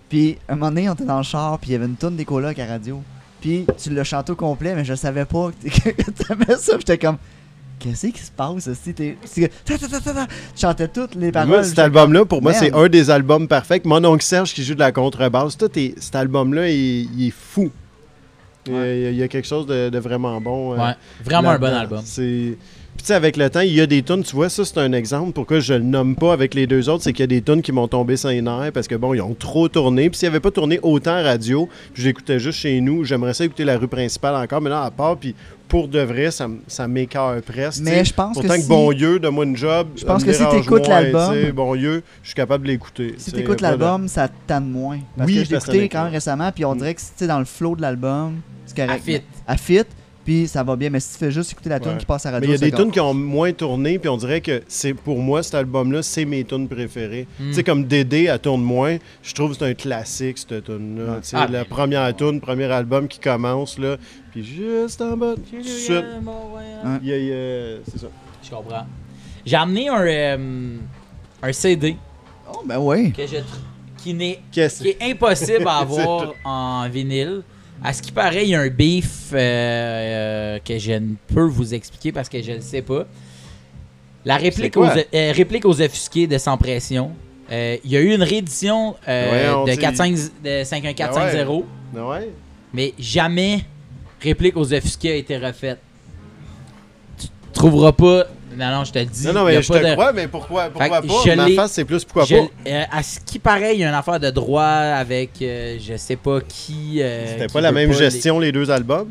Puis, un moment donné, on était dans le char, puis il y avait une tonne des colocs à radio. Puis, tu le chantais au complet, mais je savais pas que t'aimais ça. J'étais comme, qu'est-ce qui se passe ici? Tu chantais toutes les paroles. Moi, cet album-là, pour moi, c'est un des albums parfaits. Mon oncle Serge qui joue de la contrebasse, tout cet album-là, il, est fou. Il, y a, quelque chose de, vraiment bon. Euh, ouais, vraiment un bon album. C'est. Puis tu sais, avec le temps, il y a des tunes, tu vois, ça c'est un exemple. Pourquoi je le nomme pas avec les deux autres, c'est qu'il y a des tunes qui m'ont tombé sans nerfs parce que bon, ils ont trop tourné. Puis s'ils n'avaient pas tourné autant radio, je l'écoutais juste chez nous, j'aimerais ça écouter la rue principale encore, mais là, à part, puis pour de vrai, ça, ça m'écœure presque. Mais je pense Pourtant que, bon Dieu, donne-moi une job. Je pense que si tu écoutes l'album. Bon Dieu, je suis capable de l'écouter. Si tu écoutes l'album, ça tanne moins. Parce oui, que je l'ai écouté quand même récemment, puis on mm. dirait que c'est dans le flow de l'album. C'est correct. À fit. À fit puis ça va bien. Mais si tu fais juste écouter la tune qui passe à radio, Mais il y a des tunes qui ont moins tourné, puis on dirait que c'est pour moi, cet album-là, c'est mes tunes préférées. Hmm. Tu sais, comme Dédé, elle tourne moins. Je trouve que c'est un classique, cette tune-là. sais ah, la première tune, premier album qui commence, là. Puis juste en bas, suite. C'est ça. Je comprends. J'ai amené un, euh, un CD. Oh, ben oui. Que je, qui, n'est, qui est impossible à avoir en vinyle. À ce qui paraît, il y a un beef euh, euh, que je ne peux vous expliquer parce que je ne sais pas. La réplique aux, euh, réplique aux offusqués de Sans Pression. il y a eu une réédition de, 51450. Mais jamais réplique aux offusqués a été refaite. Tu trouveras pas non, non, je te le dis. Non, non, mais je te crois, mais pourquoi, pourquoi pas? Ma face, c'est plus pourquoi pas. Euh, à ce qui paraît, il y a une affaire de droit avec euh, je sais pas qui. Euh, C'était pas la même gestion, les... deux albums?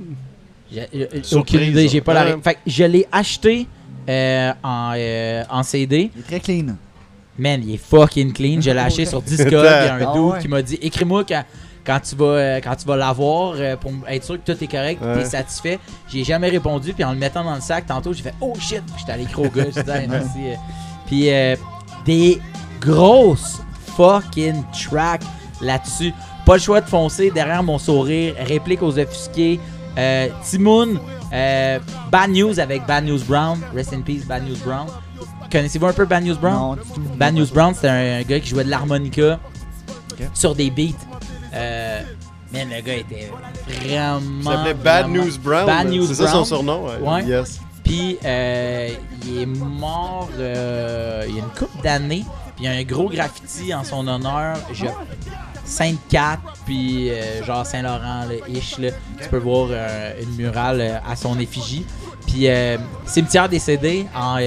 aucune idée, j'ai pas la. Fait je l'ai acheté en, en CD. Il est très clean. Man, il est fucking clean. Je l'ai acheté sur Discord. Il y a un ah dude qui m'a dit écris-moi quand quand tu vas euh, quand tu vas l'avoir euh, pour être sûr que tout est correct, tu es satisfait. J'ai jamais répondu puis en le mettant dans le sac tantôt, j'ai fait oh shit, j'étais allé gros gars, merci. Euh. Puis des grosses fucking tracks là-dessus. Pas le choix de foncer derrière mon sourire, réplique aux offusqués. Timoun, Bad News avec Bad News Brown. Rest in peace, Bad News Brown. Connaissez-vous un peu Bad News Brown? Bad News Brown, c'était un, gars qui jouait de l'harmonica sur des beats. Euh, man, le gars était vraiment. Il s'appelait Bad News Brown. Bad News C'est ça son surnom? Ouais. Yes. Puis, euh, il est mort euh, il y a une couple d'années. Puis, il y a un gros graffiti en son honneur. Je... Sainte-Cat, puis euh, genre Saint-Laurent, ish, là. Tu peux voir euh, une murale à son effigie. Puis cimetière décédé en,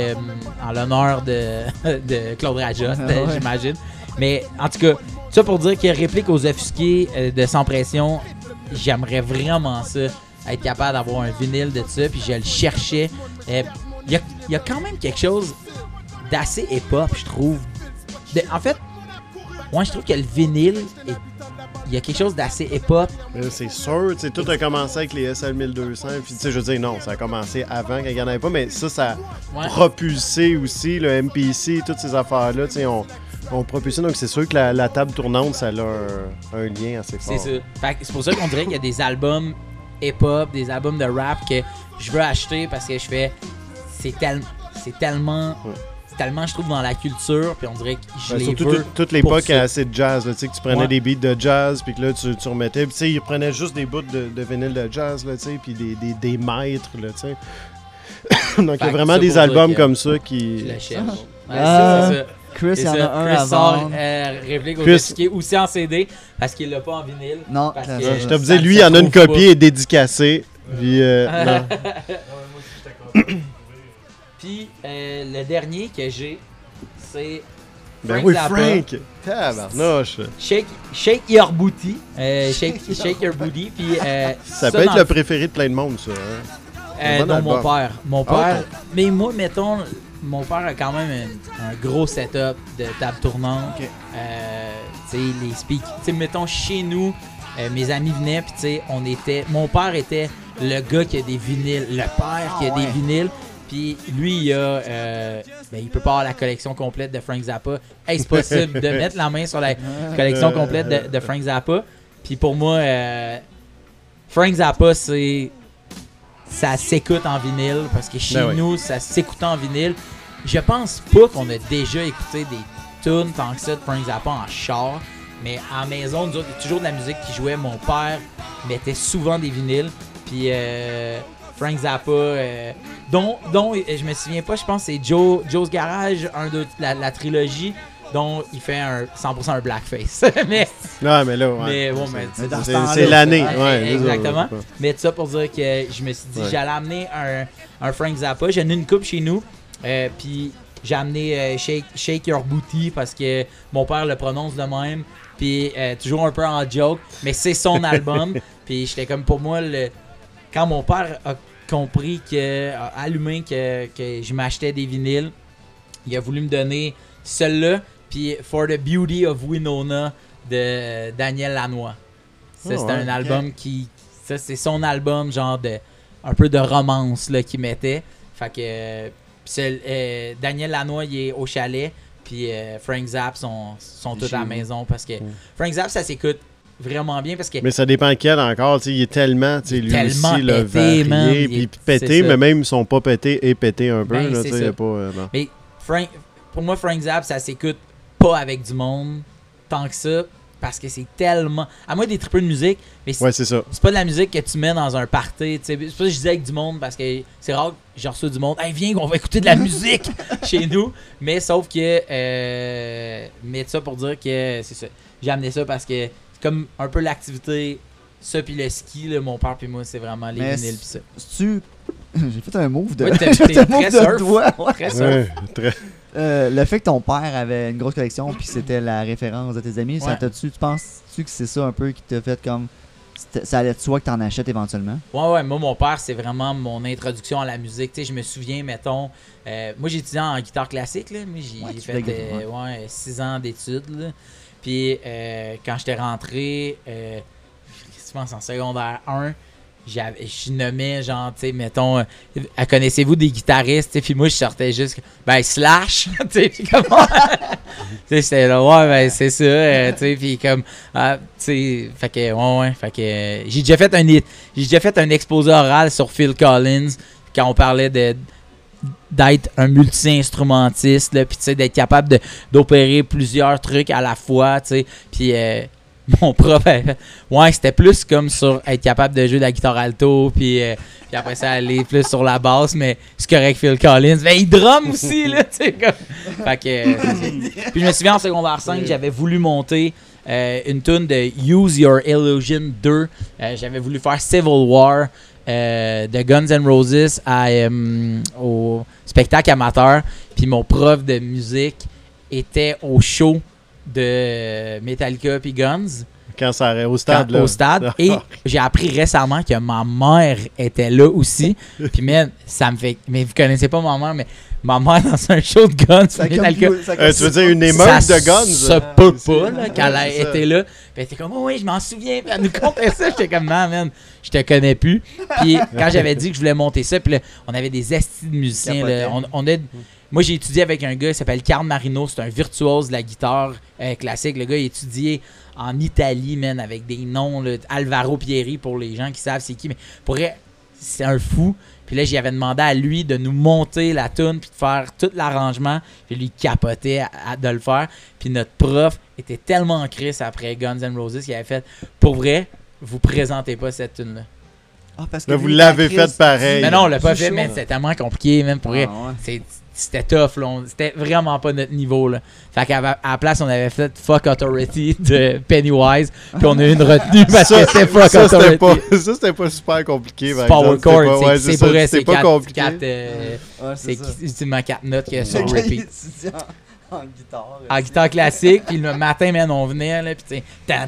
en l'honneur de, de Claude Rajot, ah j'imagine. Mais en tout cas, ça pour dire qu'il réplique aux offusqués euh, de Sans Pression, j'aimerais vraiment ça, être capable d'avoir un vinyle de ça, puis je le cherchais. Euh, il y, a, quand même quelque chose d'assez hip-hop, je trouve. en fait, moi je trouve que le vinyle il y a quelque chose d'assez hip-hop. C'est sûr, tout a commencé avec les SL 1200. Puis, je veux dire, non, ça a commencé avant qu'il n'y en avait pas, mais ça, ça a propulsé aussi le MPC, toutes ces affaires-là. On, on propulse donc c'est sûr que la, table tournante, ça a un, lien assez fort. C'est ça. C'est pour ça qu'on dirait qu'il y a des albums hip-hop, des albums de rap que je veux acheter parce que je fais. C'est tellement. C'est tellement. tellement, je trouve, dans la culture, puis on dirait que je ben, les surtout veux toute l'époque assez de jazz, tu sais, que tu prenais des beats de jazz, puis que là, tu, tu remettais, puis tu sais, ils prenaient juste des bouts de, de vinyle de jazz, là, tu sais, puis des, des, des maîtres, là, tu sais. Donc, il y a vraiment des albums comme ça qui. Je cherche. Ah. c'est ça. Chris, il y en a un Chris à sort euh, réplique Chris... qui est aussi en CD parce qu'il l'a pas en vinyle. Non, je te disais, lui, il en a une copie et dédicacée. Puis, euh, Puis euh, le dernier que j'ai, c'est ben oui, Frank! Tabarnouche! Shake, shake Your Booty. Euh, shake, shake Your Booty. Puis, euh, ça, peut être le préféré de plein de monde, ça. Hein? Euh, non, mon père. Mon ah, père. mais moi, mettons, mon père a quand même un, gros setup de table tournante. Euh, tu sais, les. Tu sais, mettons, chez nous, euh, mes amis venaient, puis tu sais, on était. Mon père était le gars qui a des vinyles, le père qui a ah, des vinyles. Puis lui, il a. Euh, ben, il peut pas avoir la collection complète de Frank Zappa. Est-ce possible de mettre la main sur la collection complète de, de Frank Zappa? Puis pour moi, euh, Frank Zappa, c'est. Ça s'écoute en vinyle parce que chez ben nous, ça s'écoute en vinyle. Je pense pas qu'on a déjà écouté des tunes tant que ça de Frank Zappa en char. Mais à la maison, nous autres, il y a toujours de la musique qui jouait. Mon père mettait souvent des vinyles. Puis euh, Frank Zappa, euh, dont, dont je me souviens pas, je pense c'est Joe, Joe's Garage, un de la, trilogie dont il fait un 100% un blackface. mais non, mais là, mais bon, mais c'est l'année, ouais, exactement. Mais tout ça pour dire que je me suis dit j'allais amener un, un, Frank Zappa. J'ai une coupe chez nous, euh, puis j'ai amené euh, Shake, Shake Your Booty parce que mon père le prononce de même. Puis toujours un peu en joke, mais c'est son album. Puis j'étais comme pour moi le quand mon père a compris que, a allumé que, que je m'achetais des vinyles, il a voulu me donner celui-là, puis For the Beauty of Winona de Daniel Lanois. Ça, oh, c'est un album qui. Ça, c'est son album, genre de. Un peu de romance là, qu'il mettait. Fait que. Euh, Daniel Lanois, il est au chalet. Puis euh, Frank Zapp sont, sont tous à la maison parce que Frank Zapp, ça s'écoute vraiment bien parce que. Mais ça dépend quel encore. Il est tellement, lui tellement aussi, le varié, puis pété, mais même ils sont pas pétés et pétés un peu. Ben, là, pas, euh, Mais Frank, pour moi, Frank Zapp, ça s'écoute pas avec du monde tant que ça. Parce que c'est tellement. À moins des tripes de musique, mais c'est ouais, ça. pas de la musique que tu mets dans un party. C'est pas que je disais avec du monde parce que c'est rare que j'ai reçu du monde. Hey, viens, on va écouter de la musique chez nous. Mais sauf que. Euh, mais ça pour dire que c'est ça. J'ai amené ça parce que comme un peu l'activité, ça puis le ski, là, mon père puis moi, c'est vraiment les Mais vinyles puis ça. tu J'ai fait un move de. Ouais, t'es, t'es très surf. Ouais. Très surf. très... Euh, le fait que ton père avait une grosse collection puis c'était la référence de tes amis, ça t'a tu tu penses-tu que c'est ça un peu qui t'a fait comme ça allait de soi que t'en achètes éventuellement? Ouais, ouais. Moi, mon père, c'est vraiment mon introduction à la musique. Tu sais, je me souviens, mettons, euh, moi, étudié en guitare classique, là. mais j'ai fait euh, ouais, six ans d'études. Puis euh, quand j'étais rentré, euh, je pense en secondaire 1, je nommais genre, tu sais, mettons, euh, connaissez-vous des guitaristes? Puis moi, je sortais juste, ben, Slash, tu sais, comment? tu sais, là, ouais, ben, c'est ça, euh, tu sais, puis comme, ah, tu sais, fait que, ouais, ouais, fait que, j'ai déjà fait un, j'ai déjà fait un exposé oral sur Phil Collins quand on parlait de d'être un multi-instrumentiste, puis d'être capable d'opérer plusieurs trucs à la fois, tu Puis euh, mon prof, ouais, c'était plus comme sur être capable de jouer de la guitare alto, puis, euh, puis après ça, aller plus sur la basse, mais c'est correct, Phil Collins. Mais il drum aussi, là, tu sais, Fait que... Euh, puis je me souviens, en secondaire 5, j'avais voulu monter... une tune de Use Your Illusion 2. J'avais voulu faire Civil War. Euh, de Guns N' Roses à, euh, au spectacle amateur. Puis mon prof de musique était au show de Metallica puis Guns. Quand ça arrive au stade. Au stade. Et j'ai appris récemment que ma mère était là aussi. puis, même, ça me fait. Mais vous connaissez pas ma mère, mais ma mère dans un show de Guns. Metallica. Euh, tu veux dire une émeute de Guns? Ça peut pas, qu'elle a été là. Puis elle était comme, oh, oui, je m'en souviens. Puis elle nous contait ça. J'étais comme, man, man, je te connais plus. Puis quand j'avais dit que je voulais monter ça, puis là, on avait des estis de musiciens. Là, on, on a, moi, j'ai étudié avec un gars qui s'appelle Carl Marino. C'est un virtuose de la guitare euh, classique. Le gars, il a étudié en Italie, man, avec des noms. Alvaro Pieri, pour les gens qui savent c'est qui. Mais pour c'est un fou. Puis là, j'avais demandé à lui de nous monter la tune puis de faire tout l'arrangement. Puis lui capotait de le faire. Puis notre prof était tellement en crise après Guns N' Roses qu'il avait fait Pour vrai, vous présentez pas cette tune là Ah, parce que là, vous l'avez fait pareil. Mais non, on l'a pas fait, mais c'était tellement compliqué, même pour ah, C'était tough, là. C'était vraiment pas notre niveau, là. Fait qu'à la place, on avait fait Fuck Authority de Pennywise, puis on a eu une retenue parce que c'était Fuck ça, Authority. Pas, ça, c'était pas super compliqué, C'est Power Chord, c'est pour c'est pas compliqué. C'est ultimement 4 notes qui sont repeat. En guitare. En guitare classique. Puis le matin, man, on venait, là, puis tu sais,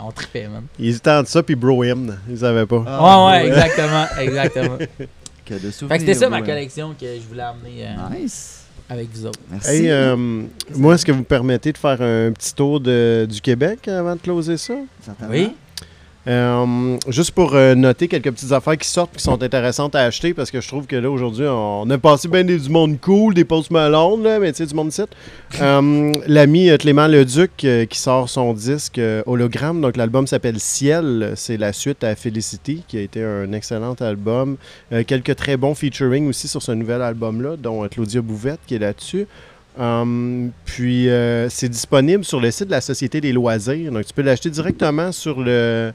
on tripait, man. Ils de ça, puis Bro Hymn, ils savaient pas. ouais, ouais, exactement, exactement. Que de fait que c'était ça ma collection que je voulais amener. nice avec vous autres. Merci. Hey, euh, moi, est-ce que vous me permettez de faire un petit tour de, du Québec avant de closer ça? Oui. Euh, juste pour euh, noter quelques petites affaires qui sortent qui sont intéressantes à acheter parce que je trouve que là aujourd'hui on a passé bien du monde cool, des posts Malone, mais tu sais, du monde site. Euh, L'ami Clément Leduc qui sort son disque hologramme, donc l'album s'appelle Ciel, c'est la suite à Felicity qui a été un excellent album. quelques très bons featuring aussi sur ce nouvel album-là, dont Claudia Bouvette qui est là-dessus. Puis c'est disponible sur le site de la Société des loisirs. Donc tu peux l'acheter directement sur le,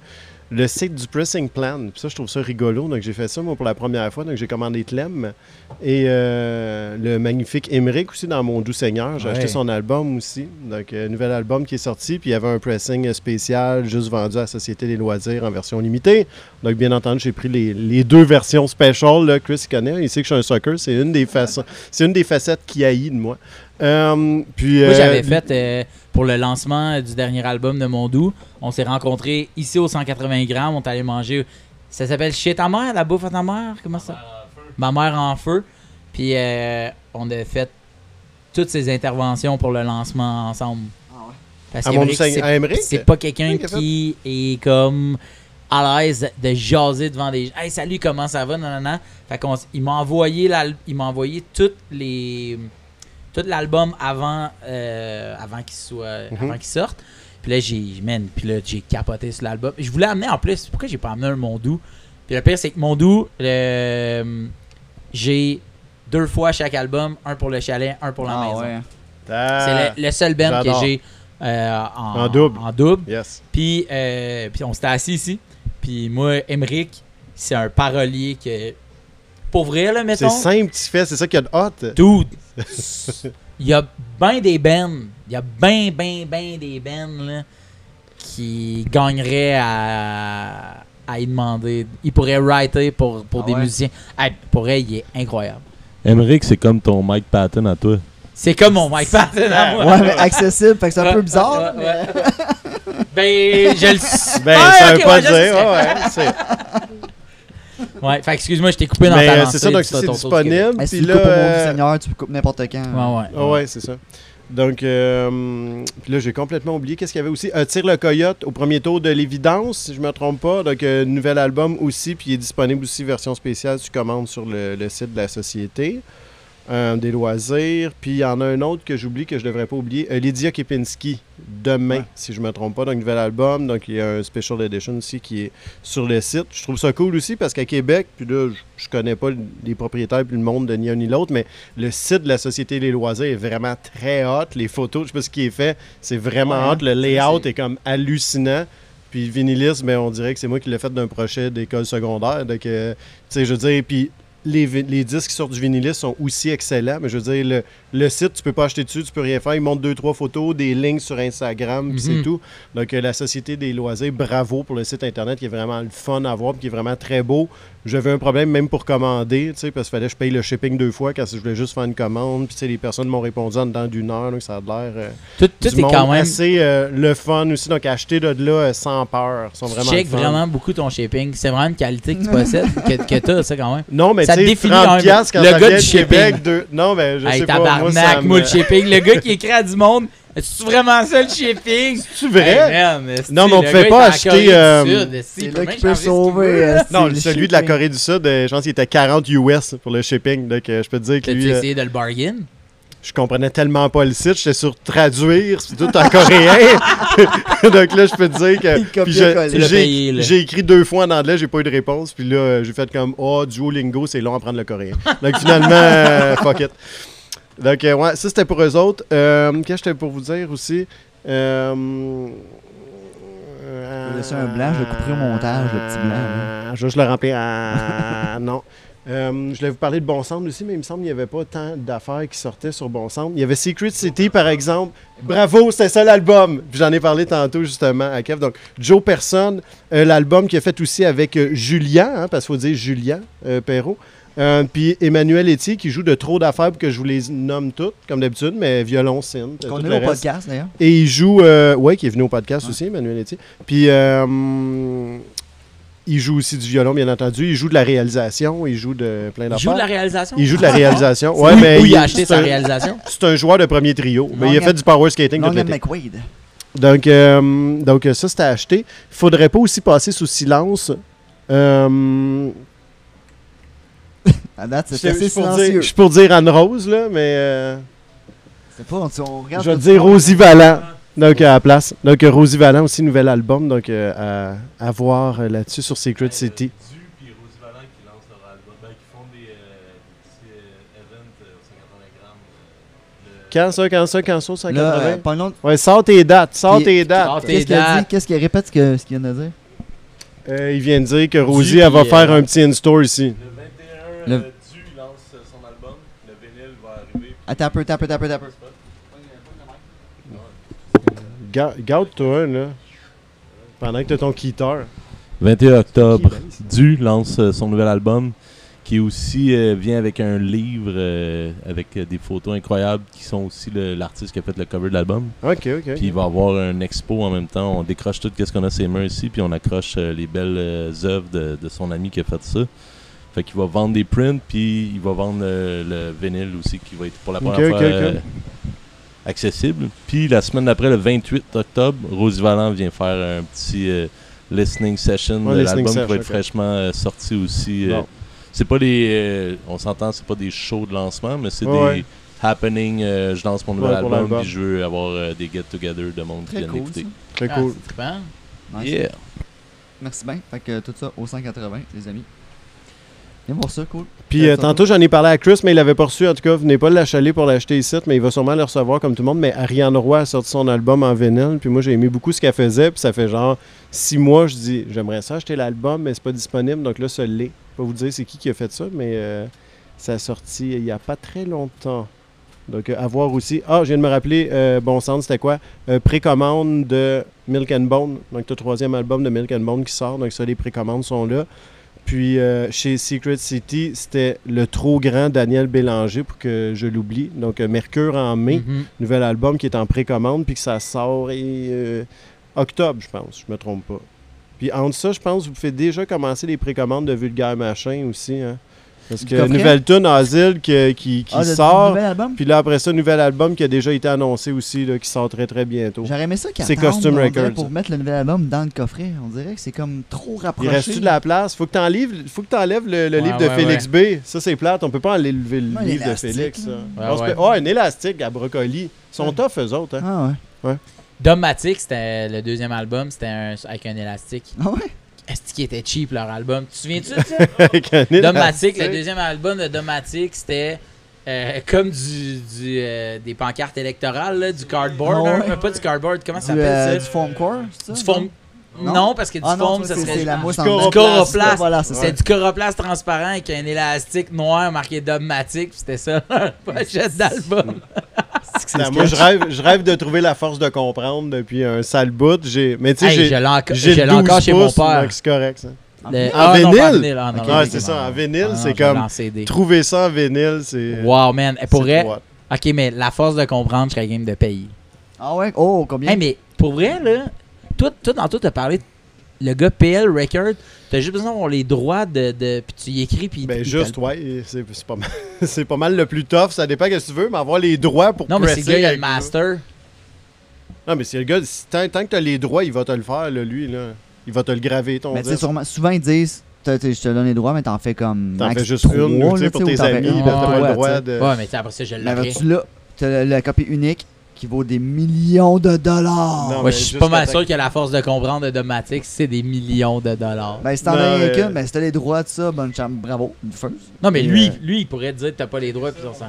le site du Pressing Plan. Puis ça, je trouve ça rigolo. Donc, j'ai fait ça, moi, pour la première fois. Donc, j'ai commandé Clem. Et euh, le magnifique Emmerich aussi dans Mon Doux Seigneur. J'ai acheté son album aussi. Donc, un nouvel album qui est sorti. Puis, il y avait un pressing spécial juste vendu à la Société des loisirs en version limitée. Donc, bien entendu, j'ai pris les, deux versions special. Là. Chris, il connaît. Il sait que je suis un sucker. C'est une des, façons, c'est une des facettes qui haït de moi. Euh, puis, Moi, j'avais euh, fait pour le lancement du dernier album de Mondou. On s'est rencontrés ici au 180 grammes. On est allé manger. Ça s'appelle Chez ta mère, la bouffe à ta mère Comment ça? Ma mère en feu. Puis euh, on a fait toutes ces interventions pour le lancement ensemble. Ah ouais. Parce que c'est pas quelqu'un qui est comme à l'aise de jaser devant des gens. Hey, salut, comment ça va? Non, non, non. Fait il m'a envoyé, il m'a envoyé toutes les tout l'album avant, euh, avant qu'il soit, mhm. avant qu'il sorte. Puis là, j'ai, puis là, j'ai capoté sur l'album. Je voulais amener en plus, pourquoi j'ai pas amené un Mondou? Puis le pire, c'est que Mondou, j'ai deux fois chaque album, un pour le chalet, un pour la ah, maison. C'est le, seul band que j'ai euh, en, double. En double. Yes. Puis, euh, puis on s'était assis ici. Puis moi, Emric, c'est un parolier que. Pour vrai, là, mettons. C'est simple, tu fais, c'est ça qu'il y a de hot. Dude, il y a bien des bands, il y a bien, bien, bien des bands là, qui gagneraient à, à y demander. Il pourrait writer pour, pour ah des musiciens. pour elle, il est incroyable. Emmerich, c'est comme ton Mike Patton à toi. C'est comme mon Mike Patton à moi. Ouais, mais accessible, fait que c'est un peu bizarre. ben, je le Ben, ah, ça veut pas dire. Ouais, Ouais, fait excuse-moi, je t'ai coupé dans ta lancée. C'est ça, donc c'est disponible. Puis là, pour mon euh, Seigneur, tu peux couper n'importe quand? Ouais, ouais. Ah ouais, c'est ça. Donc, euh, là, j'ai complètement oublié. Qu'est-ce qu'il y avait aussi? Euh, Tire le Coyote au premier tour de l'évidence, si je ne me trompe pas. Donc, euh, nouvel album aussi, puis il est disponible aussi version spéciale. Tu commandes sur le, le site de la société. Euh, des loisirs. Puis il y en a un autre que j'oublie, que je ne devrais pas oublier. Euh, Lydia Kepinski, demain, si je ne me trompe pas. Donc, nouvel album. Donc, il y a un special edition aussi qui est sur le site. Je trouve ça cool aussi parce qu'à Québec, puis là, je, ne connais pas les propriétaires puis le monde de ni un ni l'autre, mais le site de la Société des loisirs est vraiment très hot. Les photos, je sais pas ce qui est fait, c'est vraiment hot. Le layout est comme hallucinant. Puis Vinilis, ben, on dirait que c'est moi qui l'ai fait d'un projet d'école secondaire. Donc, euh, tu sais, je veux dire, puis les, les, disques qui sortent du vinyliste sont aussi excellents. Mais je veux dire, le, le, site, tu peux pas acheter dessus, tu peux rien faire. Ils montrent deux, trois photos, des links sur Instagram, puis c'est mhm. tout. Donc, euh, la Société des loisirs, bravo pour le site Internet qui est vraiment le fun à voir, qui est vraiment très beau. J'avais un problème même pour commander, tu sais, parce qu'il fallait que je paye le shipping deux fois quand je voulais juste faire une commande. Puis, tu sais, les personnes m'ont répondu en dedans d'une heure, donc ça a l'air. Euh, tout, tout est quand même. assez euh, le fun aussi. Donc, acheter de là sans peur. Sont vraiment check vraiment beaucoup ton shipping. C'est vraiment une qualité que tu possèdes, que, que tu as, ça, quand même. Non, mais tu sais, 30 quand le gars du shipping. Non, mais je sais pas. Moi, ça me... shipping. Le gars qui écrit à du monde. C'est vraiment ça le shipping? C'est vrai? non, mais on ne pouvait pas acheter. Euh, c'est là qu'il peut sauver. Euh, non, celui de la Corée du Sud, euh, je pense qu'il était 40 US pour le shipping. Donc, je peux te dire que lui. Tu essayé de le bargain? je comprenais tellement pas le site, j'étais sur traduire, c'est tout en coréen. Donc là, je peux te dire que j'ai écrit deux fois en anglais, j'ai pas eu de réponse, puis là, j'ai fait comme oh, Duolingo, c'est long à prendre le coréen. Donc finalement, fuck it. Donc, euh, ouais, ça c'était pour eux autres. Euh, Qu'est-ce que j'étais pour vous dire aussi? Euh, laisser un blanc, je le couperai au montage, le petit blanc. Je, je le remplis. non. Euh, je voulais vous parler de Bon Centre aussi, mais il me semble qu'il n'y avait pas tant d'affaires qui sortaient sur Bon Centre. Il y avait Secret City, par exemple. Bravo, c'était ça l'album. J'en ai parlé tantôt justement à Kev. Donc, Joe Person, euh, l'album qu'il a fait aussi avec euh, Julien, hein, parce qu'il faut dire Julien Perrault. Puis Emmanuel Etier qui joue de trop d'affaires pour que je vous les nomme toutes, comme d'habitude, mais violon, synth. Qu'on est au podcast d'ailleurs. Et il joue, ouais, qui est venu au podcast aussi, Emmanuel Etier. Puis il joue aussi du violon, bien entendu. Il joue de la réalisation. Il joue de plein d'affaires. Il joue de la réalisation? Il joue de la réalisation. ouais, mais où il, a acheté sa réalisation? C'est un joueur de premier trio. mais il a fait du power skating toute l'été. Donc, euh, donc ça, c'était acheté. Il faudrait pas aussi passer sous silence. Euh, à date, c'est assez silencieux. Je suis pour dire Anne-Rose, là, mais... Euh, c'est pas, on regarde... Je vais dire Rosie Vallant. Donc, à la place. Donc, Rosie Vallant aussi, nouvel album. Donc, euh, à, à, voir euh, là-dessus sur Secret City. Puis Rosie Vallant qui lance leur album. Ben, qui font des, euh, petits euh, events au 180 grammes. Quand ça, quand ça, quand ça, 180? Là, ouais, sors tes dates, sors tes dates. Qu'est-ce qu'il dit? Qu'est-ce qu'il répète ce qu'il vient de dire? Euh, il vient de dire que Rosie, elle va faire un petit in-store ici. Le 21, le... Du lance son album. Le vinyle va arriver. Attends un peu, attends un peu, attends un peu. Garde-toi, là. Pendant que tu as ton quitteur. 21 octobre, Du lance euh, son nouvel album qui aussi euh, vient avec un livre euh, avec des photos incroyables qui sont aussi l'artiste qui a fait le cover de l'album. OK, OK. Puis il va avoir un expo en même temps. On décroche tout ce qu'on a ses mains ici, puis on accroche les belles œuvres de, son ami qui a fait ça. Fait qu'il va vendre des prints, puis il va vendre le vinyle aussi qui va être pour la première fois accessible. Puis la semaine d'après, le 28 octobre, Rosie Vallant vient faire un petit euh, listening session de l'album qui va être fraîchement euh, sorti aussi. Euh. c'est pas des. on s'entend, c'est pas des shows de lancement, mais c'est des happenings. je lance mon nouvel album, puis je veux avoir des get-together de monde qui vient écouter. Très cool. Ah, yeah. Merci bien. Fait que tout ça au 180, les amis. Viens voir ça, cool. Puis euh, tantôt, j'en ai parlé à Chris, mais il l'avait pas reçu. En tout cas, venez pas l'achaler pour l'acheter ici, mais il va sûrement le recevoir comme tout le monde. Mais Ariane Roy a sorti son album en vinyle. Puis moi, j'ai aimé beaucoup ce qu'elle faisait. Puis ça fait genre six mois, je dis, j'aimerais ça acheter l'album, mais c'est pas disponible. Donc là, ça l'est. Je vais vous dire c'est qui qui a fait ça, mais euh, ça a sorti il y a pas très longtemps. Donc, euh, à voir aussi. Ah, je viens de me rappeler, bon sens, c'était quoi? précommande de Milk and Bone. Donc, le troisième album de Milk and Bone qui sort. Donc, ça, les précommandes sont là. Puis euh, chez Secret City, c'était le trop grand Daniel Bélanger pour que je l'oublie. Donc euh, Mercure en mai, mhm. nouvel album qui est en précommande, puis que ça sort et, euh, octobre, je pense, je me trompe pas. Puis entre ça, je pense que vous pouvez déjà commencer les précommandes de Vulgaire Machin aussi. Hein. Parce que nouvelle tune Asile qui, qui, qui ah, sort. Puis là, après ça, nouvel album qui a déjà été annoncé aussi, là, qui sort très très bientôt. J'aurais aimé ça C'est Costume Records. Pour mettre le nouvel album dans le coffret. On dirait que c'est comme trop rapproché. Il reste-tu de la place? Faut que tu enlèves le, le livre de Félix B. Ça, c'est plate. On peut pas enlever le livre de Félix. Oh, un élastique à brocoli. Ils sont tough, eux autres. Hein. Ah ouais. ouais. Domatic, c'était le deuxième album. C'était avec un élastique. Ah ouais? Est-ce qu'il était cheap leur album? Tu te souviens-tu de ça? Domatic, le deuxième album de Domatic, c'était euh, comme du, du euh, des pancartes électorales, du cardboard. Ah pas du cardboard, comment ça s'appelle euh, ça? Du foam core? Du foam. Non? parce que du ah foam, ça serait la du coroplast. Voilà, c'est du coroplast transparent avec un élastique noir marqué Domatic. C'était ça, pochette d'album. moi, je rêve, je rêve de trouver la force de comprendre depuis un sale bout. Mais tu sais, j'ai le encore chez mon père. C'est correct, ça. en ah, vinyle? Ah, c'est ça. En vinyle, c'est comme. Trouver ça en vinyle, c'est. Wow, man. Elle pourrait. Ok, mais la force de comprendre, je serais game de payer. Ah ouais? Oh, combien? mais pour vrai, là, toi, toi dans tout, t'as parlé le gars PL Record, t'as juste besoin d'avoir les droits de, de puis tu y écris puis ben juste ouais, c'est pas mal c'est pas mal le plus tough, ça dépend que tu veux, mais avoir les droits pour Non, mais c'est le gars il a le master. Non, mais c'est le gars tant, tant que t'as les droits, il va te le faire là, lui là. Il va te le graver ton Mais tu souvent ils disent je te donne les droits, mais t'en fais comme. T'en fais juste une, tu sais, pour tes amis, t'as pas le droit de. Ouais, mais après ça, je l'ai. Tu l'as, la copie unique, qui vaut des millions de dollars. Moi, je suis pas mal sûr que la force de comprendre de Domatic, c'est des millions de dollars. Ben, si t'en as rien qu'une, ben, si t'as les droits de ça, bonne chance, bravo, Non, mais lui, euh, lui, il pourrait te dire que t'as pas les droits, puis on s'en.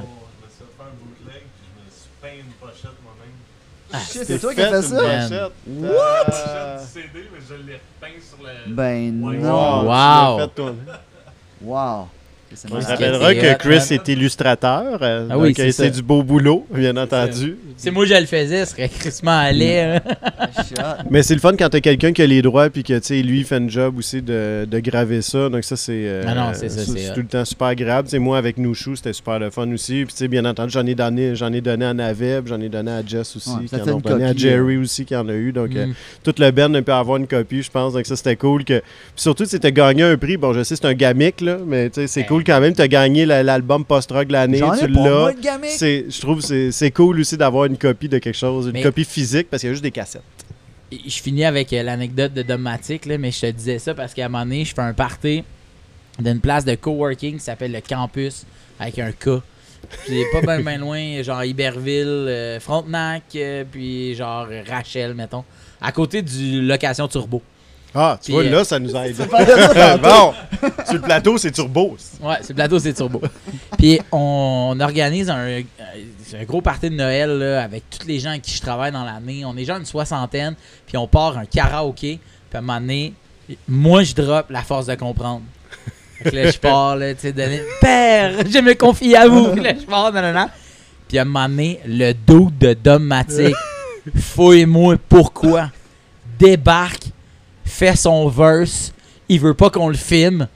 Ah, c'est toi qui as fait ça? What? CD, mais je l'ai repeint sur le. Ben non. Wow. Wow. On se rappellera que Chris est illustrateur. Euh, ah oui, c'est du beau boulot, bien entendu. C'est moi je le faisais, ce serait crissement allé. Hein. Mais c'est le fun quand t'as quelqu'un qui a les droits puis que tu sais lui il fait un job aussi de, de graver ça. Donc ça c'est euh, ah c'est tout le temps super agréable. T'sais, moi avec Nouchou, c'était super le fun aussi. Puis bien entendu, j'en ai donné j'en ai donné à Naveb, j'en ai donné à Jess aussi qui en a donné à Jerry euh. aussi qui en a eu. Donc mm. toute le band peut avoir une copie, je pense. Donc ça c'était cool que surtout c'était gagné un prix. Bon, je sais c'est un gamique là, mais c'est cool quand même, tu as gagné l'album post-rock de l'année, tu l'as. Je trouve que c'est cool aussi d'avoir une copie de quelque chose, une copie physique, parce qu'il y a juste des cassettes. Je finis avec euh, l'anecdote de Domatic, mais je te disais ça parce qu'à un moment donné, je fais un party d'une place de coworking qui s'appelle le Campus, avec un K. Puis pas bien loin, genre Iberville, euh, Frontenac, euh, puis genre Rachel, mettons. À côté du location turbo. Ah, tu vois, là, euh, ça nous aide. bon, sur le plateau, c'est turbo. Ouais, sur le plateau, c'est turbo. Puis on, organise un, un, gros party de Noël là, avec tous les gens avec qui je travaille dans l'année. On est genre une soixantaine, puis on part un karaoké. Puis à un moment donné, moi, je drop la force de comprendre. Fait là, je pars, là, tu sais, donner Père, je me confie à vous. là, je pars, nan, Puis à un moment donné, le dos de Domatic, fouille-moi pourquoi, débarque fait son verse, il veut pas qu'on le filme.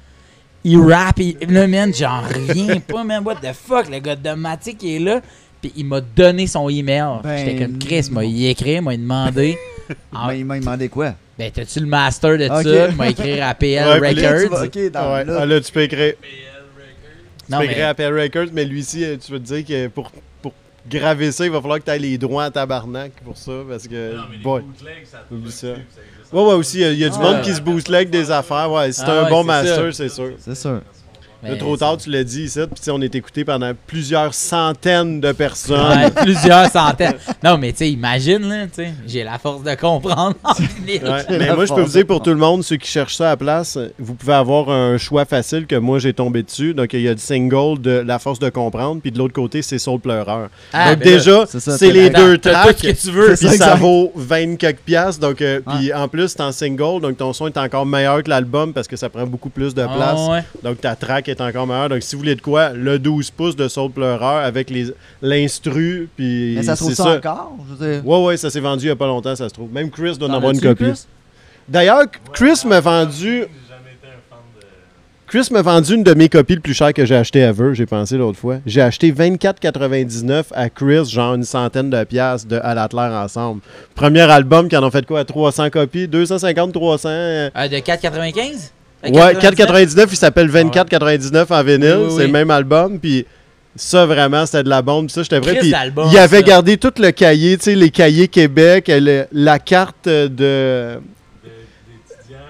Il rappe, il, le man, j'en reviens pas, man. What the fuck, le gars de Matic est là. Puis il m'a donné son email. Ben J'étais comme Chris, m'a écrit, m'a demandé. il m'a demandé quoi? Ben, t'as-tu le master de ça? Il m'a écrit à PL Records. dans, là. Ah, là, tu peux écrire. Tu peux écrire à PL Records, mais lui-ci, euh, tu veux te dire que pour, pour graver ça, il va falloir que tu aies les droits à tabarnak pour ça. Parce que. Non, mais boy, ça. Oublie ça. Ouais, ouais, aussi, il y, a du monde qui se booste avec des affaires. Ouais, c'est ah un bon master, c'est sûr. C'est sûr. Le trop tard, tu l'as dit ici. Puis on est écouté pendant plusieurs centaines de personnes. Ouais, plusieurs centaines. Non, mais tu sais, imagine, là, tu sais, j'ai la force de comprendre. mais moi, je peux vous dire pour tout le monde, ceux qui cherchent ça à la place, vous pouvez avoir un choix facile que moi, j'ai tombé dessus. Donc, il y a du single de La force de comprendre, puis de l'autre côté, c'est Soul Pleureur. Ah, donc, ben déjà, c'est les deux tracks. que tu veux. Puis ça, vaut 20 quelques piastres. Donc, euh, puis en plus, c'est en single, donc ton son est encore meilleur que l'album parce que ça prend beaucoup plus de ah, place. Donc, ta track est encore meilleur. Donc, si vous voulez de quoi, le 12 pouces de Saut Pleureur avec l'instru. Puis Mais ça se trouve ça, encore? Je Ouais, ouais, ça s'est vendu il n'y a pas longtemps, ça se trouve. Même Chris doit en avoir une copie. D'ailleurs, Chris m'a vendu. Chris m'a vendu une de mes copies le plus cher que j'ai acheté ever, j'ai pensé l'autre fois. J'ai acheté 24,99 à Chris, genre une centaine de piastres de À la ensemble. Premier album qui en ont fait quoi? 300 copies? 250, 300 euh, De 4,95 Ouais, 4,99, il s'appelle 24,99 en vinyle. c'est le même album. Puis ça, vraiment, c'était de la bombe. Ça, j'étais vrai. Puis il avait gardé tout le cahier, tu sais, les cahiers Québec, la carte de.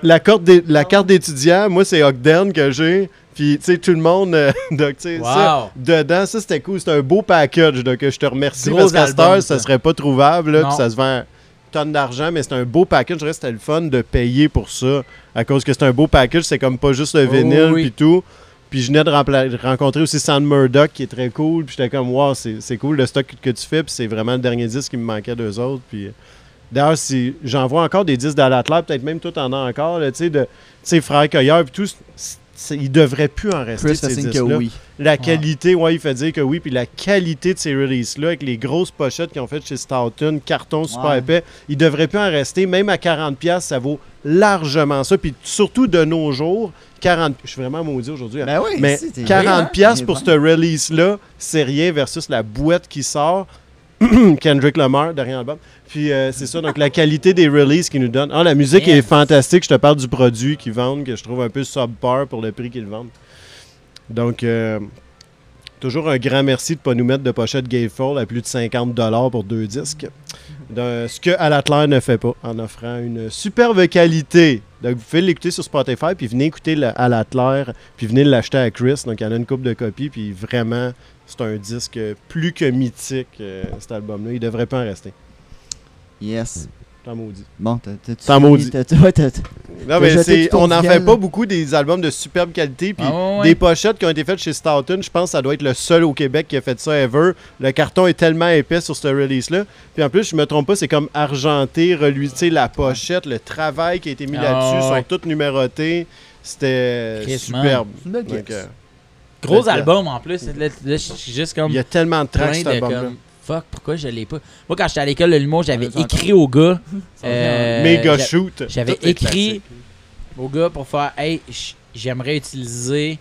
La carte, la carte d'étudiant, moi, c'est Ogden que j'ai. Puis, tu sais, tout le monde, euh, donc, ça, dedans, ça, c'était cool. C'était un beau package. Donc, je te remercie parce qu'à cette heure, ça serait pas trouvable. Là, puis ça se vend d'argent, mais c'est un beau package. Je c'était le fun de payer pour ça. À cause que c'est un beau package, c'est comme pas juste le oh vinyle puis tout. Puis je venais de rencontrer aussi Sand Murdoch qui est très cool. Puis j'étais comme, wow, c'est cool le stock que tu fais. Puis c'est vraiment le dernier disque qui me manquait d'eux autres. Puis d'ailleurs, si j'envoie encore des disques d'Alatler, peut-être même tout en a encore, tu sais, de, Frère Cueilleur, puis tout il devrait plus en rester. Chris ces que oui. La qualité, ouais. il fait dire que oui. Puis la qualité de ces releases-là, avec les grosses pochettes qu'ils ont faites chez Stoughton, carton super épais, il devrait plus en rester. Même à 40$, ça vaut largement ça. Puis surtout de nos jours, 40 je suis vraiment maudit aujourd'hui. Hein. Ben oui, mais 40$ pour cette release-là, c'est rien versus la boîte qui sort. Kendrick Lamar, derrière l'album. Puis euh, c'est ça, donc la qualité des releases qu'ils nous donnent. Ah, la musique est fantastique. Je te parle du produit qu'ils vendent, que je trouve un peu subpar pour le prix qu'ils vendent. Donc, euh, toujours un grand merci de ne pas nous mettre de pochette Gatefold à plus de 50$ pour deux disques. ce que Alatler ne fait pas, en offrant une superbe qualité. Donc, vous pouvez l'écouter sur Spotify, puis venez écouter Alatler, puis venez l'acheter à Chris. Donc, il y en a une coupe de copies, puis vraiment, c'est un disque plus que mythique, euh, cet album-là. Il devrait pas en rester. Yes. T'en maudis. Bon, t'en maudis. non, mais on n'en fait pas beaucoup des albums de superbe qualité. Puis ah, des pochettes qui ont été faites chez Stoughton, je pense que ça doit être le seul au Québec qui a fait ça ever. Le carton est tellement épais sur ce release-là. Puis en plus, je me trompe pas, c'est comme argenté, reluisé, la pochette, le travail qui a été mis ah, là-dessus, sont toutes numérotés. C'était superbe. Euh, Gros album en plus. juste comme. Il y a tellement de tracks cet album-là fuck, pourquoi je l'ai pas? Moi, quand j'étais à l'école de l'humour, j'avais écrit au gars. euh, Méga shoot. J'avais écrit au gars pour faire Hey, j'aimerais utiliser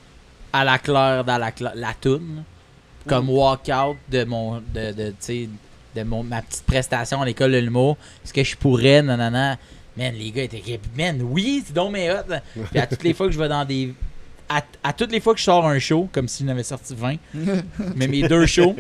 à la claire dans la, la toune comme walkout de mon. de, de, de mon, ma petite prestation à l'école de l'humour. Est-ce que je pourrais, nanana. Man, les gars étaient. Man, oui, c'est donc mes hot. Puis à toutes les fois que je vais dans des. À, à, toutes les fois que je sors un show, comme si j'en avais sorti 20, mais mes deux shows,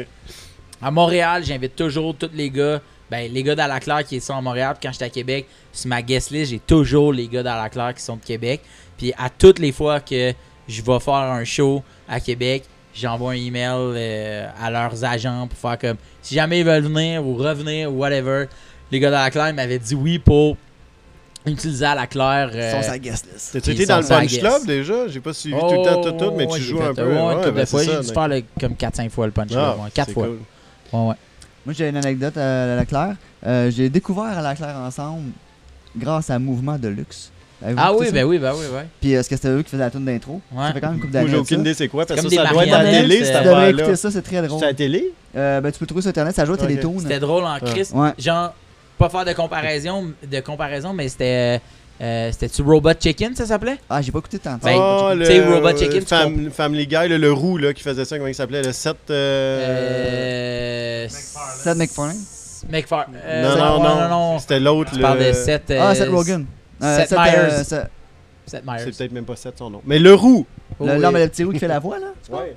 à Montréal, j'invite toujours tous les gars. Ben, les gars d'Alaclaire qui sont à Montréal. Puis quand j'étais à Québec, sur ma guest list, j'ai toujours les gars d'Alaclaire qui sont de Québec. Puis à toutes les fois que je vais faire un show à Québec, j'envoie un email euh, à leurs agents pour faire comme si jamais ils veulent venir ou revenir ou whatever. Les gars d'Alaclaire m'avaient dit oui pour utiliser à la claire. ils sont sa guest list. T'as-tu été dans le Punch Club déjà? J'ai pas suivi tout le temps, tout, tout, mais tu joues un peu. Ouais, ouais, ben, fois, j'ai dû faire comme 4-5 fois le Punch Club. 4 fois. Ouais, Moi, j'ai une anecdote à la Claire. Euh, j'ai découvert à la Claire ensemble grâce à Mouvement de Luxe. Ah oui, ben oui, ben oui, ouais. Puis est-ce que c'était eux qui faisaient la tune d'intro? Ouais. Ça fait quand même une couple d'années. Moi, j'ai aucune idée c'est quoi, parce que ça, doit être à la télé, cette. Tu écouter ça, c'est très drôle. C'est à la télé? Euh, Ben, tu peux trouver sur Internet, ça joue à Télétoon. C'était drôle en crise. Genre, pas faire de comparaison, de comparaison mais c'était. Euh, C'était-tu Robot Chicken, ça s'appelait? Ah, j'ai pas écouté tant. Ben, oh, tu sais, Robot Chicken. Fam, Family Guy, le, le roux là, qui faisait ça, comment il s'appelait? Le Seth. Euh... euh Seth MacFarlane? MacFarlane? Euh, non, non, non, non, non. C'était l'autre. Tu le... parles de Seth. Euh, ah, Seth Rogen. Seth, Seth Myers. Seth... Seth Myers. C'est peut-être même pas Seth son nom. Mais le roux! Le, oui. mais le petit roux qui fait la voix, là? Ouais.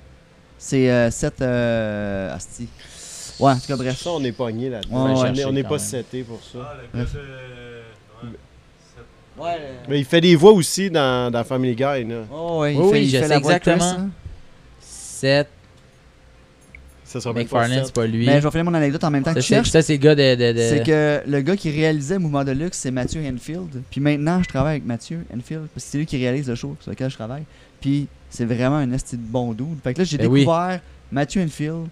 C'est Seth. Asti. Ouais, en tout cas, bref. Ça, on est pogné là-dedans. Ouais, on n'est pas seté pour ça. Ah, le mais il fait des voix aussi dans, dans Family Guy. Là. Oh, ouais, il oui, fait, il je fait sais exactement. 7. Ça sera McFarlane, c'est pas lui. Mais je vais finir mon anecdote en même temps que tu cherches. Ça, c'est le gars de. de, de... C'est que le gars qui réalisait Mouvement de Luxe, c'est Mathieu Enfield. Puis maintenant, je travaille avec Mathieu Enfield. Parce que c'est lui qui réalise le show sur lequel je travaille. Puis c'est vraiment un esti de bon dude. Fait que là, j'ai ben découvert Mathieu Enfield.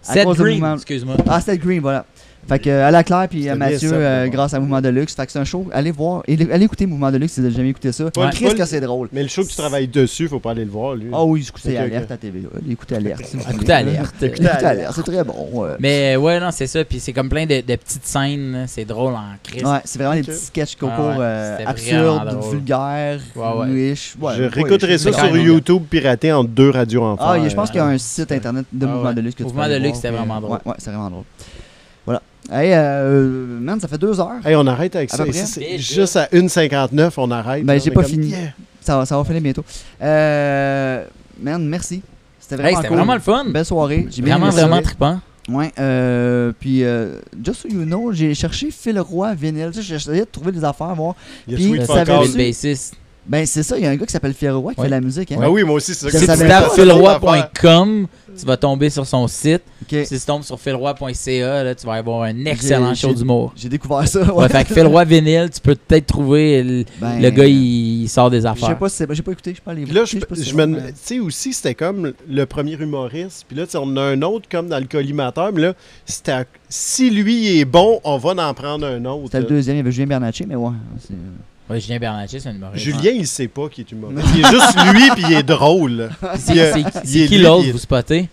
Seth Green, excuse-moi. Ah, Seth Green, voilà. Fait que à la Claire puis à Mathieu, euh, grâce à Mouvement de Luxe. Fait que c'est un show. Allez voir. Allez écouter Mouvement de Luxe si vous n'avez jamais écouté ça. Qu'est-ce que c'est drôle. Mais le show que tu travailles dessus, faut pas aller le voir, lui. Ah oui, écoutez Alerte à TV. Écoutez Alerte. Écoutez Alerte. Écoutez Alerte. C'est très bon. Mais ouais, non, c'est ça. Puis c'est comme plein de, petites scènes. C'est drôle en crise. Ouais, c'est vraiment des petits sketchs concours ah euh, absurdes, vulgaires, riches. Je réécouterai ça sur YouTube piraté en deux radios en Ah, je pense qu'il y a un site internet de ah Mouvement de Luxe que tu Mouvement de Luxe, c'était vraiment drôle. Ouais, c'est vraiment drôle. Hey, euh, man, ça fait deux heures. Hey, on arrête avec ça. juste à 1,59, on arrête. Ben, j'ai pas fini. Ça, va, ça va finir bientôt. Euh, man, merci. C'était vraiment, hey, vraiment le fun. Belle soirée. Vraiment, vraiment trippant. Ouais, euh, puis euh, just so you know, j'ai cherché Phil Roy vinyle. J'ai essayé de trouver des affaires, voir. Il y a puis, bassiste. Ben, c'est ça, il y a un gars qui s'appelle Phil Roy qui fait la musique. Hein? Ah oui, moi aussi, c'est ça que Si tu tapes philroy.com, tu vas tomber sur son site. Si tu tombes sur philroy.ca, tu vas avoir un excellent show d'humour. J'ai découvert ça. Ouais. fait que Philroy vinyle, tu peux peut-être trouver le, ben, gars, il, sort des affaires. Je sais pas si j'ai pas écouté, je pas les Là, je, je me tu sais aussi, c'était comme le premier humoriste. Puis là, on a un autre comme dans le collimateur. Mais là, si lui est bon, on va en prendre un autre. C'était le deuxième, il y avait Julien Bernatchez, mais ouais. Ouais, Julien Bernatchez, c'est un humoriste. Julien, il sait pas qu'il est humoriste. il est juste lui, puis il est drôle. C'est qui l'autre, vous spotez?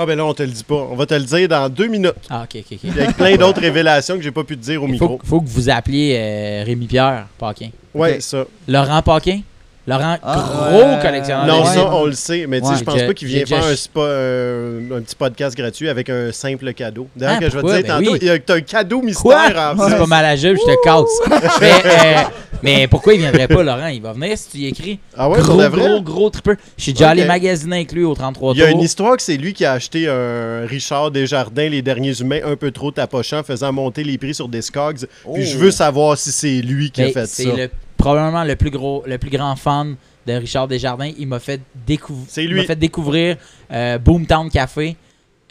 Ah ben là, on te le dit pas. On va te le dire dans deux minutes. Ah, ok, ok, ok. Avec plein d'autres révélations que j'ai pas pu te dire au micro. Faut, faut que vous appeliez euh, Rémi-Pierre Paquin. Ouais, ça. Laurent Paquin? Laurent, ah, gros collectionneur. Non, ça, on le sait. Mais tu sais, je pense pas qu'il vienne faire un, spa, euh, un, petit podcast gratuit avec un simple cadeau. D'ailleurs, ah, que je vais te dire ben tantôt, il y a un cadeau mystère en C'est pas mal à jeu, je te casse. mais, euh, mais, pourquoi il viendrait pas, Laurent? Il va venir si tu y écris. Ah ouais, gros, gros, gros tripper. Je suis déjà allé magasiner inclus au 33 Il y a une histoire que c'est lui qui a acheté un Richard Desjardins, Les Derniers Humains, un peu trop tapochant, faisant monter les prix sur Discogs. Puis je veux oh. savoir si c'est lui qui a fait ça. C'est probablement le plus gros, le plus grand fan de Richard Desjardins. Il m'a fait, fait découvrir euh, Boomtown Café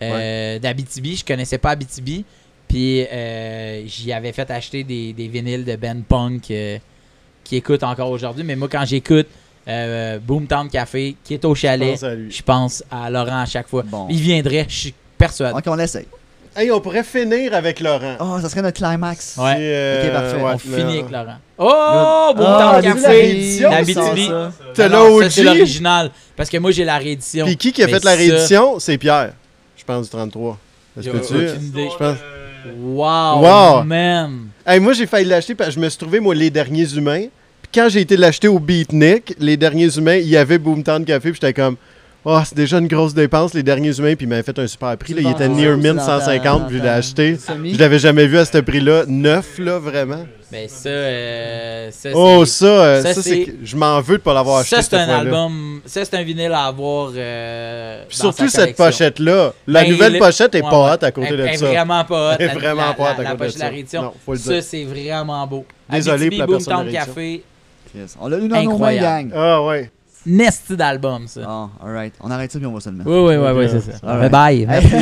euh, d'Abitibi. Je connaissais pas Abitibi. Puis euh, j'y avais fait acheter des, des vinyles de Ben Punk euh, qui écoute encore aujourd'hui. Mais moi, quand j'écoute euh, Boomtown Café, qui est au chalet, je pense à Laurent à chaque fois. Il viendrait, je suis persuadé. Ok, on essaye. Hey, on pourrait finir avec Laurent. Oh, ça serait notre climax. Ouais. ok, parfait. on finit avec Laurent. Oh, Boomtown oh, Café, Abitibi. T'as l'OG. C'est l'original. Parce que moi, j'ai la réédition. Puis qui qui a fait la réédition? C'est Pierre, je pense, du 33. Est-ce que tu... Je pense... Wow, wow, man. Hey, moi, j'ai failli l'acheter parce que je me suis trouvé, moi, les derniers humains. Puis quand j'ai été l'acheter au Beatnik, les derniers humains, il y avait Boomtown Café. Puis j'étais comme, oh, c'est déjà une grosse dépense, les derniers humains. Puis il m'avait fait un super prix. Là. Il était near mint 150. Puis je l'ai acheté. Je l'avais jamais vu à ce prix-là. Neuf, là, vraiment. Ben ça, euh, ça Oh, ça, euh, ça, c'est... Je m'en veux de pas l'avoir acheté. Ça, c'est un album. Ça, c'est un vinyle à avoir. Euh, surtout cette pochette-là. La ben, nouvelle pochette est pas hot à côté de ça. Elle est vraiment pas hot. Elle est vraiment pas hot à côté de ça. Non, faut le dire. Ça, c'est vraiment beau. Désolé pour la personne de Café. On l'a eu dans nos mains, gang. Ah, ouais. Nesty d'album, ça. Ah, alright. On arrête ça puis on va se le mettre. Oui, oui, oui, oui c'est ça. Bye bye. Merci.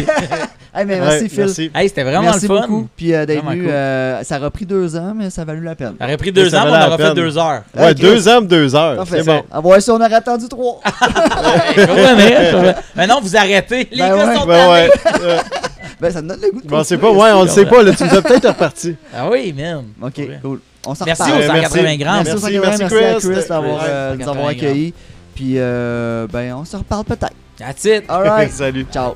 hey, mais merci, Phil. Merci. Hey, c'était vraiment merci le fun. Beaucoup. Puis euh, d'être venu, euh, ça aurait pris deux ans, mais ça a valu la peine. Ça aurait pris deux ans, mais on aurait fait deux heures. Ouais, deux ans, deux heures. C'est bon. Ah, ouais, si on aurait attendu trois. mais non, vous arrêtez. Les ben gars ouais. sont ben ouais. ben, ça me donne le goût de Bon, c'est pas, ouais, on le sait pas, là. Tu nous as peut-être reparti. Ah oui, man. Ok, cool. On s'en Merci aux 180 grammes. Merci, merci, merci, merci à Chris d'avoir euh, nous avoir accueillis. Puis, euh, ben, on se reparle peut-être. That's it. All right. Salut. Ciao.